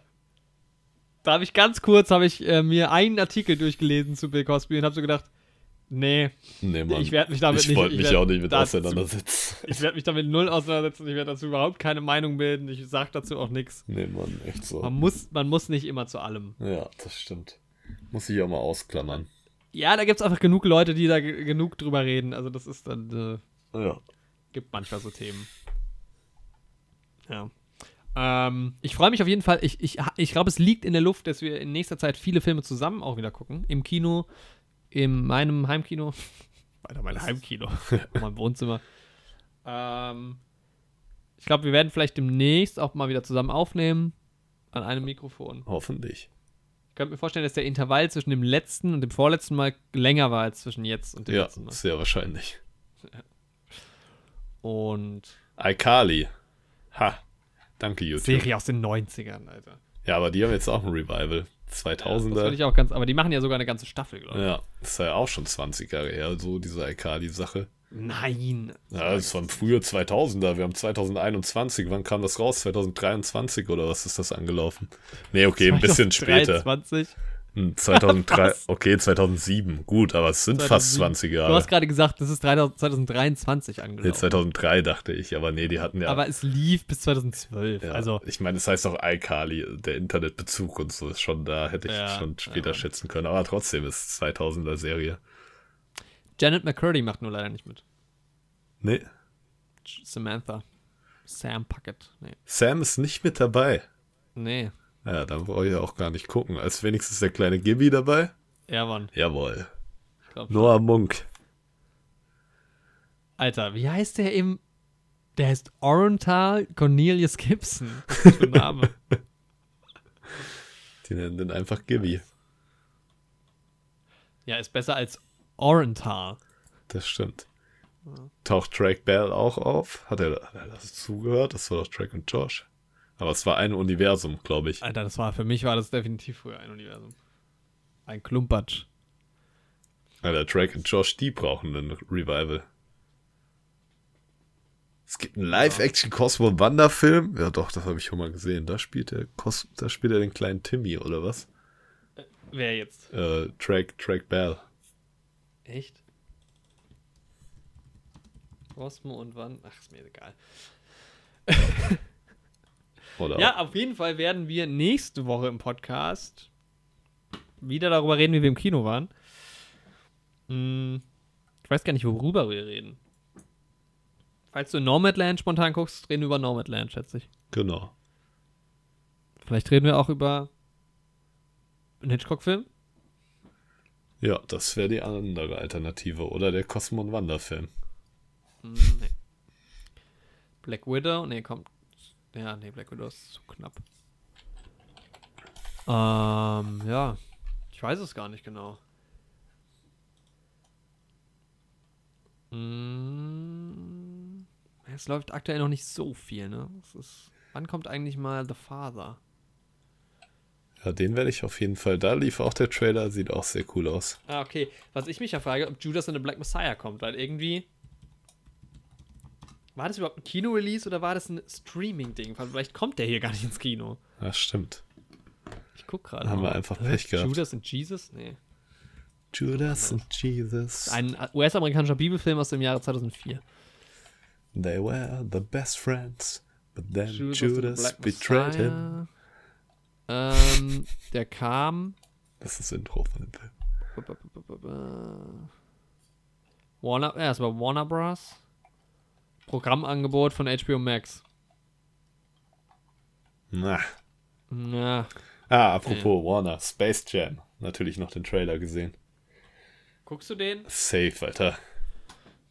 [SPEAKER 4] Da habe ich ganz kurz, habe ich äh, mir einen Artikel durchgelesen zu Bill Cosby und habe so gedacht, nee,
[SPEAKER 2] nee, Mann.
[SPEAKER 4] Ich werd mich damit
[SPEAKER 2] ich
[SPEAKER 4] nicht-
[SPEAKER 2] wollte
[SPEAKER 4] ich
[SPEAKER 2] mich auch nicht mit
[SPEAKER 4] dazu-
[SPEAKER 2] auseinandersetzen.
[SPEAKER 4] ich werde mich damit null auseinandersetzen, ich werde dazu überhaupt keine Meinung bilden, ich sage dazu auch nichts.
[SPEAKER 2] Nee, Mann, echt so.
[SPEAKER 4] Man muss, man muss nicht immer zu allem.
[SPEAKER 2] Ja, das stimmt. Muss ich auch mal ausklammern.
[SPEAKER 4] Ja, da gibt es einfach genug Leute, die da ge- genug drüber reden. Also das ist dann, äh,
[SPEAKER 2] Ja.
[SPEAKER 4] gibt manchmal so Themen. Ja. Ähm, ich freue mich auf jeden Fall. Ich, ich, ich glaube, es liegt in der Luft, dass wir in nächster Zeit viele Filme zusammen auch wieder gucken. Im Kino, in meinem Heimkino. Weiter mein Heimkino. mein Wohnzimmer. Ähm, ich glaube, wir werden vielleicht demnächst auch mal wieder zusammen aufnehmen. An einem Mikrofon.
[SPEAKER 2] Hoffentlich.
[SPEAKER 4] Ich könnte mir vorstellen, dass der Intervall zwischen dem letzten und dem vorletzten Mal länger war als zwischen jetzt und dem
[SPEAKER 2] Ja,
[SPEAKER 4] letzten Mal.
[SPEAKER 2] sehr wahrscheinlich.
[SPEAKER 4] Und
[SPEAKER 2] iCarly. Ha. Danke, YouTube.
[SPEAKER 4] Serie aus den 90ern, Alter.
[SPEAKER 2] Ja, aber die haben jetzt auch ein Revival.
[SPEAKER 4] Das
[SPEAKER 2] 2000er.
[SPEAKER 4] finde ich auch ganz, aber die machen ja sogar eine ganze Staffel, glaube ich.
[SPEAKER 2] ja, das ist ja auch schon 20 Jahre her, so diese iCarly-Sache.
[SPEAKER 4] Nein.
[SPEAKER 2] Ja, das waren früher 2000er. Wir haben 2021. Wann kam das raus? 2023 oder was ist das angelaufen? Nee, okay, ein bisschen später.
[SPEAKER 4] 23.
[SPEAKER 2] Hm, 2003,
[SPEAKER 4] Was?
[SPEAKER 2] okay, 2007. Gut, aber es sind fast
[SPEAKER 4] 2007.
[SPEAKER 2] 20
[SPEAKER 4] Du
[SPEAKER 2] Jahre.
[SPEAKER 4] hast gerade gesagt, das ist 3000 2023
[SPEAKER 2] Nee,
[SPEAKER 4] angelaufen.
[SPEAKER 2] 2003 dachte ich, aber nee, die hatten ja.
[SPEAKER 4] Aber es lief bis 2012.
[SPEAKER 2] ja
[SPEAKER 4] Also,
[SPEAKER 2] ich meine, es heißt auch iCarly, der Internetbezug und so ist schon da, hätte ich
[SPEAKER 4] Ja,
[SPEAKER 2] schon später
[SPEAKER 4] ja.
[SPEAKER 2] schätzen können. Aber trotzdem ist es 2000er Serie.
[SPEAKER 4] Janet McCurdy macht nur leider nicht mit.
[SPEAKER 2] Nee,
[SPEAKER 4] Samantha. Sam Puckett. Nee.
[SPEAKER 2] Sam ist nicht mit dabei.
[SPEAKER 4] Nee.
[SPEAKER 2] Ja, dann brauche ich ja auch gar nicht gucken. Als wenigstens der kleine Gibby dabei.
[SPEAKER 4] Er war.
[SPEAKER 2] Jawohl.
[SPEAKER 4] Glaub,
[SPEAKER 2] Noah Munk.
[SPEAKER 4] Alter, wie heißt der im. Der heißt Orenthal Cornelius Gibson. Was für ein Name?
[SPEAKER 2] Die nennen den einfach Gibby.
[SPEAKER 4] ja, ist besser als Orenthal.
[SPEAKER 2] Das stimmt. Taucht Drake Bell auch auf? Hat er, hat er das zugehört? Das war doch Drake und Josh. Aber es war ein Universum, glaube ich.
[SPEAKER 4] Alter, das war für mich war das definitiv früher ein Universum. Ein Klumpatsch.
[SPEAKER 2] Alter, Drake und Josh, die brauchen einen Revival. Es gibt einen Live-Action-Cosmo-Wanderfilm. Ja, doch, das habe ich schon mal gesehen. Da spielt er, Cos da spielt er den kleinen Timmy, oder was?
[SPEAKER 4] Wer jetzt?
[SPEAKER 2] Äh, Drake, Drake Bell.
[SPEAKER 4] Echt? Cosmo und wann? Ach, ist mir egal.
[SPEAKER 2] Oder
[SPEAKER 4] Ja, auf jeden Fall werden wir nächste Woche im Podcast wieder darüber reden, wie wir im Kino waren. Hm, ich weiß gar nicht, worüber wir reden. Falls du Nomadland spontan guckst, reden wir über Nomadland, schätze ich.
[SPEAKER 2] Genau.
[SPEAKER 4] Vielleicht reden wir auch über einen Hitchcock-Film.
[SPEAKER 2] Ja, das wäre die andere Alternative. Oder der Cosmo und Wanderfilm.
[SPEAKER 4] Hm, nee. Black Widow? Nee, kommt. Ja, nee, Black Widow ist zu knapp. Ähm, ja. Ich weiß es gar nicht genau. Mm, Es läuft aktuell noch nicht so viel, ne? Es ist, wann kommt eigentlich mal The Father?
[SPEAKER 2] Ja, den werde ich auf jeden Fall. Da lief auch der Trailer, sieht auch sehr cool aus.
[SPEAKER 4] Ah, okay. Was ich mich ja frage, ob Judas in the Black Messiah kommt, weil irgendwie. War das überhaupt ein Kino-Release oder war das ein Streaming-Ding? Vielleicht kommt der hier gar nicht ins Kino.
[SPEAKER 2] Ja, stimmt.
[SPEAKER 4] Ich guck gerade.
[SPEAKER 2] Haben
[SPEAKER 4] mal.
[SPEAKER 2] wir einfach Pech gehabt.
[SPEAKER 4] Judas und Jesus? Nee.
[SPEAKER 2] Judas and Jesus.
[SPEAKER 4] Ein US-amerikanischer Bibelfilm aus dem Jahre 2004.
[SPEAKER 2] They were the best friends, but then
[SPEAKER 4] Judas,
[SPEAKER 2] Judas,
[SPEAKER 4] and
[SPEAKER 2] betrayed him.
[SPEAKER 4] Ähm, der kam.
[SPEAKER 2] Das ist das Intro von dem Film.
[SPEAKER 4] Warner, ja, es war Warner Bros. Programmangebot von HBO Max.
[SPEAKER 2] Na.
[SPEAKER 4] Ja.
[SPEAKER 2] Ah, apropos Warner, Space Jam. Natürlich noch den Trailer gesehen.
[SPEAKER 4] Guckst du den?
[SPEAKER 2] Safe, Alter.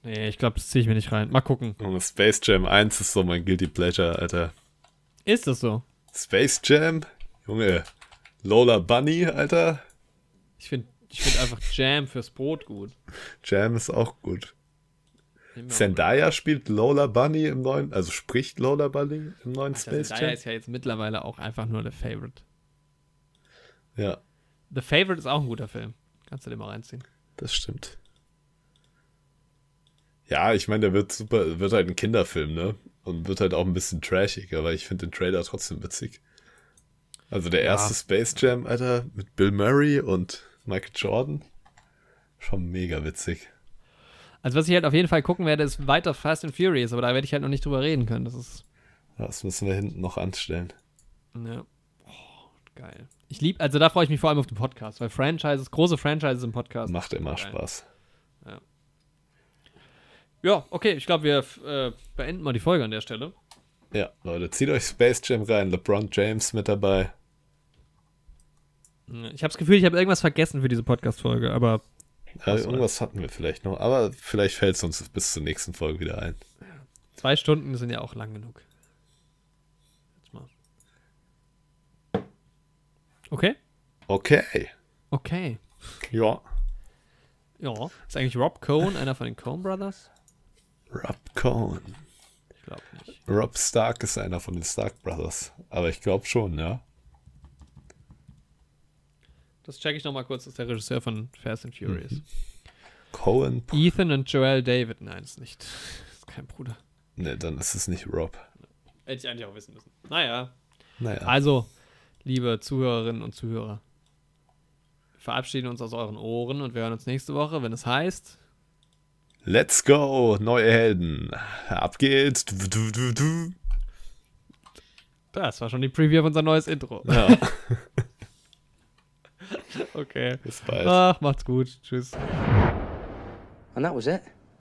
[SPEAKER 4] Nee, ich glaube, das ziehe ich mir nicht rein. Mal gucken.
[SPEAKER 2] Und Space Jam 1 ist so mein Guilty Pleasure, Alter.
[SPEAKER 4] Ist das so?
[SPEAKER 2] Space Jam? Junge. Lola Bunny, Alter.
[SPEAKER 4] Ich finde ich find einfach Jam fürs Brot gut.
[SPEAKER 2] Jam ist auch gut. Zendaya spielt Lola Bunny im neuen, also spricht Lola Bunny im neuen
[SPEAKER 4] mal.
[SPEAKER 2] Space
[SPEAKER 4] Zendaya
[SPEAKER 2] Jam.
[SPEAKER 4] ist ja jetzt mittlerweile auch einfach nur der Favorite.
[SPEAKER 2] Ja,
[SPEAKER 4] The Favorite ist auch ein guter Film. Kannst du den mal reinziehen.
[SPEAKER 2] das stimmt. Ja, ich meine, der wird super, wird halt ein Kinderfilm, ne? Und wird halt auch ein bisschen trashig, aber ich finde den Trailer trotzdem witzig. Also der erste Space Jam, Alter, mit Bill Murray und Michael Jordan. Schon mega witzig.
[SPEAKER 4] Also was ich halt auf jeden Fall gucken werde, ist weiter Fast and Furious, aber da werde ich halt noch nicht drüber reden können. Das ist
[SPEAKER 2] Das müssen wir hinten noch anstellen.
[SPEAKER 4] Ja. Oh, geil. Ich liebe, also da freue ich mich vor allem auf den Podcast, weil Franchises, große Franchises im Podcast.
[SPEAKER 2] Macht immer
[SPEAKER 4] Geil.
[SPEAKER 2] Spaß.
[SPEAKER 4] Ja, okay, ich glaube, wir äh, beenden mal die Folge an der Stelle.
[SPEAKER 2] Ja, Leute, zieht euch Space Jam rein. LeBron James mit dabei.
[SPEAKER 4] Ich habe das Gefühl, ich habe irgendwas vergessen für diese Podcast-Folge, aber
[SPEAKER 2] Ja, irgendwas hatten wir vielleicht noch, aber vielleicht fällt es uns bis zur nächsten Folge wieder ein.
[SPEAKER 4] zwei Stunden sind ja auch lang genug. Jetzt mal. Okay?
[SPEAKER 2] Okay.
[SPEAKER 4] Okay.
[SPEAKER 2] Ja.
[SPEAKER 4] Ja. Ist eigentlich Rob Cohn einer von den Cohn Brothers?
[SPEAKER 2] Rob Cohn.
[SPEAKER 4] Ich glaube nicht.
[SPEAKER 2] Rob Stark ist einer von den Stark Brothers. Aber ich glaube schon, ja.
[SPEAKER 4] Das checke ich nochmal kurz. Das ist der Regisseur von Fast and Furious.
[SPEAKER 2] Mhm. Cohen.
[SPEAKER 4] Ethan und Joel David. Nein, ist nicht. Ist kein Bruder.
[SPEAKER 2] Ne, dann ist es nicht Rob.
[SPEAKER 4] Hätte ich eigentlich auch wissen müssen. Naja.
[SPEAKER 2] Naja.
[SPEAKER 4] Also, liebe Zuhörerinnen und Zuhörer, wir verabschieden uns aus euren Ohren und wir hören uns nächste Woche, wenn es heißt.
[SPEAKER 2] Let's go, neue Helden. Ab geht's.
[SPEAKER 4] Das war schon die Preview auf unser neues Intro.
[SPEAKER 2] Ja,
[SPEAKER 4] Okay.
[SPEAKER 2] bis bald.
[SPEAKER 4] Ach, macht's gut. Tschüss.
[SPEAKER 5] And that was it.